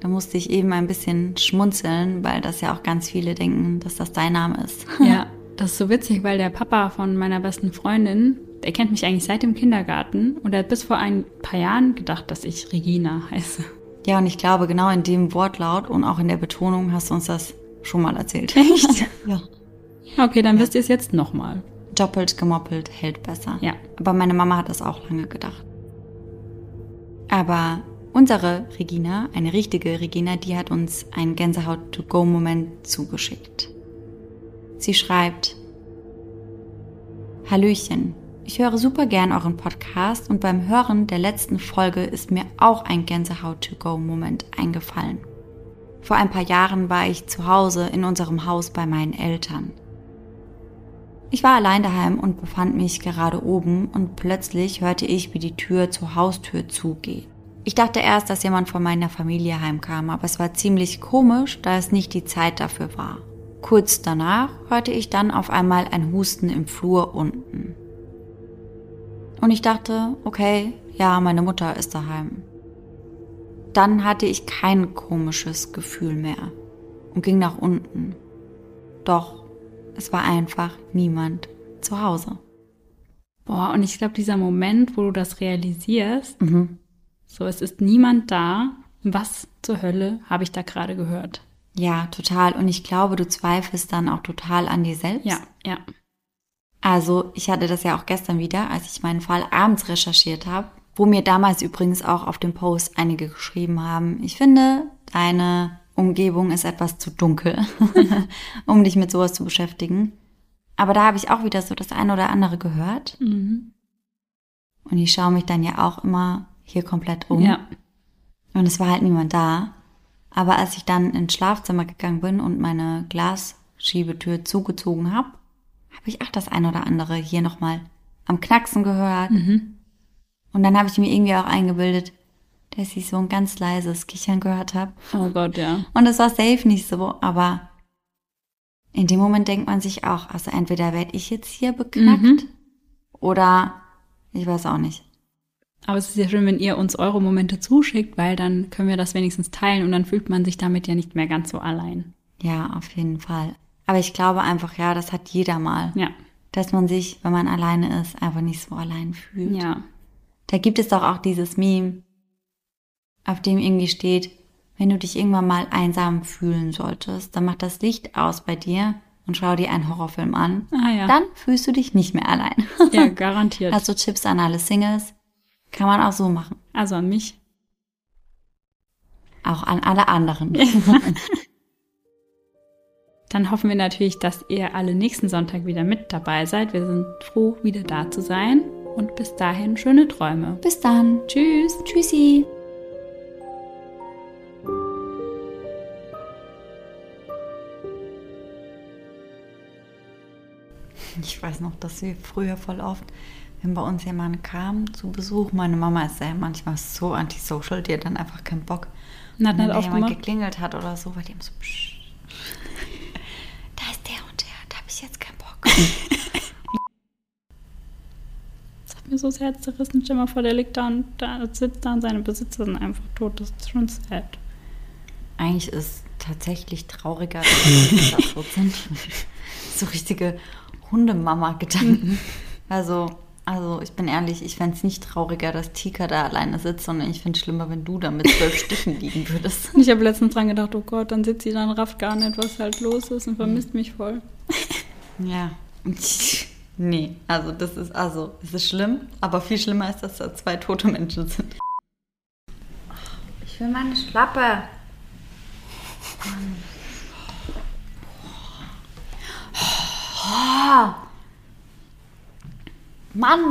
Da musste ich eben ein bisschen schmunzeln, weil das ja auch ganz viele denken, dass das dein Name ist. Ja, [LAUGHS] das ist so witzig, weil der Papa von meiner besten Freundin, der kennt mich eigentlich seit dem Kindergarten und er hat bis vor ein paar Jahren gedacht, dass ich Regina heiße. Ja, und ich glaube, genau in dem Wortlaut und auch in der Betonung hast du uns das schon mal erzählt. [LAUGHS] Echt? ja. Okay, dann wisst ihr es jetzt nochmal. Doppelt gemoppelt hält besser. Ja. Aber meine Mama hat das auch lange gedacht. Aber unsere Regina, eine richtige Regina, die hat uns einen Gänsehaut-to-go-Moment zugeschickt. Sie schreibt, Hallöchen, ich höre super gern euren Podcast und beim Hören der letzten Folge ist mir auch ein Gänsehaut-to-go-Moment eingefallen. Vor ein paar Jahren war ich zu Hause in unserem Haus bei meinen Eltern. Ich war allein daheim und befand mich gerade oben und plötzlich hörte ich, wie die Tür zur Haustür zugeht. Ich dachte erst, dass jemand von meiner Familie heimkam, aber es war ziemlich komisch, da es nicht die Zeit dafür war. Kurz danach hörte ich dann auf einmal ein Husten im Flur unten. Und ich dachte, okay, ja, meine Mutter ist daheim. Dann hatte ich kein komisches Gefühl mehr und ging nach unten. Doch es war einfach niemand zu Hause. Boah, und ich glaube, dieser Moment, wo du das realisierst, Mhm. so es ist niemand da, was zur Hölle habe ich da gerade gehört? Ja, total. Und ich glaube, du zweifelst dann auch total an dir selbst. Ja, ja. Also, ich hatte das ja auch gestern wieder, als ich meinen Fall abends recherchiert habe, wo mir damals übrigens auch auf dem Post einige geschrieben haben, ich finde, deine Umgebung ist etwas zu dunkel, [LAUGHS] um dich mit sowas zu beschäftigen. Aber da habe ich auch wieder so das eine oder andere gehört. Mhm. Und ich schaue mich dann ja auch immer hier komplett um. Ja. Und es war halt niemand da. Aber als ich dann ins Schlafzimmer gegangen bin und meine Glasschiebetür zugezogen habe, habe ich auch das ein oder andere hier nochmal am Knacksen gehört. Mhm. Und dann habe ich mir irgendwie auch eingebildet, dass ich so ein ganz leises Kichern gehört habe. Oh Gott, ja. Und es war safe nicht so, aber in dem Moment denkt man sich auch, also entweder werde ich jetzt hier beknackt Mhm. oder ich weiß auch nicht. Aber es ist ja schön, wenn ihr uns eure Momente zuschickt, weil dann können wir das wenigstens teilen und dann fühlt man sich damit ja nicht mehr ganz so allein. Ja, auf jeden Fall. Aber ich glaube einfach, ja, das hat jeder mal. Ja, dass man sich, wenn man alleine ist, einfach nicht so allein fühlt. ja. Da gibt es doch auch dieses Meme, auf dem irgendwie steht, wenn du dich irgendwann mal einsam fühlen solltest, dann mach das Licht aus bei dir und schau dir einen Horrorfilm an. Ah ja. Dann fühlst du dich nicht mehr allein. [LAUGHS] Ja, [LAUGHS] garantiert. Hast du Chips an alle Singles? Kann man auch so machen. Also an mich. Auch an alle anderen. [LAUGHS] Dann hoffen wir natürlich, dass ihr alle nächsten Sonntag wieder mit dabei seid. Wir sind froh, wieder da zu sein. Und bis dahin schöne Träume. Bis dann. Tschüss. Tschüssi. Ich weiß noch, dass wir früher voll oft, wenn bei uns jemand kam zu Besuch, meine Mama ist ja manchmal so antisocial, die hat dann einfach keinen Bock. Und hat wenn jemand geklingelt hat oder so, weil die immer so, psch, da ist der und der, da habe ich jetzt keinen Bock. [LAUGHS] Das hat mir so das Herz zerrissen. Stell mal vor, der liegt da und da sitzt da und seine Besitzer sind einfach tot. Das ist schon sad. Eigentlich ist tatsächlich trauriger, dass die da tot sind. [LAUGHS] So richtige Hundemama-Gedanken. [LAUGHS] Also, also ich bin ehrlich, ich fände es nicht trauriger, dass Tika da alleine sitzt, sondern ich finde es schlimmer, wenn du da mit zwölf [LAUGHS] Stichen liegen würdest. Und ich habe letztens dran gedacht, oh Gott, dann sitzt sie da und rafft gar nicht, was halt los ist und vermisst mich voll. [LAUGHS] Ja. [LAUGHS] Nee, also das ist, also, es ist schlimm, aber viel schlimmer ist, dass da zwei tote Menschen sind. Ich will meine Schlappe. Mann.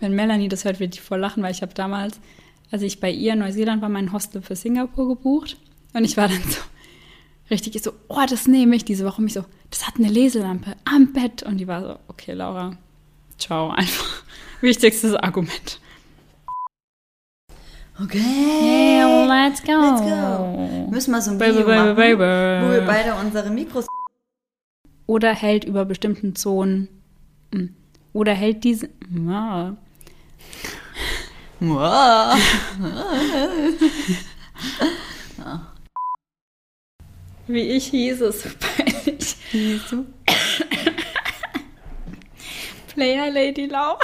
Wenn Melanie das hört, wird die voll lachen, weil ich habe damals als ich bei ihr in Neuseeland war, mein Hostel für Singapur gebucht. Und ich war dann so richtig so, oh, das nehme ich diese Woche. Und mich so, das hat eine Leselampe am Bett. Und die war so, okay, Laura, ciao, einfach. [LAUGHS] Wichtigstes Argument. Okay. Yeah, let's go. Let's go. Müssen wir so ein Baby, Video baby, machen, baby. wo wir beide unsere Mikros... Oder hält über bestimmten Zonen. hm, Oder hält diese. Ja. Wie ich hieß es peinlich. Siehst du? Player Lady Lau.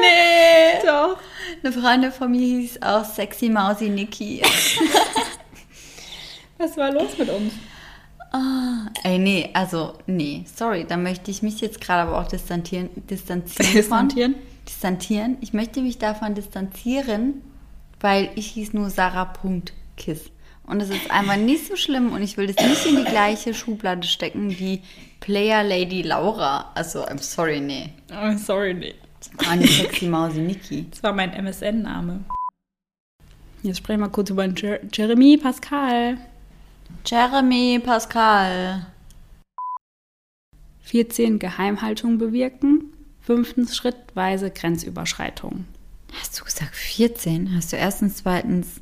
Nee. Doch. Eine Freundin von mir hieß auch Sexy Mausi Niki. [LAUGHS] Was war los mit uns? Ah, ey, nee, also, nee, sorry, da möchte ich mich jetzt gerade aber auch distanzieren. Distanzieren. [LAUGHS] von- Distanzieren? Distanzieren. Ich möchte mich davon distanzieren, weil ich hieß nur Sarah.kiss. Und es ist einfach nicht so schlimm und ich will das nicht in die gleiche Schublade stecken wie Player Lady Laura. Also, I'm sorry, nee. Oh, sorry, nee. Ah, die Sexy Mausi Niki. Das war mein MSN-Name. Jetzt sprechen wir kurz über Jer Jeremy Pascal. Jeremy Pascal. 14 Geheimhaltung bewirken. Fünftens schrittweise Grenzüberschreitung. Hast du gesagt 14? Hast du erstens, zweitens,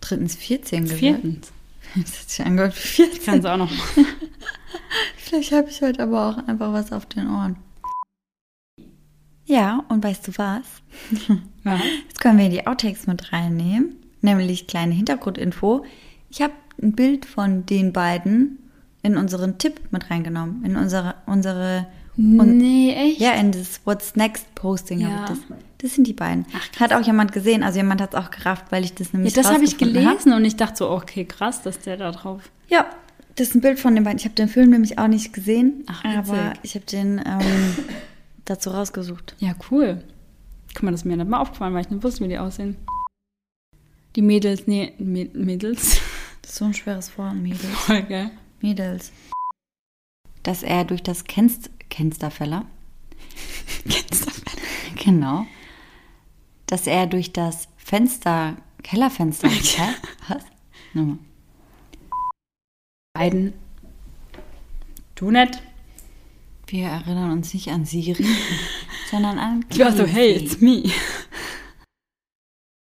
drittens 14 gesagt? Viertens. Das hat sich angehört wie 14. Kannst du auch noch. [LAUGHS] Vielleicht habe ich heute aber auch einfach was auf den Ohren. Ja, und weißt du was? Ja. Jetzt können wir die Outtakes mit reinnehmen, nämlich kleine Hintergrundinfo. Ich habe ein Bild von den beiden in unseren Tipp mit reingenommen, in unsere, unsere und, nee, echt? ja, in das What's Next Posting habe Ja. ich das. Das sind die beiden. hat auch jemand gesehen, also jemand hat es auch gerafft, weil ich das Ja, nämlich das habe ich rausgefunden hab. gelesen und ich dachte so, okay, krass, dass der da drauf. Ja, das ist ein Bild von den beiden. Ich habe den Film nämlich auch nicht gesehen, Ach, aber ich habe den ähm, [LAUGHS] dazu rausgesucht. Ja, cool. Guck mal, das ist mir nicht mal aufgefallen, weil ich nicht wusste, wie die aussehen. Die Mädels, nee, Mä- Mädels. [LAUGHS] So ein schweres Wort, Mädels. [LAUGHS] Voll, gell? Mädels. Dass er durch das Kenst Kensterfeller, Kennst du genau, dass er durch das Fenster, Kellerfenster, [LAUGHS] hä? Was? Nochmal. beiden? Du nicht? Wir erinnern uns nicht an Siri, [LAUGHS] sondern an Ich war so, hey, it's me.